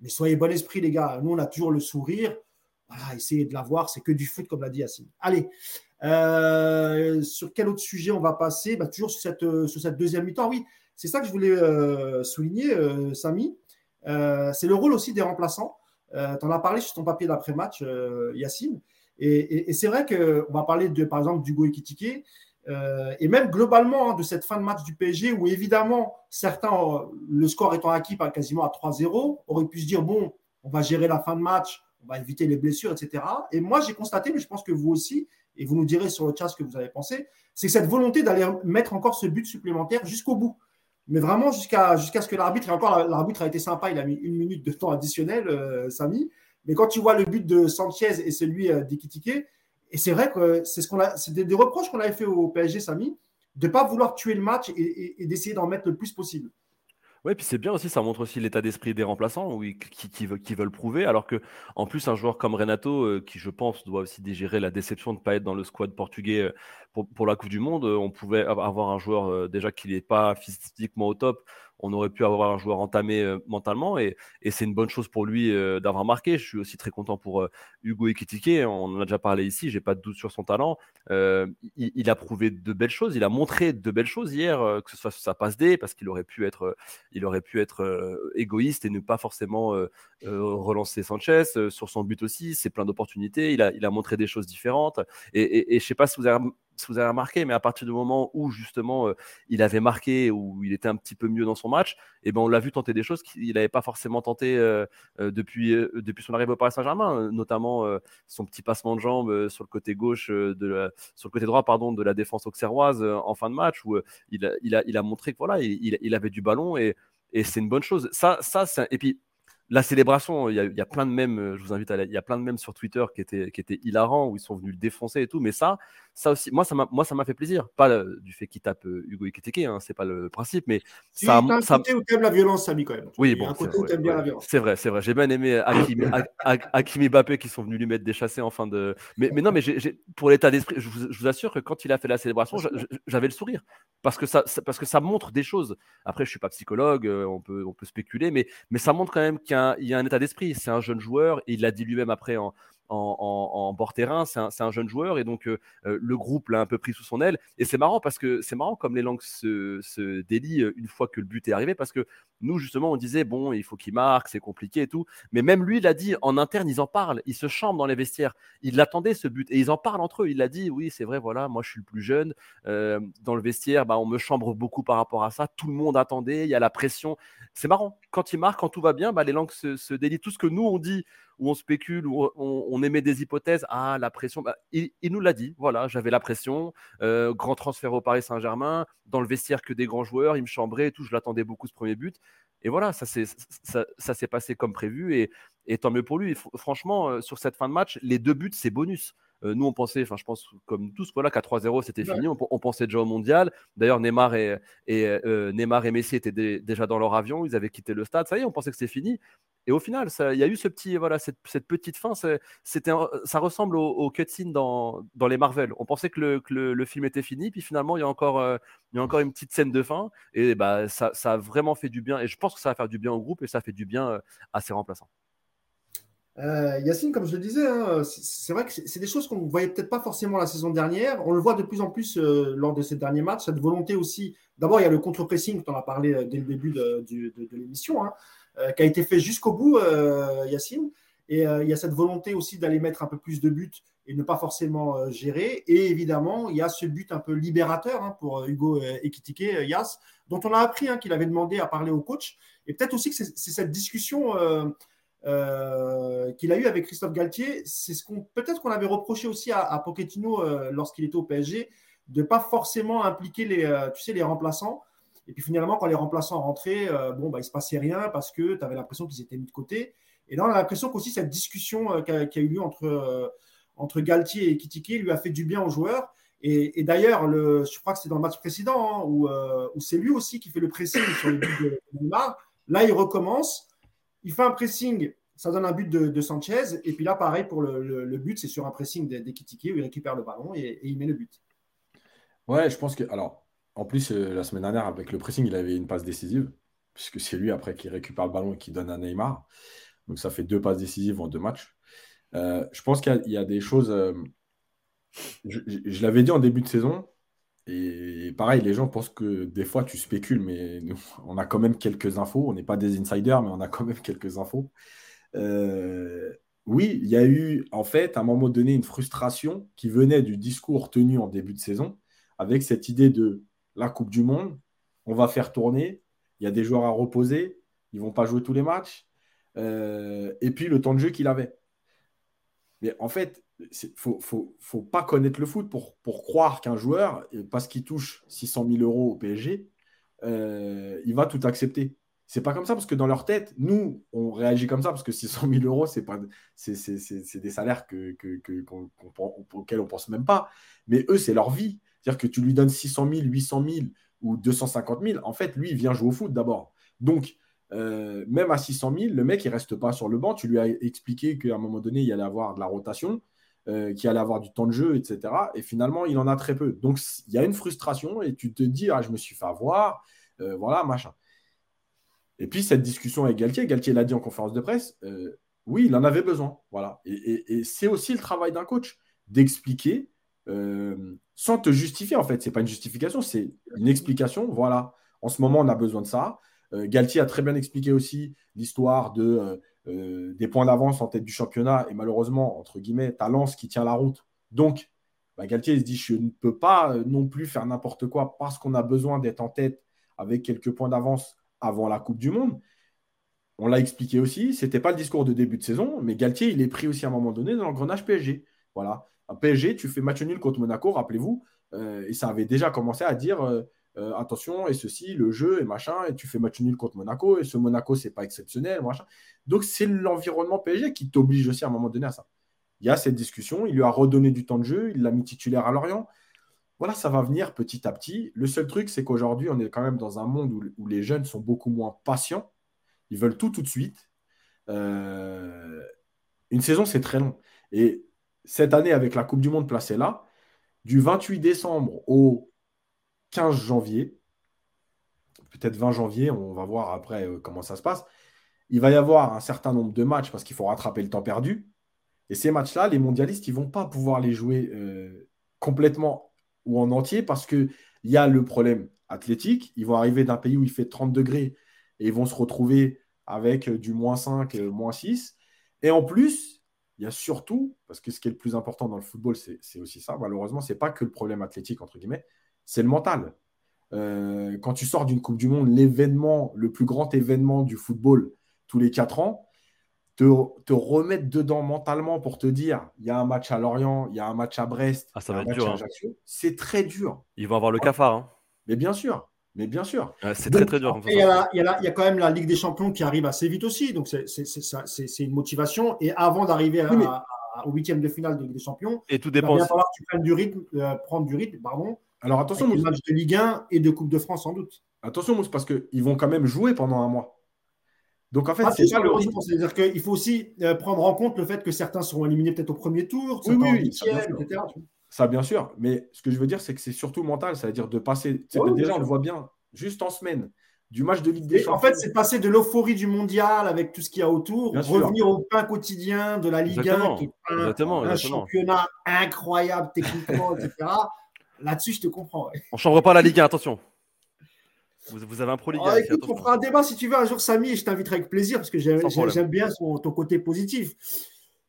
Mais soyez bon esprit, les gars. Nous, on a toujours le sourire. Voilà, essayez de l'avoir. C'est que du foot, comme l'a dit Yacine. Allez, euh, sur quel autre sujet on va passer? Bah, Toujours sur cette, euh, deuxième mi-temps. Oui, c'est ça que je voulais euh, souligner, Samy. c'est le rôle aussi des remplaçants. tu en as parlé sur ton papier d'après-match, Yacine. Et, c'est vrai qu'on va parler, de, par exemple, d'Hugo Ekitike. Euh, et même globalement hein, de cette fin de match du PSG, où évidemment, certains, euh, le score étant acquis par quasiment à 3-0, auraient pu se dire bon, on va gérer la fin de match, on va éviter les blessures, etc. Et moi, j'ai constaté, mais je pense que vous aussi, et vous nous direz sur le chat ce que vous avez pensé, c'est cette volonté d'aller mettre encore ce but supplémentaire jusqu'au bout. Mais vraiment jusqu'à jusqu'à ce que l'arbitre, et encore l'arbitre a été sympa, il a mis une minute de temps additionnel, euh, Samy. Mais quand tu vois le but de Sanchez et celui euh, d'Ikitike, et c'est vrai que c'est ce qu'on a, des, reproches qu'on avait fait au PSG, Samy, de ne pas vouloir tuer le match et, d'essayer d'en mettre le plus possible. Oui, puis c'est bien aussi, ça montre aussi l'état d'esprit des remplaçants qui, qui, veulent, prouver. Alors que, en plus, un joueur comme Renato, euh, qui je pense doit aussi digérer la déception de ne pas être dans le squad portugais euh, pour, pour, la Coupe du Monde, euh, on pouvait avoir un joueur déjà qui n'est pas physiquement au top on aurait pu avoir un joueur entamé euh, mentalement et, c'est une bonne chose pour lui euh, d'avoir marqué. Je suis aussi très content pour euh, Hugo Ekitike. On en a déjà parlé ici. J'ai pas de doute sur son talent. Il, a prouvé de belles choses. Il a montré de belles choses hier, que ce soit sur sa passe D, parce qu'il aurait pu être, il aurait pu être égoïste et ne pas forcément relancer Sanchez. sur son but aussi, c'est plein d'opportunités. Il a, il a montré des choses différentes. Et, et, et je sais pas si vous avez si vous avez remarqué, mais à partir du moment où justement euh, il avait marqué, où il était un petit peu mieux dans son match, eh ben on l'a vu tenter des choses qu'il n'avait pas forcément tenté euh, euh, depuis, depuis son arrivée au Paris Saint-Germain, notamment son petit passement de jambes sur le côté gauche, de sur le côté droit pardon, de la défense auxerroise en fin de match, où il, a, il, a, il a montré que voilà, il, il avait du ballon et, et c'est une bonne chose. Ça, ça et puis la célébration, il y, a, plein de mèmes, je vous invite il y a plein de mèmes sur Twitter qui étaient, qui étaient hilarants, où ils sont venus le défoncer et tout, mais ça, ça aussi, moi, ça m'a, moi, ça m'a fait plaisir. Pas du fait qu'il tape euh, Hugo Ekitike, hein, c'est pas le principe, mais ça. un ça... côté où t'aimes la violence, Samy, quand même. Oui, bon. C'est vrai, c'est vrai. J'ai bien aimé Hakimi, Bappé qui sont venus lui mettre des chassés en fin de. Mais, mais non, mais pour l'état d'esprit, je vous, assure que quand il a fait la célébration, j'avais le sourire. Parce que ça, parce que ça montre des choses. Après, je suis pas psychologue, euh, on peut, on peut spéculer, mais, mais ça montre quand même qu'il y, a un état d'esprit. C'est un jeune joueur, et il l'a dit lui-même après en, en, bord terrain. C'est un, jeune joueur et donc le groupe l'a un peu pris sous son aile. Et c'est marrant parce que c'est marrant comme les langues se, délient une fois que le but est arrivé parce que nous, justement, on disait bon, il faut qu'il marque, c'est compliqué et tout. Mais même lui, il a dit en interne, ils en parlent, ils se chambrent dans les vestiaires. Il attendait ce but et ils en parlent entre eux. Il a dit oui, c'est vrai, voilà, moi je suis le plus jeune. dans le vestiaire, bah, on me chambre beaucoup par rapport à ça. Tout le monde attendait, il y a la pression. C'est marrant. Quand il marque, quand tout va bien, bah, les langues se, se délient. Tout ce que nous, on dit où on spécule, où on, émet des hypothèses. Ah, la pression. Bah, il, nous l'a dit. Voilà, j'avais la pression. Euh, grand transfert au Paris Saint-Germain. Dans le vestiaire que des grands joueurs. Il me chambrait et tout. Je l'attendais beaucoup ce premier but. Et voilà, ça s'est ça, passé comme prévu. Et, et, tant mieux pour lui. franchement, euh, sur cette fin de match, les deux buts, c'est bonus. Euh, nous, on pensait, enfin, je pense comme tous, voilà, qu'à 3-0, c'était fini. On, pensait déjà au mondial. D'ailleurs, Neymar et, et Neymar et Messi étaient déjà dans leur avion. Ils avaient quitté le stade. Ça y est, on pensait que c'était fini. Et au final, il y a eu ce petit, voilà, cette, petite fin. Ça ressemble au, cutscene dans, les Marvel. On pensait que le, film était fini, puis finalement, il y, a encore, euh, il y a encore une petite scène de fin. Et bah, ça, a vraiment fait du bien. Et je pense que ça va faire du bien au groupe et ça fait du bien euh, à ses remplaçants. Euh, Yacine, comme je le disais, hein, c'est vrai que c'est des choses qu'on ne voyait peut-être pas forcément la saison dernière. On le voit de plus en plus lors de ces derniers matchs. Cette volonté aussi. D'abord, il y a le contre-pressing, tu en as parlé dès le début de l'émission. Hein. Euh, qui a été fait jusqu'au bout, euh, Yacine. Et euh, il y a cette volonté aussi d'aller mettre un peu plus de buts et ne pas forcément gérer. Et évidemment, il y a ce but un peu libérateur hein, pour Hugo Ekitike, Yass, dont on a appris hein, qu'il avait demandé à parler au coach. Et peut-être aussi que c'est cette discussion qu'il a eue avec Christophe Galtier. C'est ce qu'on peut-être qu'on avait reproché aussi à, Pochettino lorsqu'il était au PSG, de ne pas forcément impliquer les, tu sais, les remplaçants. Et puis finalement, quand les remplaçants rentraient, euh, bon, bah, il ne se passait rien parce que tu avais l'impression qu'ils étaient mis de côté. Et là, on a l'impression qu'aussi cette discussion euh, qui, a, eu lieu entre, euh, entre Galtier et Kitike lui a fait du bien aux joueurs. Et, d'ailleurs, je crois que c'est dans le match précédent hein, où, c'est lui aussi qui fait le pressing sur le but de Neymar. Là, il recommence, il fait un pressing, ça donne un but de, Sanchez. Et puis là, pareil pour le, but, c'est sur un pressing d'Ekitike où il récupère le ballon et, et il met le but. Ouais, je pense que. Alors, en plus, euh, la semaine dernière, avec le pressing, il avait une passe décisive, puisque c'est lui après qui récupère le ballon et qui donne à Neymar. Donc ça fait deux passes décisives en deux matchs. Euh, je pense qu'il y, a des choses. Euh, je, l'avais dit en début de saison, et pareil, les gens pensent que des fois tu spécules, mais on a quand même quelques infos. On n'est pas des insiders, mais on a quand même quelques infos. oui, il y a eu en fait à un moment donné une frustration qui venait du discours tenu en début de saison, avec cette idée de la Coupe du Monde, on va faire tourner, il y a des joueurs à reposer, ils ne vont pas jouer tous les matchs, euh, et puis le temps de jeu qu'il avait. Mais en fait, il ne faut, pas connaître le foot pour, croire qu'un joueur, parce qu'il touche 600 000 euros au PSG, euh, il va tout accepter. C'est pas comme ça parce que dans leur tête, nous, on réagit comme ça parce que 600 000 euros, c'est des salaires que, auxquels on pense même pas. Mais eux, c'est leur vie. C'est-à-dire que tu lui donnes 600 000, 800 000 ou 250 000. En fait, lui, il vient jouer au foot d'abord. Donc, euh, même à 600 000, le mec, il reste pas sur le banc. Tu lui as expliqué qu'à un moment donné, il allait avoir de la rotation, euh, qu'il allait avoir du temps de jeu, etc. Et finalement, il en a très peu. Donc, il y a une frustration et tu te dis, ah, je me suis fait avoir, euh, voilà, machin. Et puis, cette discussion avec Galtier, Galtier l'a dit en conférence de presse, oui, il en avait besoin. Voilà. et c'est aussi le travail d'un coach, d'expliquer euh, sans te justifier, en fait. Ce n'est pas une justification, c'est une explication. Voilà, en ce moment, on a besoin de ça. Euh, Galtier a très bien expliqué aussi l'histoire de, euh, des points d'avance en tête du championnat. Et malheureusement, entre guillemets, ta lance qui tient la route. Donc, bah, Galtier se dit, je ne peux pas non plus faire n'importe quoi parce qu'on a besoin d'être en tête avec quelques points d'avance avant la Coupe du Monde. On l'a expliqué aussi, ce n'était pas le discours de début de saison, mais Galtier, il est pris aussi à un moment donné dans l'engrenage PSG. Voilà. PSG, tu fais match nul contre Monaco, rappelez-vous, euh, et ça avait déjà commencé à dire euh, euh, attention, et ceci, le jeu, et machin, et tu fais match nul contre Monaco, et ce Monaco, c'est pas exceptionnel, machin. Donc, c'est l'environnement PSG qui t'oblige aussi à un moment donné à ça. Il y a cette discussion, il lui a redonné du temps de jeu, il l'a mis titulaire à Lorient. Voilà, ça va venir petit à petit. Le seul truc, c'est qu'aujourd'hui, on est quand même dans un monde où, les jeunes sont beaucoup moins patients. Ils veulent tout tout de suite. une saison, c'est très long. Et cette année, avec la Coupe du Monde placée là, du 28 décembre au 15 janvier, peut-être 20 janvier, on va voir après euh, comment ça se passe, il va y avoir un certain nombre de matchs parce qu'il faut rattraper le temps perdu. Et ces matchs-là, les mondialistes, ils ne vont pas pouvoir les jouer euh, complètement ou en entier parce qu'il y a le problème athlétique. Ils vont arriver d'un pays où il fait 30 degrés et ils vont se retrouver avec du moins 5, moins 6. Et en plus, il y a surtout, parce que ce qui est le plus important dans le football, c'est aussi ça, malheureusement, ce n'est pas que le problème athlétique, entre guillemets, c'est le mental. Euh, quand tu sors d'une Coupe du Monde, l'événement, le plus grand événement du football tous les quatre ans, te, remettre dedans mentalement pour te dire il y a un match à Lorient, il y a un match à Brest, ah, ça va être dur, hein. c'est très dur. Ils vont avoir le cafard. Hein. Mais bien sûr, mais bien sûr. c'est très très dur. Il y, a, il, y a, quand même la Ligue des Champions qui arrive assez vite aussi, donc c'est une motivation. Et avant d'arriver au huitième de finale de Ligue des Champions, et tout dépend. Il va falloir que tu prennes du rythme, euh, prendre du rythme, pardon, alors attention, Mousse. match de Ligue 1 et de Coupe de France sans doute. Attention, Mousse, parce qu'ils vont quand même jouer pendant un mois. Donc en fait, ah, c'est ça le rythme. C'est-à-dire qu'il faut aussi euh, prendre en compte le fait que certains seront éliminés peut-être au premier tour, oui, oui, bien etc. Ça, bien sûr. Mais ce que je veux dire, c'est que c'est surtout mental. C'est-à-dire de passer. déjà, on le voit bien, juste en semaine, du match de Ligue des Champions. En fait, c'est passer de l'euphorie du mondial avec tout ce qu'il y a autour, revenir au pain quotidien de la Ligue 1, qui est un, championnat incroyable techniquement, etc. Là-dessus, je te comprends. On ne chambre pas la Ligue 1, attention. Vous, avez un pro Ligue 1. Ah, on fera un débat si tu veux un jour, Samy, et je t'inviterai avec plaisir parce que j'aime bien ton côté positif.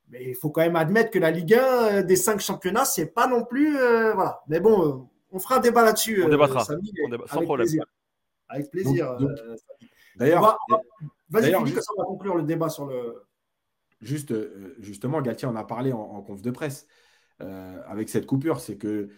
Mais il faut quand même admettre que la Ligue 1 euh, des cinq championnats, c'est pas non plus. Euh, voilà. Mais bon, euh, on fera un débat là-dessus. On débattra. Sans avec problème. Plaisir. Avec plaisir. D'ailleurs, vas-y, on va conclure le débat sur le. Juste, justement, Galtier en a parlé en, en conf de presse avec cette coupure. C'est que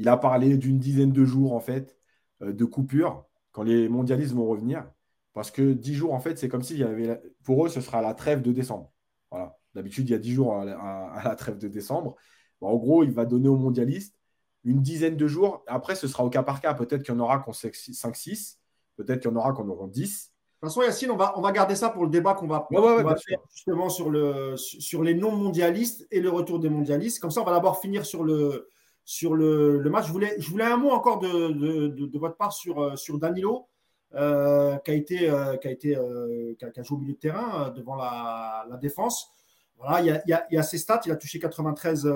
il a parlé d'une dizaine de jours, en fait, euh, de coupure quand les mondialistes vont revenir. Parce que dix jours, en fait, c'est comme s'il y avait. Pour eux, ce sera la trêve de décembre. Voilà. D'habitude, il y a dix jours à la, trêve de décembre. en gros, il va donner aux mondialistes une dizaine de jours. Après, ce sera au cas par cas. Peut-être qu'il y en aura qu'on 5-6. Peut-être qu'il y en aura qu'on aura 10. De toute façon, Yacine, on va, on va garder ça pour le débat qu'on va, faire justement sur, le, sur les non-mondialistes et le retour des mondialistes. Comme ça, on va d'abord finir sur le, sur le, match. Je voulais, je voulais un mot encore de, votre part sur, euh, sur Danilo, euh, qui a été, euh, qui a été, qui a, joué au milieu de terrain devant la, défense. Voilà, il y, a, il, a, ses stats. Il a touché 93,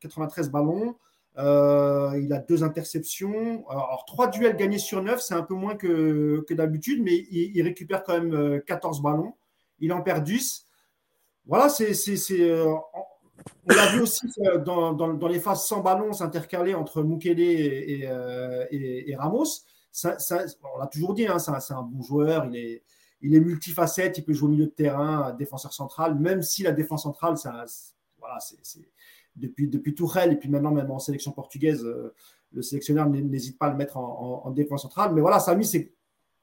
93 ballons. il a deux interceptions. Alors, trois duels gagnés sur neuf, c'est un peu moins que, que d'habitude, mais il, récupère quand même 14 ballons. Il en perd 10. Voilà, c'est on l'a vu aussi euh, dans, les phases sans ballon s'intercaler entre Mukele et, euh, Ramos. on l'a toujours dit, hein, c'est un, bon joueur, il est, il est multifacette, il peut jouer au milieu de terrain, défenseur central, même si la défense centrale, voilà, c'est, depuis, depuis Tourelle et puis maintenant même en sélection portugaise, euh, le sélectionneur n'hésite pas à le mettre en, défense centrale. Mais voilà, Samy, c'est,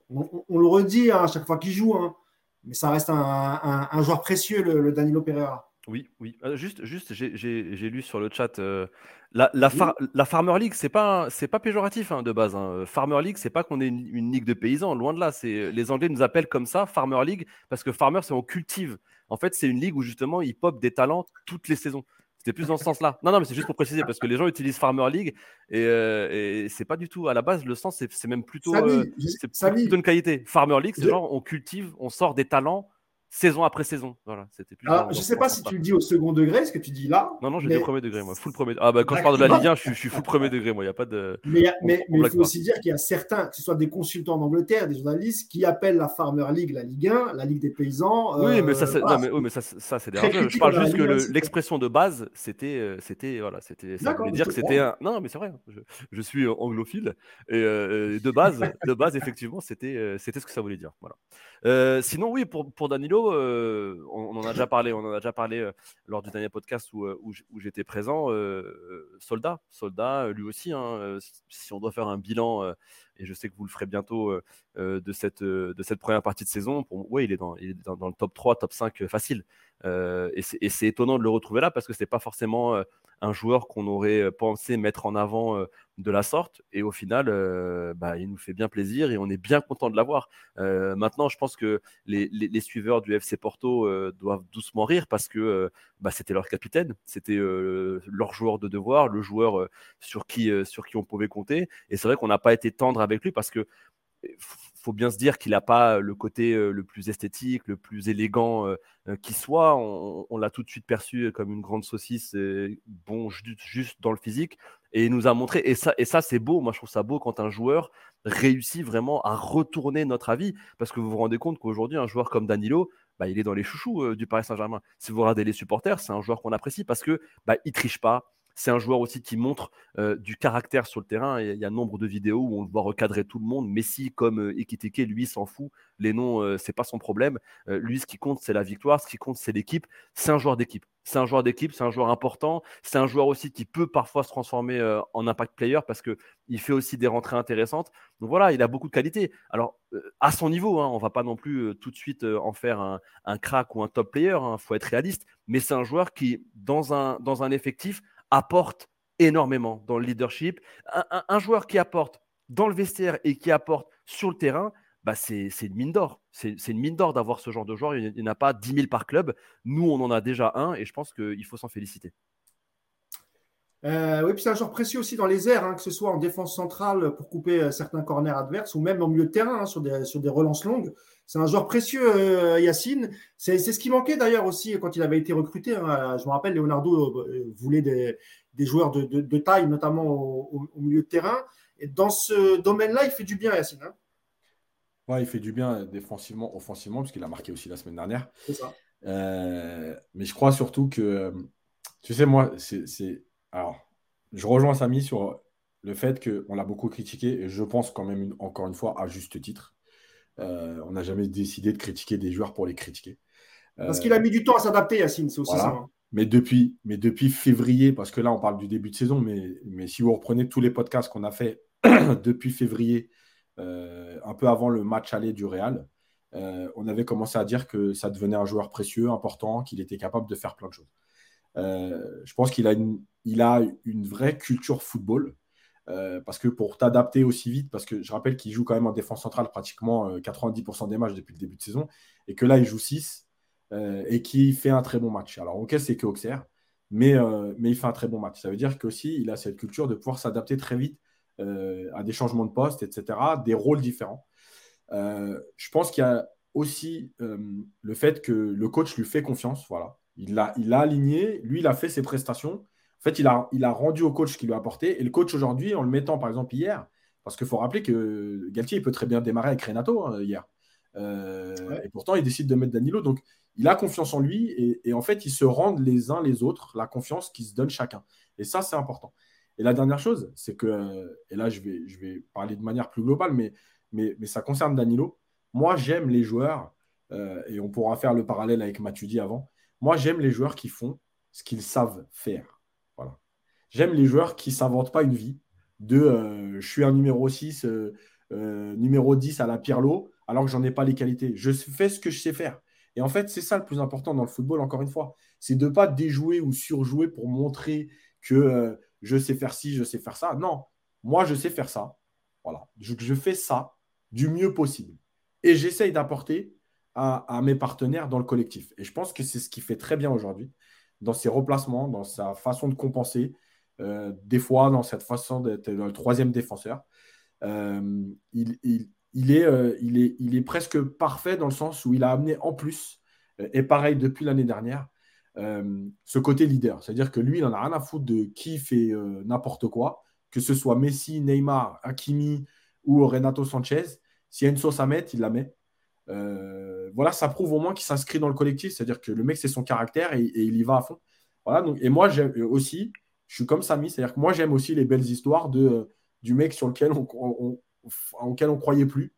on, le redit hein, à chaque fois qu'il joue, hein, mais ça reste un, joueur précieux, le Danilo Pereira. Oui, oui. Euh, juste, juste j'ai lu sur le chat. Euh, la, la, la, Farmer League, c'est pas, c'est pas péjoratif hein, de base. Hein. Farmer League, c'est pas qu'on est une, ligue de paysans. Loin de là. C'est les Anglais nous appellent comme ça, Farmer League, parce que Farmer, c'est on cultive. En fait, c'est une ligue où justement ils pop des talents toutes les saisons. C'était plus dans ce sens-là. Non, non, mais c'est juste pour préciser parce que les gens utilisent Farmer League et, euh, et c'est pas du tout à la base. Le sens, c'est même plutôt, c'est plutôt une qualité. Farmer League, c'est genre on cultive, on sort des talents saison après saison. Voilà, c'était plus. je sais pas si tu le dis au second degré, ce que tu dis là. Non, non, je dis au premier degré, moi. Full premier. Ah, bah, quand je parle de la Ligue 1, je, suis full premier degré, moi. Il n'y a pas de. Mais, mais, il faut aussi dire qu'il y a certains, que ce soit des consultants d'Angleterre, des journalistes, qui appellent la Farmer League la Ligue 1, la Ligue des paysans. oui, mais ça, euh, mais, mais ça, ça c'est. Je parle juste que l'expression de base, c'était, euh, c'était, voilà, c'était, ça voulait dire que c'était un. Non, mais c'est vrai. Je, je, suis anglophile et euh, de base, de base, effectivement, c'était, c'était ce que ça voulait dire. Voilà. Sinon, oui, pour, pour Danilo on, en a déjà parlé, on en a déjà parlé euh, lors du dernier podcast où, euh, où, j'étais présent. Euh, soldat, soldat, lui aussi. Hein, si on doit faire un bilan, et je sais que vous le ferez bientôt de, cette, de cette première partie de saison, pour, ouais, il est, dans, il est dans, le top 3, top 5 facile. et c'est étonnant de le retrouver là parce que c'est pas forcément un joueur qu'on aurait pensé mettre en avant de la sorte. Et au final, bah, il nous fait bien plaisir et on est bien content de l'avoir. maintenant, je pense que les, suiveurs du FC Porto doivent doucement rire parce que bah, c'était leur capitaine, c'était leur joueur de devoir, le joueur sur, qui, sur qui on pouvait compter. Et c'est vrai qu'on n'a pas été tendre avec lui parce que faut bien se dire qu'il n'a pas le côté le plus esthétique, le plus élégant qui soit. On, l'a tout de suite perçu comme une grande saucisse, bon, juste, dans le physique. Et il nous a montré, et ça, et ça c'est beau, moi je trouve ça beau quand un joueur réussit vraiment à retourner notre avis. Parce que vous vous rendez compte qu'aujourd'hui, un joueur comme Danilo, bah, il est dans les chouchous du Paris Saint-Germain. Si vous regardez les supporters, c'est un joueur qu'on apprécie parce que bah, il triche pas, c'est un joueur aussi qui montre euh, du caractère sur le terrain. Il y a nombre de vidéos où on le voit recadrer tout le monde. Messi comme euh, lui, s'en fout. Les noms, ce euh, c'est pas son problème. lui, ce qui compte, c'est la victoire. Ce qui compte, c'est l'équipe. C'est un joueur d'équipe. C'est un joueur d'équipe, c'est un joueur important. C'est un joueur aussi qui peut parfois se transformer en impact player parce qu'il fait aussi des rentrées intéressantes. Donc voilà, il a beaucoup de qualités. Alors, à son niveau, hein, on va pas non plus tout de suite en faire un, crack ou un top player. Il hein, faut être réaliste. Mais c'est un joueur qui, dans un, dans un effectif, apporte énormément dans le leadership. Un, joueur qui apporte dans le vestiaire et qui apporte sur le terrain, bah c'est une mine d'or. C'est une mine d'or d'avoir ce genre de joueur. Il n'y en a pas 10 000 par club. Nous, on en a déjà un et je pense qu'il faut s'en féliciter. Euh, oui, puis c'est un joueur précieux aussi dans les airs, hein, que ce soit en défense centrale pour couper euh, certains corners adverses ou même en milieu de terrain hein, sur, des, relances longues. C'est un joueur précieux, euh, Yacine. C'est ce qui manquait d'ailleurs aussi quand il avait été recruté. Hein. Je me rappelle, Leonardo voulait des, joueurs de, de, taille, notamment au, milieu de terrain. Et dans ce domaine-là, il fait du bien, Yacine. Ouais, il fait du bien défensivement, offensivement, parce qu'il a marqué aussi la semaine dernière. C'est ça. mais je crois surtout que, tu sais, moi, c'est alors, je rejoins Samy sur le fait qu'on l'a beaucoup critiqué, et je pense quand même, encore une fois, à juste titre. Euh, on n'a jamais décidé de critiquer des joueurs pour les critiquer. Parce qu'il a mis du temps à s'adapter, Yacine, c'est aussi ça. Hein. Mais depuis, mais depuis février, parce que là, on parle du début de saison, mais, mais si vous reprenez tous les podcasts qu'on a fait depuis février, euh, un peu avant le match aller du Real, euh, on avait commencé à dire que ça devenait un joueur précieux, important, qu'il était capable de faire plein de choses. Euh, je pense qu'il a une, vraie culture football. Euh, parce que pour t'adapter aussi vite, parce que je rappelle qu'il joue quand même en défense centrale pratiquement 90% euh, des matchs depuis le début de saison, et que là il joue 6 et qui fait un très bon match. Alors ok, c'est que Auxerre, mais, mais il fait un très bon match. Ça veut dire qu'aussi il a cette culture de pouvoir s'adapter très vite à des changements de poste, etc., des rôles différents. je pense qu'il y a aussi le fait que le coach lui fait confiance. Voilà. Il l'a il a aligné, lui, il a fait ses prestations. En fait, il a, il a rendu au coach ce qu'il lui a apporté. Et le coach aujourd'hui, en le mettant par exemple hier, parce qu'il faut rappeler que Galtier, il peut très bien démarrer avec Renato hein, hier. Euh, et pourtant, il décide de mettre Danilo. Donc, il a confiance en lui. Et, en fait, ils se rendent les uns les autres la confiance qu'ils se donnent chacun. Et ça, c'est important. Et la dernière chose, c'est que, et là, je vais, je vais parler de manière plus globale, mais, mais, mais ça concerne Danilo. Moi, j'aime les joueurs, euh, et on pourra faire le parallèle avec Matuidi avant. Moi, j'aime les joueurs qui font ce qu'ils savent faire. Voilà. J'aime les joueurs qui ne s'inventent pas une vie de euh, je suis un numéro 6, euh, euh, numéro 10 à la Pirlo, alors que j'en ai pas les qualités. Je fais ce que je sais faire. Et en fait, c'est ça le plus important dans le football, encore une fois. C'est de ne pas déjouer ou surjouer pour montrer que je sais faire ci, je sais faire ça. Non, moi, je sais faire ça. Voilà. je fais ça du mieux possible. Et j'essaye d'apporter à, mes partenaires dans le collectif. Et je pense que c'est ce qui fait très bien aujourd'hui, dans ses replacements, dans sa façon de compenser, euh, des fois dans cette façon d'être le troisième défenseur. Euh, euh, il est presque parfait dans le sens où il a amené en plus, et pareil depuis l'année dernière, ce côté leader. C'est-à-dire que lui, il n'en a rien à foutre de qui fait n'importe quoi, que ce soit Messi, Neymar, Hakimi ou Renato Sanchez. S'il y a une sauce à mettre, il la met. Euh, voilà, ça prouve au moins qu'il s'inscrit dans le collectif. C'est-à-dire que le mec, c'est son caractère et, il y va à fond. Voilà, donc, et moi, j'aime aussi, je suis comme Samy, c'est-à-dire que moi, j'aime aussi les belles histoires de, du mec sur lequel on, on, auquel on croyait plus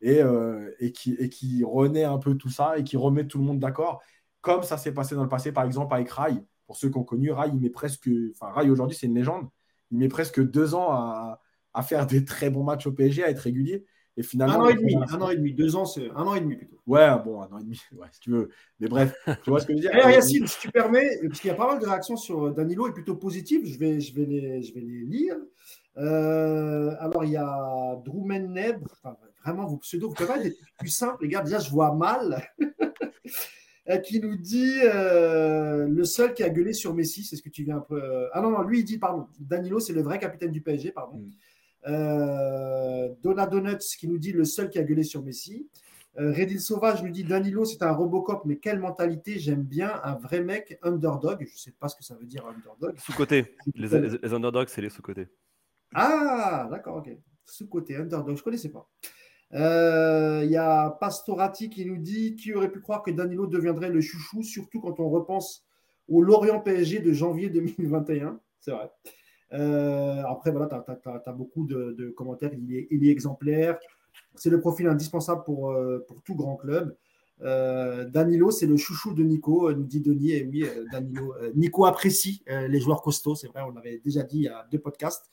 et, euh, et, qui, et qui renaît un peu tout ça et qui remet tout le monde d'accord. Comme ça s'est passé dans le passé, par exemple, avec Rai. Pour ceux qui ont connu, Rai, il met presque. Enfin, Rai aujourd'hui, c'est une légende. Il met presque deux ans à, à faire des très bons matchs au PSG, à être régulier. Et finalement, un an et demi, un an et demi, deux ans, c'est un an et demi plutôt. Ouais, bon, un an et demi, ouais, si tu veux. Mais bref, tu vois ce que je veux dire? Alors, Yacine, si tu permets, parce qu'il y a pas mal de réactions sur Danilo et plutôt positives, je vais, je vais, les, je vais les lire. Euh, alors, il y a Droumen Neb, enfin, vraiment, vos pseudos, vous pouvez être plus simple, les gars. Déjà, je vois mal. Euh, qui nous dit euh, le seul qui a gueulé sur Messi, c'est ce que tu viens un peu. Ah non, non, lui, il dit, pardon, Danilo, c'est le vrai capitaine du PSG, pardon. Mm. Euh, Donna Donuts qui nous dit le seul qui a gueulé sur Messi. Euh, Redil Sauvage nous dit Danilo, c'est un Robocop, mais quelle mentalité J'aime bien un vrai mec underdog. Je ne sais pas ce que ça veut dire underdog. Sous-côté. Les, underdogs, c'est les sous-côtés. Ah, d'accord, ok. Sous-côté, underdog, je ne connaissais pas. Il euh, y a Pastorati qui nous dit qui aurait pu croire que Danilo deviendrait le chouchou, surtout quand on repense au Lorient PSG de janvier 2021. C'est vrai. Euh, après, voilà, tu as, beaucoup de, commentaires. Il est, exemplaire. C'est le profil indispensable pour, euh, tout grand club. Danilo, c'est le chouchou de Nico, nous dit Denis. Et oui, Danilo, Nico apprécie les joueurs costauds. C'est vrai, on l'avait déjà dit il y a deux podcasts.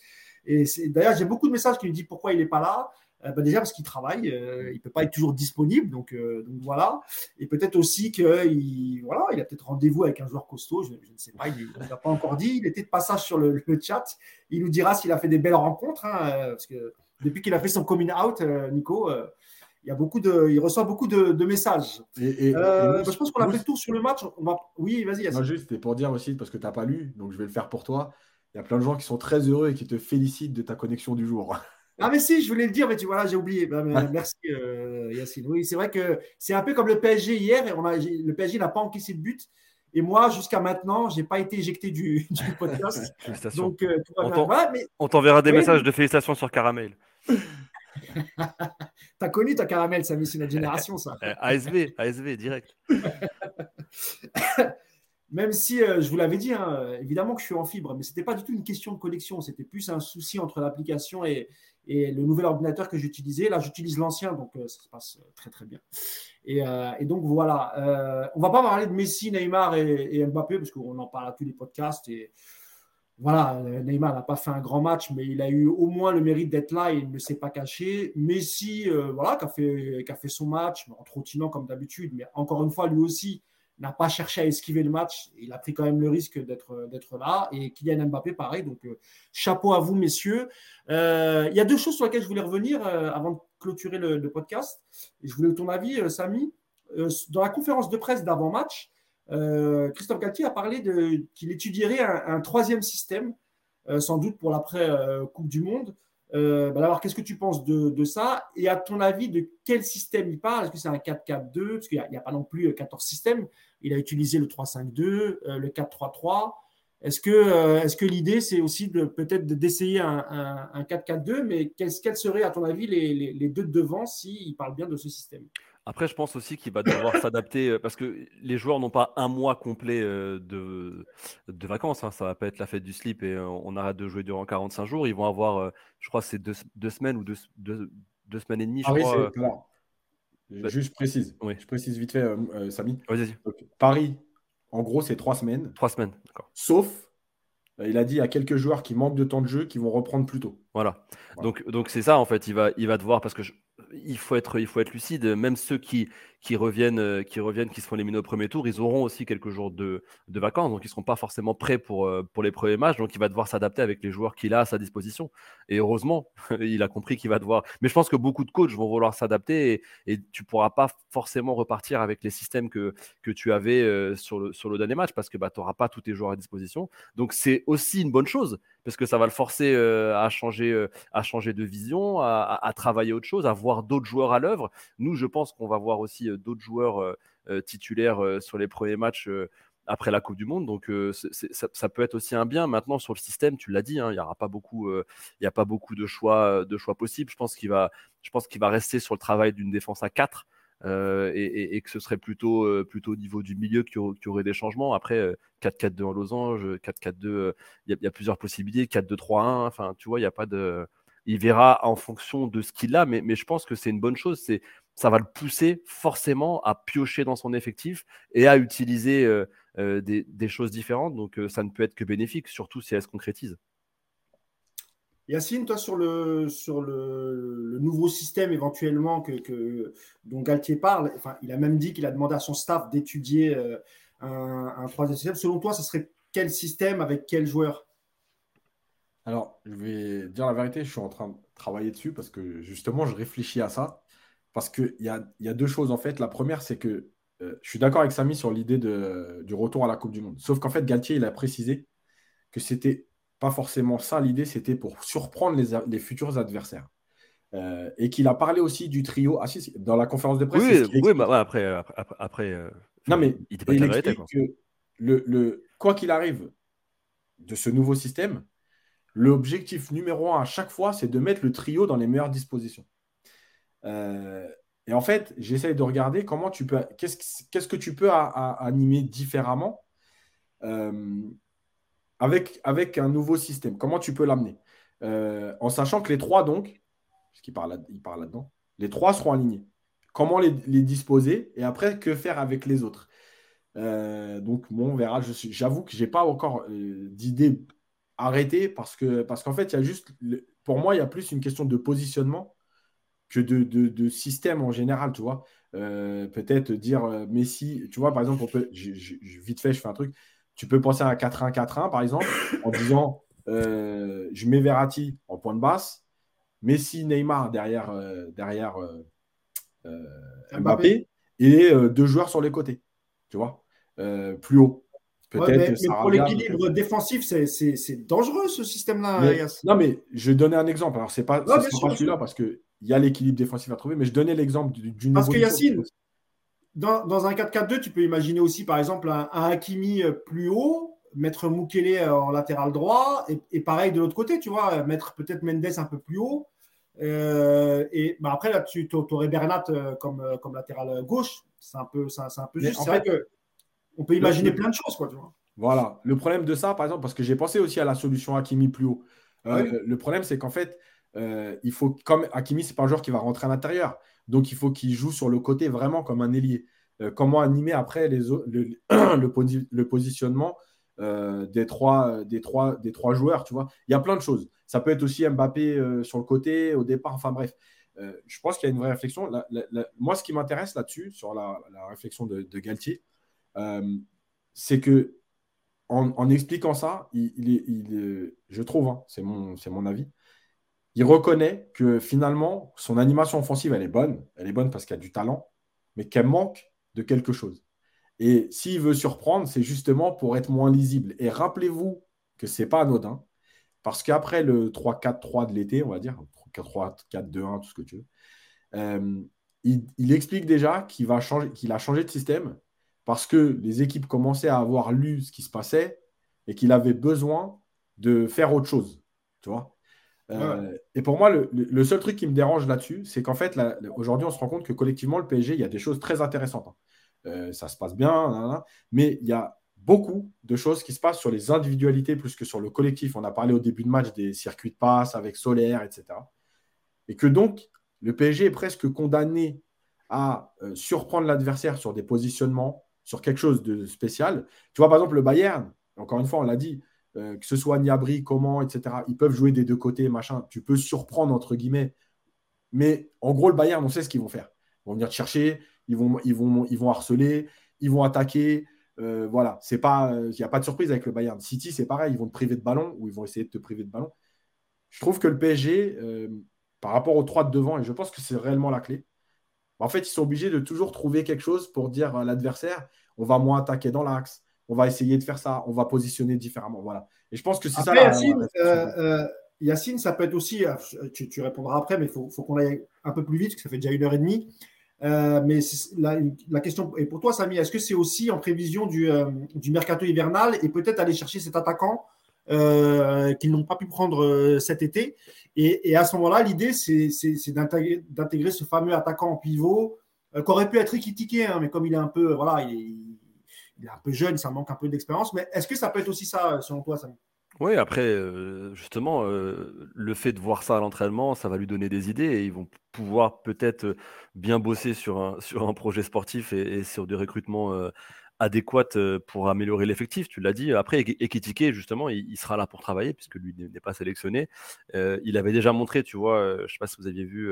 Et d'ailleurs, j'ai beaucoup de messages qui me disent pourquoi il n'est pas là. Euh, bah, déjà parce qu'il travaille, euh, il ne peut pas être toujours disponible, donc, euh, donc voilà. Et peut-être aussi qu'il voilà, il a peut-être rendez-vous avec un joueur costaud, je, ne sais pas, il n'a pas encore dit. Il était de passage sur le, chat. Il nous dira s'il a fait des belles rencontres, hein, parce que depuis qu'il a fait son coming out, Nico, il, y a beaucoup de, il reçoit beaucoup de, messages. Et, bah, je pense qu'on a fait le tour sur le match. On va... Oui, vas-y. Moi, juste, c'était pour dire aussi, parce que tu n'as pas lu, donc je vais le faire pour toi. Il y a plein de gens qui sont très heureux et qui te félicitent de ta connexion du jour. Ah, mais si, je voulais le dire, mais tu vois, j'ai oublié. Bah, merci, euh, Yacine. Oui, c'est vrai que c'est un peu comme le PSG hier. Et on a, le PSG n'a pas encaissé de but. Et moi, jusqu'a maintenant, je n'ai pas été éjecté du, podcast. Donc, euh, on t'enverra des messages de félicitations sur Caramel. T'as connu ta Caramel, ça c'est notre génération, ça. ASV, ASV, direct. Même si, euh, je vous l'avais dit, hein, évidemment que je suis en fibre, mais ce n'était pas du tout une question de connexion, c'était plus un souci entre l'application et, le nouvel ordinateur que j'utilisais. Là, j'utilise l'ancien, donc euh, ça se passe euh, très très bien. Et, donc voilà, on va pas parler de Messi, Neymar et, Mbappé parce qu'on en parle à tous les podcasts. Et voilà, Neymar n'a pas fait un grand match, mais il a eu au moins le mérite d'être là et il ne s'est pas caché. Messi, voilà, qui a fait son match en trottinant comme d'habitude, mais encore une fois, lui aussi, n'a pas cherché à esquiver le match. Il a pris quand même le risque d'être, d'être là. Et Kylian Mbappé, pareil. Donc, euh, chapeau à vous, messieurs. Euh, il y a deux choses sur lesquelles je voulais revenir euh, avant de clôturer le, podcast. Je voulais ton avis, Samy. dans la conférence de presse d'avant-match, Christophe Galtier a parlé qu'il étudierait un, troisième système, sans doute pour l'après-Coupe du Monde. Euh, bah qu'est-ce que tu penses de, ça? Et à ton avis, de quel système il parle? Est-ce que c'est un 4-4-2 Parce qu'il n'y a, pas non plus 14 systèmes. Il a utilisé le 3-5-2, euh, le 4-3-3. Est-ce que, euh, l'idée, c'est aussi peut-être d'essayer un, un, 4-4-2 Mais quels, seraient, à ton avis, les, deux de devant s'il parle bien de ce système? Après, je pense aussi qu'il va devoir s'adapter euh, parce que les joueurs n'ont pas un mois complet euh, de, de vacances. Hein. Ça va pas être la fête du slip et on arrête de jouer durant 45 jours. Ils vont avoir, je crois, c'est deux, deux, semaines ou deux, deux, semaines et demie. Je crois. Bah, Juste précise. Oui. Je précise vite fait, euh, Samy. Vas-y. Paris, en gros, c'est trois semaines. Trois semaines, d'accord. Sauf, il a dit à quelques joueurs qui manquent de temps de jeu qui vont reprendre plus tôt. Voilà. Donc, donc c'est ça en fait. Il va, il va devoir parce que je, il faut être, il faut être lucide. Même ceux qui, qui reviennent, euh, qui reviennent, qui se font éliminer au premier tour, ils auront aussi quelques jours de, de vacances, donc ils ne seront pas forcément prêts pour, euh, pour les premiers matchs. Donc il va devoir s'adapter avec les joueurs qu'il a à sa disposition. Et heureusement, il a compris qu'il va devoir. Mais je pense que beaucoup de coachs vont vouloir s'adapter et, et tu pourras pas forcément repartir avec les systèmes que, que tu avais euh, sur, le, sur le dernier match parce que bah, tu n'auras pas tous tes joueurs à disposition. Donc c'est aussi une bonne chose parce que ça va le forcer à changer, à changer de vision, à, travailler autre chose, à voir d'autres joueurs à l'œuvre. Nous, je pense qu'on va voir aussi d'autres joueurs titulaires sur les premiers matchs après la Coupe du Monde. Donc ça, peut être aussi un bien. Maintenant sur le système, tu l'as dit, hein, il n'y aura pas beaucoup, a pas beaucoup de choix, de choix possibles. Je pense qu'il va, je va rester sur le travail d'une défense à 4. Et, que ce serait plutôt, plutôt au niveau du milieu qui, aurait des changements. Après, 4-4-2 en losange, 4-4-2, il y, a plusieurs possibilités, 4-2-3-1, enfin, tu vois, il n'y a pas de. Il verra en fonction de ce qu'il a, mais, mais je pense que c'est une bonne chose. C'est ça va le pousser forcément à piocher dans son effectif et à utiliser euh, euh, des, choses différentes. Donc, euh, ça ne peut être que bénéfique, surtout si elle se concrétise. Yacine, toi, sur le, sur le, nouveau système éventuellement que, dont Galtier parle, enfin, il a même dit qu'il a demandé à son staff d'étudier un, un, troisième système. Selon toi, ce serait quel système avec quel joueur? Alors, je vais dire la vérité, je suis en train de travailler dessus parce que justement, je réfléchis à ça. Parce qu'il y a, y a deux choses en fait. La première, c'est que euh, je suis d'accord avec Samy sur l'idée du retour à la Coupe du Monde. Sauf qu'en fait, Galtier, il a précisé que c'était pas forcément ça l'idée, c'était pour surprendre les, futurs adversaires. Euh, et qu'il a parlé aussi du trio. Ah, si, dans la conférence de presse. Oui, oui bah, après, après, euh, non, mais il, explique que le, le, quoi qu'il arrive de ce nouveau système, l'objectif numéro un à chaque fois, c'est de mettre le trio dans les meilleures dispositions. Euh, et en fait, j'essaye de regarder comment tu peux, qu'est-ce, que tu peux animer différemment euh, avec, avec un nouveau système. Comment tu peux l'amener? Euh, En sachant que les trois, donc, parce qu'il parle, il parle là-dedans, les trois seront alignés. Comment les, disposer et après, que faire avec les autres? Euh, Donc, bon, on verra. J'avoue que je n'ai pas encore d'idée arrêtée parce, que, parce qu'en fait, il y a juste, pour moi, il y a plus une question de positionnement que de, système en général, tu vois. Euh, peut-être dire euh, Messi, tu vois, par exemple, on peut, vite fait, je fais un truc. Tu peux penser à un 4-1-4-1, par exemple, en disant euh, je mets Verratti en point de basse, Messi, Neymar derrière, derrière Mbappé, et deux joueurs sur les côtés, tu vois, plus haut. mais, pour l'équilibre défensif, c'est dangereux ce système-là. Non, mais je vais donner un exemple. Alors, c'est pas, pas celui-là parce que il y a l'équilibre défensif à trouver, mais je donnais l'exemple du, du Parce que Yacine, dans, dans, un 4-4-2, tu peux imaginer aussi, par exemple, un, Hakimi euh, plus haut, mettre Mukele euh, en latéral droit, et, pareil de l'autre côté, tu vois, mettre peut-être Mendes un peu plus haut. Euh, et bah après, là, tu aurais Bernat comme, comme latéral gauche. C'est un peu, c'est un peu juste. C'est vrai qu'on peut imaginer plein de choses, quoi, tu vois. Voilà. Le problème de ça, par exemple, parce que j'ai pensé aussi à la solution Hakimi plus haut. Le problème, c'est qu'en fait, euh, il faut, comme Hakimi, c'est pas un joueur qui va rentrer à l'intérieur. Donc, il faut qu'il joue sur le côté vraiment comme un ailier. Euh, comment animer après le, positionnement euh, des, trois, joueurs, tu vois. Il y a plein de choses. Ça peut être aussi Mbappé sur le côté, au départ, enfin bref. je pense qu'il y a une vraie réflexion. moi, ce qui m'intéresse là-dessus, sur la, réflexion de, Galtier, c'est que en, expliquant ça, je trouve, hein, c'est mon avis, il reconnaît que finalement, son animation offensive, elle est bonne. Elle est bonne parce qu'il a du talent, mais qu'elle manque de quelque chose. Et s'il veut surprendre, c'est justement pour être moins lisible. Et rappelez-vous que ce n'est pas anodin, parce qu'après le 3-4-3 de l'été, on va dire, 3-4-4-2-1, tout ce que tu veux, euh, il, explique déjà qu'il a changé de système parce que les équipes commençaient à avoir lu ce qui se passait et qu'il avait besoin de faire autre chose. Tu vois euh, et pour moi, le, seul truc qui me dérange là-dessus, c'est qu'en fait, aujourd'hui, on se rend compte que collectivement, le PSG, il y a des choses très intéressantes. Hein. Euh, ça se passe bien, mais il y a beaucoup de choses qui se passent sur les individualités plus que sur le collectif. On a parlé au début de match des circuits de passe avec Solaire, etc. Et que donc, le PSG est presque condamné à euh, surprendre l'adversaire sur des positionnements, sur quelque chose de spécial. Tu vois, par exemple, le Bayern, encore une fois, on l'a dit, euh, que ce soit Niabri, comment, etc. Ils peuvent jouer des deux côtés, machin. Tu peux surprendre, entre guillemets. Mais en gros, le Bayern, on sait ce qu'ils vont faire. Ils vont venir te chercher, ils vont, ils harceler, ils vont attaquer. Euh, voilà, c'est pas, il n'y a pas de surprise avec le Bayern. City, c'est pareil, ils vont te priver de ballon ou ils vont essayer de te priver de ballon. Je trouve que le PSG, euh, par rapport aux trois de devant, et je pense que c'est réellement la clé, en fait, ils sont obligés de toujours trouver quelque chose pour dire à l'adversaire on va moins attaquer dans l'axe, on va essayer de faire ça, on va positionner différemment. Voilà. Et je pense que c'est ça. Yacine, euh, euh, Yacine, ça peut être aussi, euh, tu, répondras après, mais il faut, qu'on aille un peu plus vite, parce que ça fait déjà une heure et demie. mais la, question est pour toi, Samy, est-ce que c'est aussi en prévision du, mercato hivernal et peut-être aller chercher cet attaquant qu'ils n'ont pas pu prendre cet été? Et, à ce moment-là, l'idée, c'est d'intégrer ce fameux attaquant en pivot qui aurait pu être critiqué, hein, mais comme il est un peu, voilà, il, il est un peu jeune, ça manque un peu d'expérience. Mais est-ce que ça peut être aussi ça, selon toi, Samy? Oui, après, euh, justement, euh, le fait de voir ça à l'entraînement, ça va lui donner des idées et ils vont pouvoir peut-être euh, bien bosser sur un, sur un projet sportif et, sur des recrutements adéquate pour améliorer l'effectif. Tu l'as dit. Après, Ekitike, justement, il, sera là pour travailler puisque lui n'est pas sélectionné. il avait déjà montré, tu vois, je ne sais pas si vous aviez vu,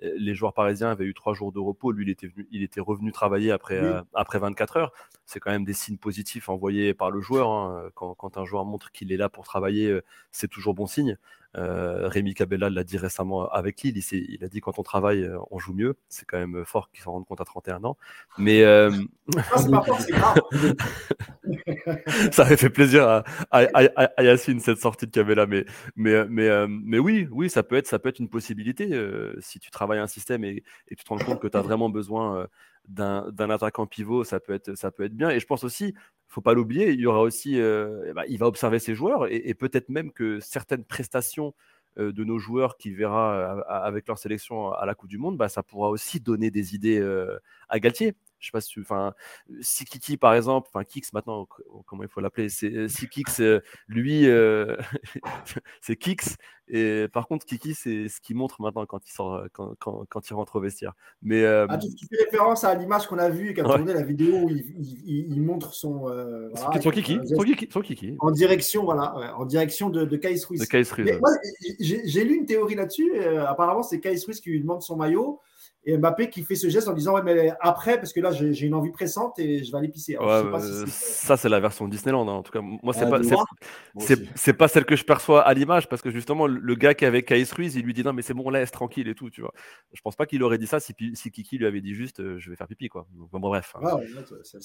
les joueurs parisiens avaient eu trois jours de repos. Lui, il était, venu, il était revenu travailler après, après 24 heures. C'est quand même des signes positifs envoyés par le joueur. Hein. Quand, quand, un joueur montre qu'il est là pour travailler, c'est toujours bon signe. Euh, Rémi Cabella l'a dit récemment avec Lille. Il, il, a dit quand on travaille, euh, on joue mieux. C'est quand même fort qu'il s'en rende compte à 31 ans. Mais euh... pas fort, ça avait fait plaisir à, à, Yacine cette sortie de Cabella, mais, mais, mais, euh, mais oui, oui, ça peut être, ça peut être une possibilité euh, si tu travailles un système et, et, tu te rends compte que tu as vraiment besoin euh, d'un attaquant pivot, ça peut être, bien. Et je pense aussi, faut pas l'oublier, il y aura aussi, eh ben, il va observer ses joueurs et, peut-être même que certaines prestations de nos joueurs qu'il verra avec leur sélection à la Coupe du Monde, bah, ça pourra aussi donner des idées à Galtier je sais pas si enfin si Kiki par exemple enfin Kix maintenant comment il faut l'appeler c'est euh, si Kix euh, lui euh, c'est Kix. Et par contre Kiki c'est ce qu'il montre maintenant quand il sort quand, quand, quand il rentre au vestiaire. Mais ah, tu, fais référence à l'image qu'on a vue qui a tourné la vidéo où il, il, montre son, voilà, son, kiki, son, kiki, son, kiki, en direction voilà en direction de, de Kais Ruiz, j'ai lu une théorie là-dessus apparemment c'est Kais Ruiz qui lui demande son maillot et Mbappé qui fait ce geste en disant ouais mais après parce que là j'ai une envie pressante et je vais aller pisser. ça c'est la version Disneyland hein. en tout cas moi c'est pas c'est pas celle que je perçois à l'image parce que justement le gars qui est avec Caïs Ruiz il lui dit non mais c'est bon laisse tranquille et tout tu vois. Je pense pas qu'il aurait dit ça si, si, Kiki lui avait dit juste euh, je vais faire pipi quoi. bon, bref. Hein.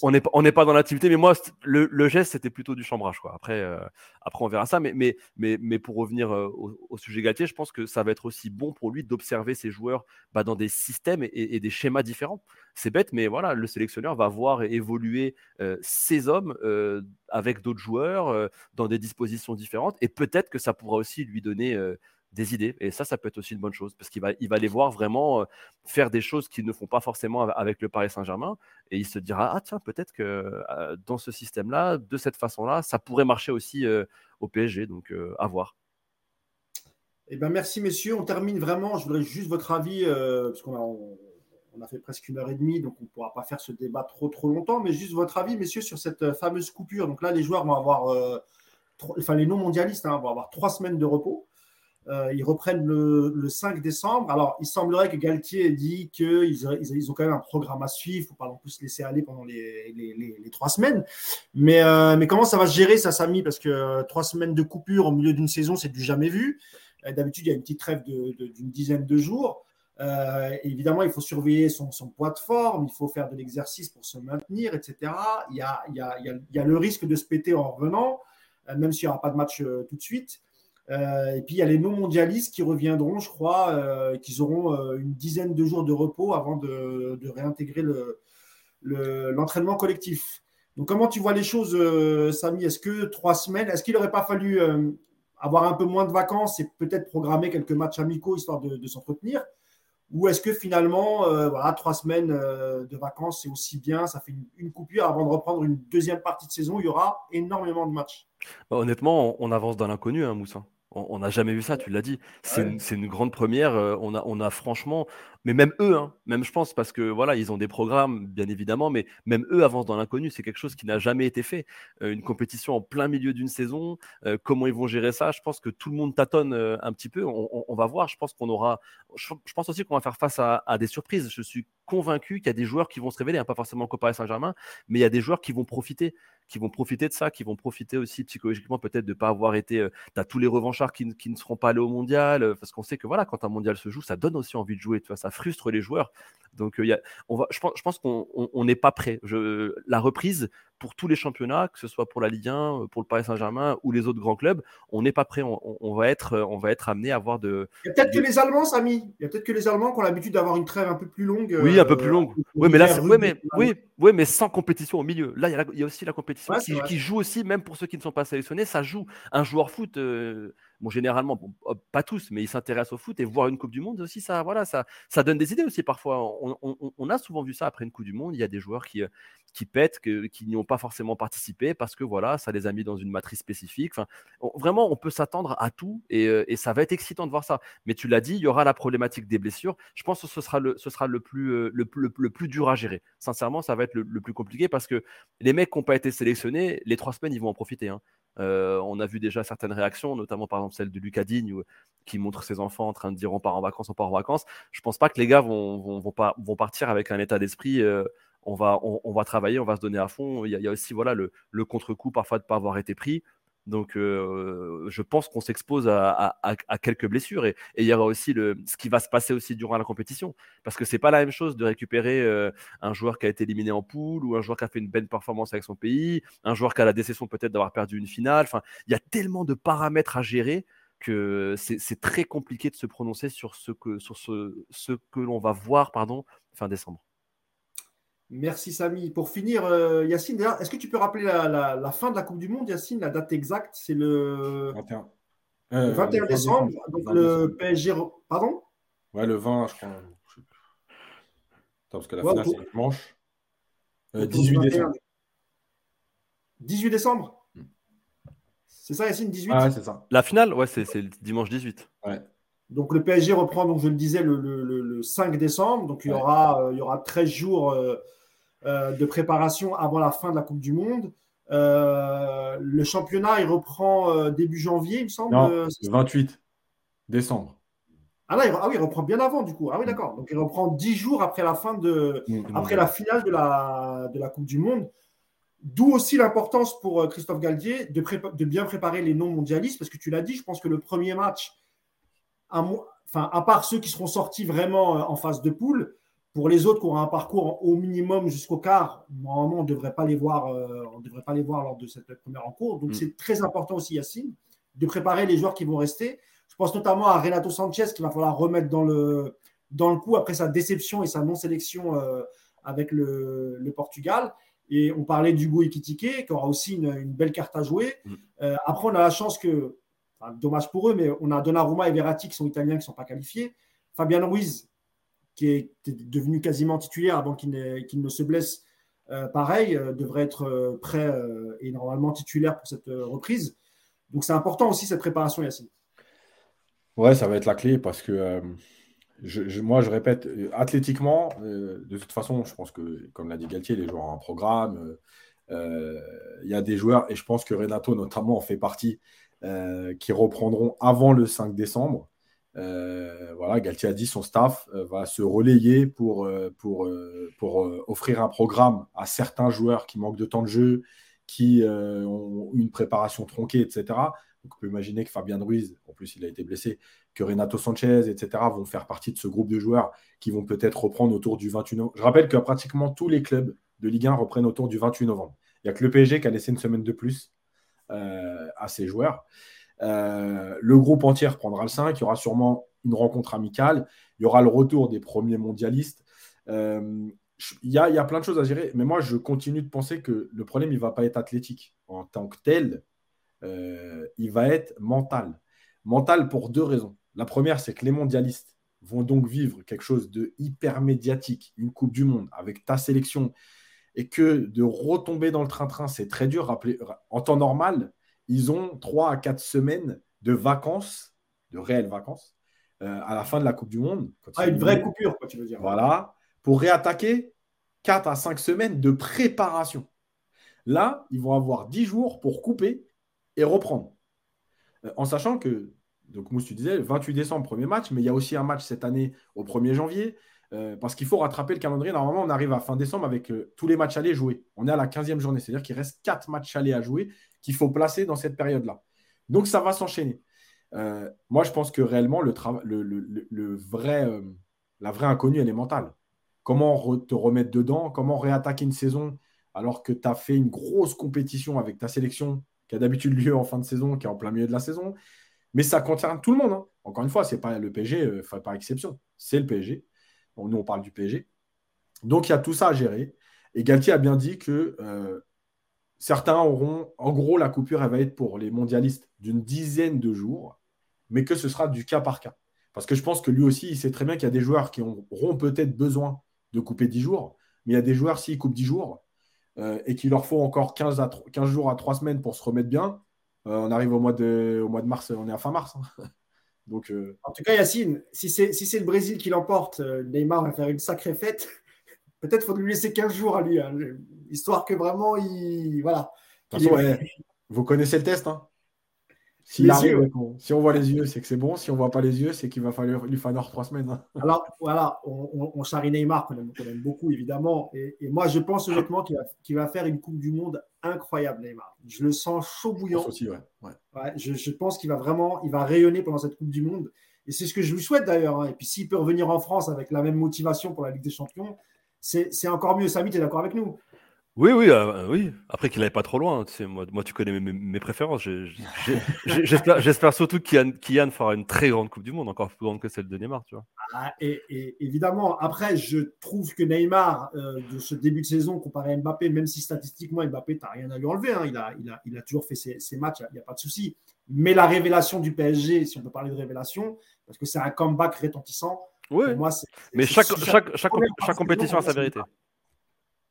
on n'est on n'est pas dans l'activité mais moi le, le geste c'était plutôt du chambrage quoi. Après euh, après on verra ça mais mais mais, mais pour revenir euh, au, sujet Galtier je pense que ça va être aussi bon pour lui d'observer ses joueurs bah, dans des systèmes et, des schémas différents. C'est bête, mais voilà, le sélectionneur va voir évoluer euh, ses hommes euh, avec d'autres joueurs euh, dans des dispositions différentes, et peut-être que ça pourra aussi lui donner des idées. Et ça, ça peut être aussi une bonne chose, parce qu'il va, il va les voir vraiment faire des choses qu'ils ne font pas forcément avec le Paris Saint-Germain, et il se dira, ah tiens, peut-être que dans ce système-là, de cette façon-là, ça pourrait marcher aussi au PSG, donc à voir. Eh ben, merci, messieurs. On termine vraiment. Je voudrais juste votre avis, euh, parce qu'on a, fait presque une heure et demie, donc on ne pourra pas faire ce débat trop, trop longtemps, mais juste votre avis, messieurs, sur cette euh, fameuse coupure. Donc là, les joueurs vont avoir, euh, enfin, les non-mondialistes hein, vont avoir trois semaines de repos. ils reprennent le, 5 décembre. Alors, il semblerait que Galtier ait dit qu'ils ils, ont quand même un programme à suivre. Il ne faut pas non plus se laisser aller pendant les, trois semaines. Mais, mais comment ça va se gérer, ça, Samy? Parce que trois semaines de coupure au milieu d'une saison, c'est du jamais vu. Euh, d'habitude, il y a une petite trêve d'une dizaine de jours. Euh, évidemment, il faut surveiller son, poids de forme, il faut faire de l'exercice pour se maintenir, etc. Il y, a, le risque de se péter en revenant, euh, même s'il n'y aura pas de match tout de suite. et puis, il y a les non-mondialistes qui reviendront, je crois, qu'ils auront une dizaine de jours de repos avant de, réintégrer l'entraînement collectif. Donc, comment tu vois les choses, Samy? Est-ce que trois semaines, est-ce qu'il n'aurait pas fallu avoir un peu moins de vacances et peut-être programmer quelques matchs amicaux histoire de, s'entretenir Ou est-ce que finalement, euh, voilà, trois semaines euh, de vacances, c'est aussi bien, ça fait une, coupure avant de reprendre une deuxième partie de saison, il y aura énormément de matchs bah, Honnêtement, on, avance dans l'inconnu, hein, Moussa. On n'a jamais vu ça, tu l'as dit. C'est une, grande première. Euh, on a, on a franchement, mais même eux, hein, même je pense, parce que voilà, ils ont des programmes, bien évidemment, mais même eux avancent dans l'inconnu. C'est quelque chose qui n'a jamais été fait. Euh, une compétition en plein milieu d'une saison, euh, comment ils vont gérer ça Je pense que tout le monde tâtonne un petit peu. On, va voir. Je pense qu'on aura. Je, pense aussi qu'on va faire face à, des surprises. Je suis convaincu qu'il y a des joueurs qui vont se révéler, hein, pas forcément qu'au Paris Saint-Germain, mais il y a des joueurs qui vont profiter qui vont profiter de ça, qui vont profiter aussi psychologiquement peut-être de ne pas avoir été. Euh, tu as tous les revanchards qui, ne seront pas allés au mondial, euh, parce qu'on sait que voilà, quand un mondial se joue, ça donne aussi envie de jouer, tu vois, ça frustre les joueurs. Donc euh, y a, on va, je pense, je pense qu'on n'est pas prêt. Je, la reprise, pour tous les championnats, que ce soit pour la Ligue 1, pour le Paris Saint-Germain ou les autres grands clubs, on n'est pas prêt. On, va être, on va être amené à avoir de. Il y a peut-être que les Allemands, Samy. Il y a peut-être que les Allemands qui ont l'habitude d'avoir une trêve un peu plus longue. Oui, un peu plus longue. oui, mais là, oui, mais, oui, oui, mais sans compétition au milieu. Là, il y, a, aussi la compétition qui, joue aussi, même pour ceux qui ne sont pas sélectionnés, ça joue. Un joueur foot. Euh, bon, généralement, pas tous, mais ils s'intéressent au foot et voir une Coupe du Monde aussi, ça, voilà, ça, ça donne des idées aussi parfois. On, a souvent vu ça après une Coupe du Monde. Il y a des joueurs qui, qui pètent, qui n'y ont pas forcément participé parce que voilà, ça les a mis dans une matrice spécifique. Enfin, vraiment, on peut s'attendre à tout et, et, ça va être excitant de voir ça. Mais tu l'as dit, il y aura la problématique des blessures. Je pense que ce sera le, sera le, plus, le, plus, le plus dur à gérer. Sincèrement, ça va être le, plus compliqué parce que les mecs qui n'ont pas été sélectionnés, les trois semaines, ils vont en profiter. Hein. Euh, on a vu déjà certaines réactions, notamment par exemple celle de Lucas Digne, qui montre ses enfants en train de dire on part en vacances, on part en vacances. Je pense pas que les gars vont, vont, partir avec un état d'esprit. Euh, on, va, on, va travailler, on va se donner à fond. Il y a, aussi voilà, le, le contre-coup parfois de ne pas avoir été pris. Donc, euh, je pense qu'on s'expose à, quelques blessures. Et, il y aura aussi le, ce qui va se passer aussi durant la compétition. Parce que c'est pas la même chose de récupérer euh, un joueur qui a été éliminé en poule ou un joueur qui a fait une belle performance avec son pays, un joueur qui a la déception peut-être d'avoir perdu une finale. Enfin, il y a tellement de paramètres à gérer que c'est très compliqué de se prononcer sur ce que, ce, ce que l'on va voir fin décembre. Merci Samy. Pour finir, euh, Yacine, est-ce que tu peux rappeler la, fin de la Coupe du Monde, Yacine La date exacte, c'est le 21, euh, décembre. Donc le PSG. Pardon? Ouais, le 20, je crois. Attends, parce que la finale, c'est dimanche. 18 euh, décembre. 18 décembre? Hmm. C'est ça, Yacine 18 Ah, ouais, c'est ça. La finale, ouais, c'est dimanche 18. Ouais. Donc le PSG reprend, donc je le disais, le, 5 décembre. Donc il y, aura, il y aura 13 jours euh, de préparation avant la fin de la Coupe du Monde. Euh, le championnat, il reprend euh, début janvier, il me semble. Non, le 28 décembre. Ah, là, il, ah oui, il reprend bien avant, du coup. Ah oui, d'accord. Donc, il reprend 10 jours après la fin de, mm. après la finale de la, de la Coupe du Monde. D'où aussi l'importance pour Christophe Galtier de, de, bien préparer les non-mondialistes, parce que tu l'as dit, je pense que le premier match, à, enfin, à part ceux qui seront sortis vraiment en phase de poule, pour les autres qui auront un parcours au minimum jusqu'au quart, normalement, on ne devrait pas les voir, euh, on devrait pas les voir lors de cette première rencontre. Donc, mm. c'est très important aussi, Yacine, de préparer les joueurs qui vont rester. Je pense notamment à Renato Sanchez qu'il va falloir remettre dans le, dans le coup après sa déception et sa non-sélection euh, avec le, Portugal. Et on parlait d'Hugo Ekitike, qui aura aussi une, belle carte à jouer. Mm. Euh, après, on a la chance que, dommage pour eux, mais on a Donnarumma et Verratti qui sont italiens qui ne sont pas qualifiés. Fabien Ruiz, qui est devenu quasiment titulaire avant qu'il ne se blesse, euh, pareil, euh, devrait être euh, prêt et normalement titulaire pour cette reprise. Donc c'est important aussi cette préparation, Yacine. Ouais, ça va être la clé parce que moi, je répète, athlétiquement, de toute façon, je pense que, comme l'a dit Galtier, les joueurs ont un programme. Il y a des joueurs, et je pense que Renato notamment en fait partie, qui reprendront avant le 5 décembre. Euh, voilà, Galtier a dit son staff euh, va se relayer pour, euh, pour, pour offrir un programme à certains joueurs qui manquent de temps de jeu, qui ont une préparation tronquée, etc. Donc, on peut imaginer que Fabien Ruiz, en plus il a été blessé, que Renato Sanchez, etc., vont faire partie de ce groupe de joueurs qui vont peut-être reprendre autour du 28 novembre. Je rappelle que pratiquement tous les clubs de Ligue 1 reprennent autour du 28 novembre. Il n'y a que le PSG qui a laissé une semaine de plus à ses joueurs. Euh, le groupe entier prendra le 5. Il y aura sûrement une rencontre amicale. Il y aura le retour des premiers mondialistes. Euh, il y, a, plein de choses à gérer, mais moi, je continue de penser que le problème, il ne va pas être athlétique en tant que tel. Euh, il va être mental. Mental pour deux raisons. La première, c'est que les mondialistes vont donc vivre quelque chose de hyper médiatique, une Coupe du Monde avec ta sélection, et que de retomber dans le train-train, c'est très dur. En temps normal, ils ont trois à quatre semaines de vacances, de réelles vacances, euh, à la fin de la Coupe du Monde. Ah, une vraie coupure, quoi, tu veux dire. Voilà, pour réattaquer quatre à cinq semaines de préparation. Là, ils vont avoir dix jours pour couper et reprendre. Euh, en sachant que, donc Mousse, tu disais, le 28 décembre, premier match, mais il y a aussi un match cette année au 1er janvier. Euh, parce qu'il faut rattraper le calendrier. Normalement, on arrive à fin décembre avec tous les matchs allés joués. On est à la 15e journée, c'est-à-dire qu'il reste quatre matchs allés à jouer qu'il faut placer dans cette période-là. Donc, ça va s'enchaîner. Euh, moi, je pense que réellement, le, le, vrai, euh, la vraie inconnue, elle est mentale. Comment te remettre dedans Comment réattaquer une saison alors que tu as fait une grosse compétition avec ta sélection qui a d'habitude lieu en fin de saison, qui est en plein milieu de la saison Mais ça concerne tout le monde. Hein. Encore une fois, ce n'est pas le PSG, euh, par exception. C'est le PSG. Nous, on parle du PSG. Donc, il y a tout ça à gérer. Et Galtier a bien dit que Certains auront, en gros, la coupure, elle va être pour les mondialistes d'une dizaine de jours, mais que ce sera du cas par cas. Parce que je pense que lui aussi, il sait très bien qu'il y a des joueurs qui auront peut-être besoin de couper 10 jours, mais il y a des joueurs, s'ils coupent 10 jours euh, et qu'il leur faut encore 15, à 15 jours à 3 semaines pour se remettre bien, euh, on arrive au mois, de, au mois de mars, on est à fin mars. Hein. Donc, euh, En tout cas, Yacine, si c'est si le Brésil qui l'emporte, Neymar va faire une sacrée fête. Peut-être faut lui laisser 15 jours à lui, hein, histoire que vraiment il. Voilà. vous connaissez le test. Hein Si, si on voit les yeux, c'est que c'est bon. Si on voit pas les yeux, c'est qu'il va falloir lui falloir trois semaines. hein. Alors voilà, on, on, on charrie Neymar, qu'on aime, beaucoup évidemment. Et, et moi, je pense honnêtement qu'il va, faire une Coupe du Monde incroyable, Neymar. Je le sens chaud Je bouillant. pense aussi, ouais. ouais. Ouais, je, je pense qu'il va vraiment, il va rayonner pendant cette Coupe du Monde. Et c'est ce que je lui souhaite d'ailleurs. hein. Et puis s'il peut revenir en France avec la même motivation pour la Ligue des Champions, c'est c'est encore mieux. Samy, tu es d'accord avec nous? Oui, oui, euh, oui. Après qu'il n'aille pas trop loin. Tu sais, moi, moi, tu connais mes, mes- mes préférences. J'ai- j'ai- j'ai- J'espère j'espère surtout qu'Yann Kylian fera une très grande Coupe du Monde, encore plus grande que celle de Neymar, tu vois. Ah, et, et évidemment, après, je trouve que Neymar, euh, de ce début de saison, comparé à Mbappé, même si statistiquement, Mbappé, tu n'as rien à lui enlever, hein, il, a, il, a, il a toujours fait ses, ses matchs, il n'y a, pas de souci. Mais la révélation du PSG, si on peut parler de révélation, parce que c'est un comeback retentissant, Oui, pour moi, c'est. mais c'est- chaque, chaque, compétition a sa vérité.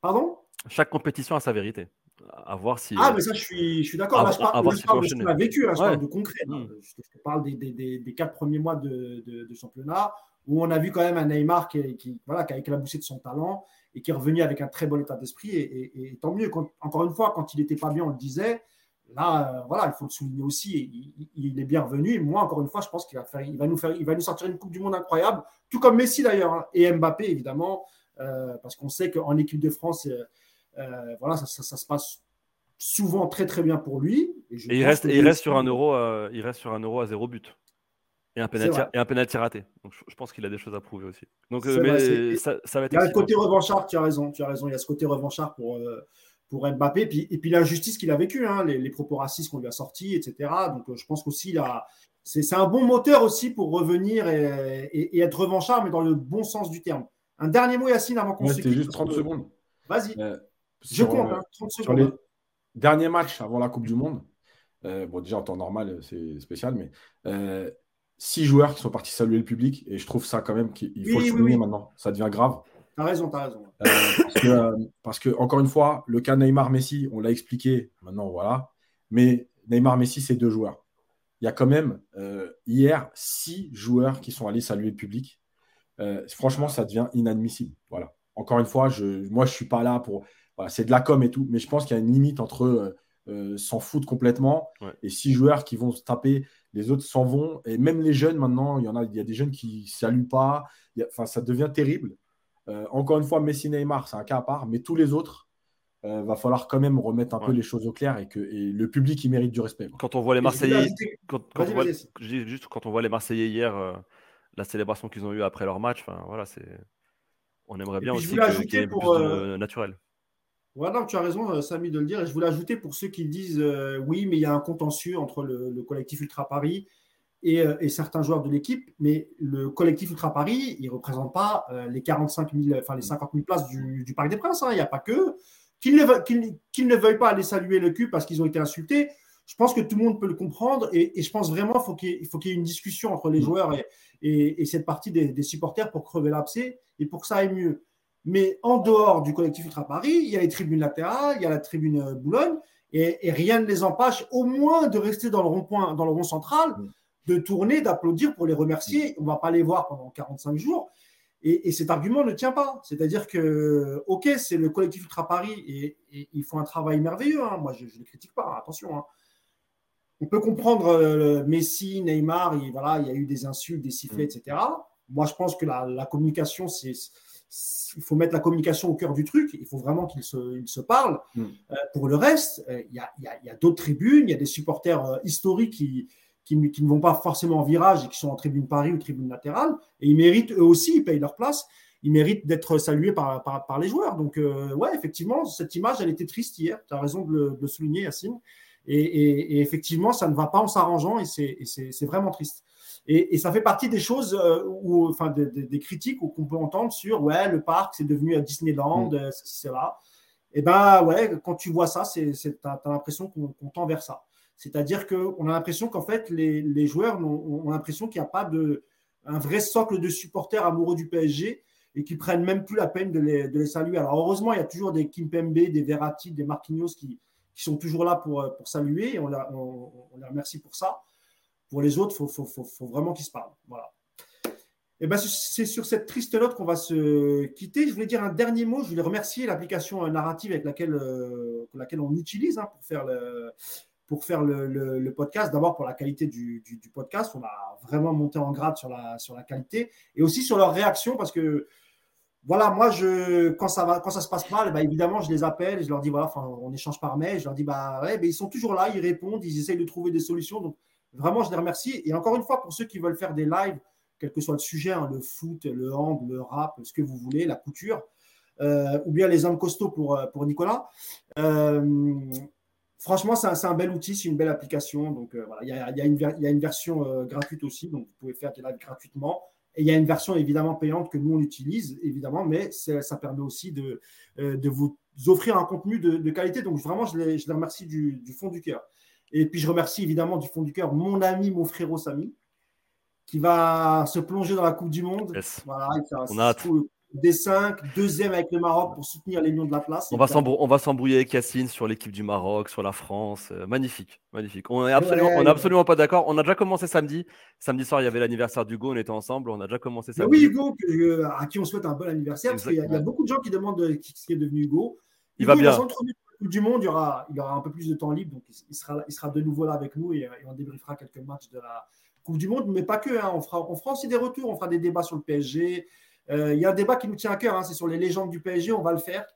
Pardon? Chaque compétition a sa vérité. À voir si. Ah, euh, mais ça, je suis, je suis d'accord. Là, je parle, là, je parle de ce qu'on a vécu, hein, je Ouais. parle de concret. là. Mm. Je te parle des, des, des, des quatre premiers mois de, de, de championnat où on a vu quand même un Neymar qui, qui, voilà, qui a éclaboussé de son talent et qui est revenu avec un très bon état d'esprit. Et, et- et tant mieux. Quand- encore une fois, quand il n'était pas bien, on le disait. Là, euh, voilà, il faut le souligner aussi. il, il est bien revenu. Moi, encore une fois, je pense qu'il va, faire, il va, nous faire, il va nous sortir une Coupe du Monde incroyable, tout comme Messi d'ailleurs, hein, et Mbappé évidemment, euh, parce qu'on sait qu'en équipe de France, euh, euh, voilà, ça, ça- ça se passe souvent très très bien pour lui. Et, je Et il reste, et il reste sur un euro, euh, il reste sur un euro à zéro but. Et un penalty, vrai. et un penalty raté. Donc je, je pense qu'il a des choses à prouver aussi. Donc, euh, mais vrai, ça, ça va être Il y a le côté revanchard, tu as raison, tu as raison. Il y a ce côté revanchard pour, euh, pour Mbappé. Puis, et puis l'injustice qu'il a vécue, hein, les, les propos racistes qu'on lui a sortis, etc. Donc euh, je pense qu'aussi, là, c'est c'est un bon moteur aussi pour revenir et, et- et être revanchard, mais dans le bon sens du terme. Un dernier mot, Yacine, avant qu'on Ouais, se C'était quitte, juste parce 30 que- secondes. Vas-y, Euh, je sur, compte, euh, hein, 30 sur les hein. derniers matchs avant la Coupe du Monde, euh, bon, déjà en temps normal, c'est spécial, mais euh, six joueurs qui sont partis saluer le public, et je trouve ça quand même qu'il il faut Oui, le souligner oui. maintenant. Ça devient grave. T'as raison, t'as raison. Euh, parce, que, euh, parce que, encore une fois, le cas Neymar-Messi, on l'a expliqué, maintenant voilà, mais Neymar-Messi, c'est deux joueurs. Il y a quand même, euh, hier, six joueurs qui sont allés saluer le public. Euh, franchement, ça devient inadmissible. Voilà. Encore une fois, je, moi, je suis pas là pour. Voilà, c'est de la com et tout, mais je pense qu'il y a une limite entre euh, euh, s'en foutre complètement Ouais. et six joueurs qui vont se taper, les autres s'en vont. Et même les jeunes, maintenant, il y en a, il y a des jeunes qui saluent pas. Enfin, ça devient terrible. Euh, encore une fois, Messi, Neymar, c'est un cas à part, mais tous les autres, euh, va falloir quand même remettre un peu les choses au clair et que et le public, il mérite du respect. Quand on voit les Marseillais, quand, on voit, vas-y. je dis juste quand on voit les Marseillais hier, euh, la célébration qu'ils ont eue après leur match, enfin voilà, c'est. On aimerait bien aussi qu'il y ait pour, plus de euh, tu as raison, euh, Samy, de le dire. Et je voulais ajouter pour ceux qui disent euh, oui, mais il y a un contentieux entre le, le collectif Ultra Paris et, euh, et certains joueurs de l'équipe. Mais le collectif Ultra Paris, il ne représente pas euh, les 45 000, enfin les 50 000 places du, du Parc des Princes. hein. Il n'y a pas que. Qu'ils ne, veuillent- ne pas aller saluer le cul parce qu'ils ont été insultés, je pense que tout le monde peut le comprendre. Et, et je pense vraiment qu'il faut qu'il y, ait- il faut qu'il y ait une discussion entre les Mm. joueurs et, et- et cette partie des, des supporters pour crever l'abcès et pour que ça aille mieux. Mais en dehors du collectif Ultra Paris, il y a les tribunes latérales, il y a la tribune euh, Boulogne, et, et rien ne les empêche au moins de rester dans le rond-point, dans le rond central, Mm. de tourner, d'applaudir pour les remercier. On ne va pas les voir pendant 45 jours. Et, et cet argument ne tient pas. C'est-à-dire que, OK, c'est le collectif Ultra Paris et, et ils font un travail merveilleux. hein. Moi, je ne les critique pas, attention. hein. On peut comprendre euh, Messi, Neymar, et voilà, il y a eu des insultes, des sifflets, etc. Moi, je pense que la, la communication, c'est il faut mettre la communication au cœur du truc. Il faut vraiment qu'ils se, ils se parlent. Mm. Euh, pour le reste, euh, il y a, il y a- il y a d'autres tribunes, il y a des supporters euh, historiques qui, qui, ne- qui ne vont pas forcément en virage et qui sont en tribune Paris ou tribune latérale. Et ils méritent, eux aussi, ils payent leur place. Ils méritent d'être salués par, par, par les joueurs. Donc, ouais, effectivement, cette image, elle était triste hier. Tu as raison de le, de le souligner, Yacine. Et, et- et effectivement, ça ne va pas en s'arrangeant et c'est vraiment triste. Et, et ça fait partie des choses, euh, où, enfin, des, des- des critiques qu'on peut entendre sur ouais, le parc, c'est devenu à Disneyland, Mm. euh, c'est là. Et ben ouais, quand tu vois ça, t'as, t'as l'impression qu'on, qu'on tend vers ça. C'est-à-dire qu'on a l'impression qu'en fait, les, les joueurs ont, ont l'impression qu'il n'y a pas de, un vrai socle de supporters amoureux du PSG et qui prennent même plus la peine de les, de les saluer. Alors heureusement, il y a toujours des Kimpembe, des Verratti, des Marquinhos qui, qui sont toujours là pour, pour saluer et on, la- on- on les remercie pour ça. Pour les autres, il faut, vraiment qu'ils se parlent. Voilà. Et ben, c'est sur cette triste note qu'on va se quitter. Je voulais dire un dernier mot. Je voulais remercier l'application narrative avec laquelle, euh, laquelle on utilise hein, pour faire le, podcast. D'abord pour la qualité du, podcast, on a vraiment monté en grade sur la, qualité et aussi sur leur réaction parce que voilà, moi, je, quand, ça va, quand ça se passe mal, bah, évidemment, je les appelle et je leur dis, voilà, on échange par mail. Je leur dis, bah, ouais, ils sont toujours là, ils répondent, ils essayent de trouver des solutions. Donc, vraiment, je les remercie. Et encore une fois, pour ceux qui veulent faire des lives, quel que soit le sujet, hein, le foot, le hand, le rap, ce que vous voulez, la couture, euh, ou bien les hommes costauds pour, euh, Nicolas. Euh, franchement, c'est un, bel outil, c'est une belle application. Donc voilà, il y a, une version gratuite aussi, donc vous pouvez faire des lives gratuitement. Et il y a une version évidemment payante que nous on utilise, évidemment, mais ça permet aussi de, vous offrir un contenu de, qualité. Donc vraiment, je les, remercie du, fond du cœur. Et puis je remercie évidemment du fond du cœur mon ami, mon frérot Samy, qui va se plonger dans la Coupe du Monde. Voilà, on a hâte. D5, deuxième avec le Maroc pour soutenir les Lions de la place. On va, s'embrouiller avec Yacine sur l'équipe du Maroc, sur la France. Euh, magnifique, magnifique. On n'est absolument, absolument pas d'accord. On a déjà commencé samedi. Samedi soir, il y avait l'anniversaire d'Hugo, on était ensemble. On a déjà commencé samedi. oui, Hugo, euh, à qui on souhaite un bon anniversaire. Parce qu'il y, a beaucoup de gens qui demandent de, qui, est devenu Hugo. Il va bien. Du Monde, il y, aura, il aura un peu plus de temps libre. Donc, il sera, il sera de nouveau là avec nous et, on débriefera quelques matchs de la Coupe du Monde. Mais pas que. Hein. On, fera, on fera aussi des retours. On fera des débats sur le PSG. Euh, il y a un débat qui nous tient à cœur, hein, c'est sur les légendes du PSG, on va le faire.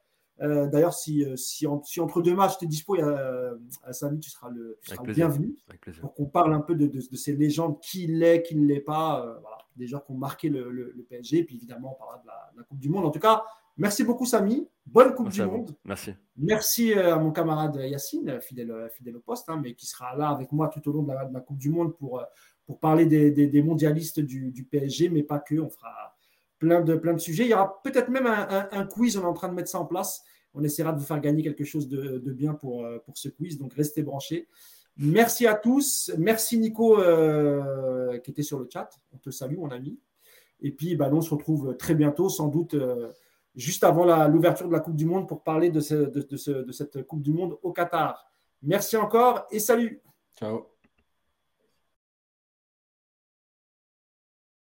Euh, d'ailleurs, si, euh, si, entre deux matchs, tu es dispo, il y a, à Samy, tu seras le, bienvenu pour qu'on parle un peu de, ces légendes, qui l'est, qui ne l'est pas, voilà, des gens qui ont marqué le, PSG, et puis évidemment, on parlera de la, Coupe du Monde. En tout cas, merci beaucoup, Samy. Bonne Coupe du Monde. Merci. Merci à mon camarade Yacine, fidèle, fidèle au poste, hein, mais qui sera là avec moi tout au long de la, Coupe du Monde pour, pour parler des, mondialistes du, du, PSG, mais pas que. On fera plein de, plein de sujets. Il y aura peut-être même un, quiz, on est en train de mettre ça en place. On essaiera de vous faire gagner quelque chose de, bien pour, euh, pour ce quiz, donc restez branchés. Merci à tous. Merci Nico euh, qui était sur le chat. On te salue, mon ami. Et puis, bah, on se retrouve très bientôt, sans doute euh, juste avant l'ouverture de la Coupe du Monde pour parler de, cette Coupe du Monde au Qatar. Merci encore et salut. Ciao.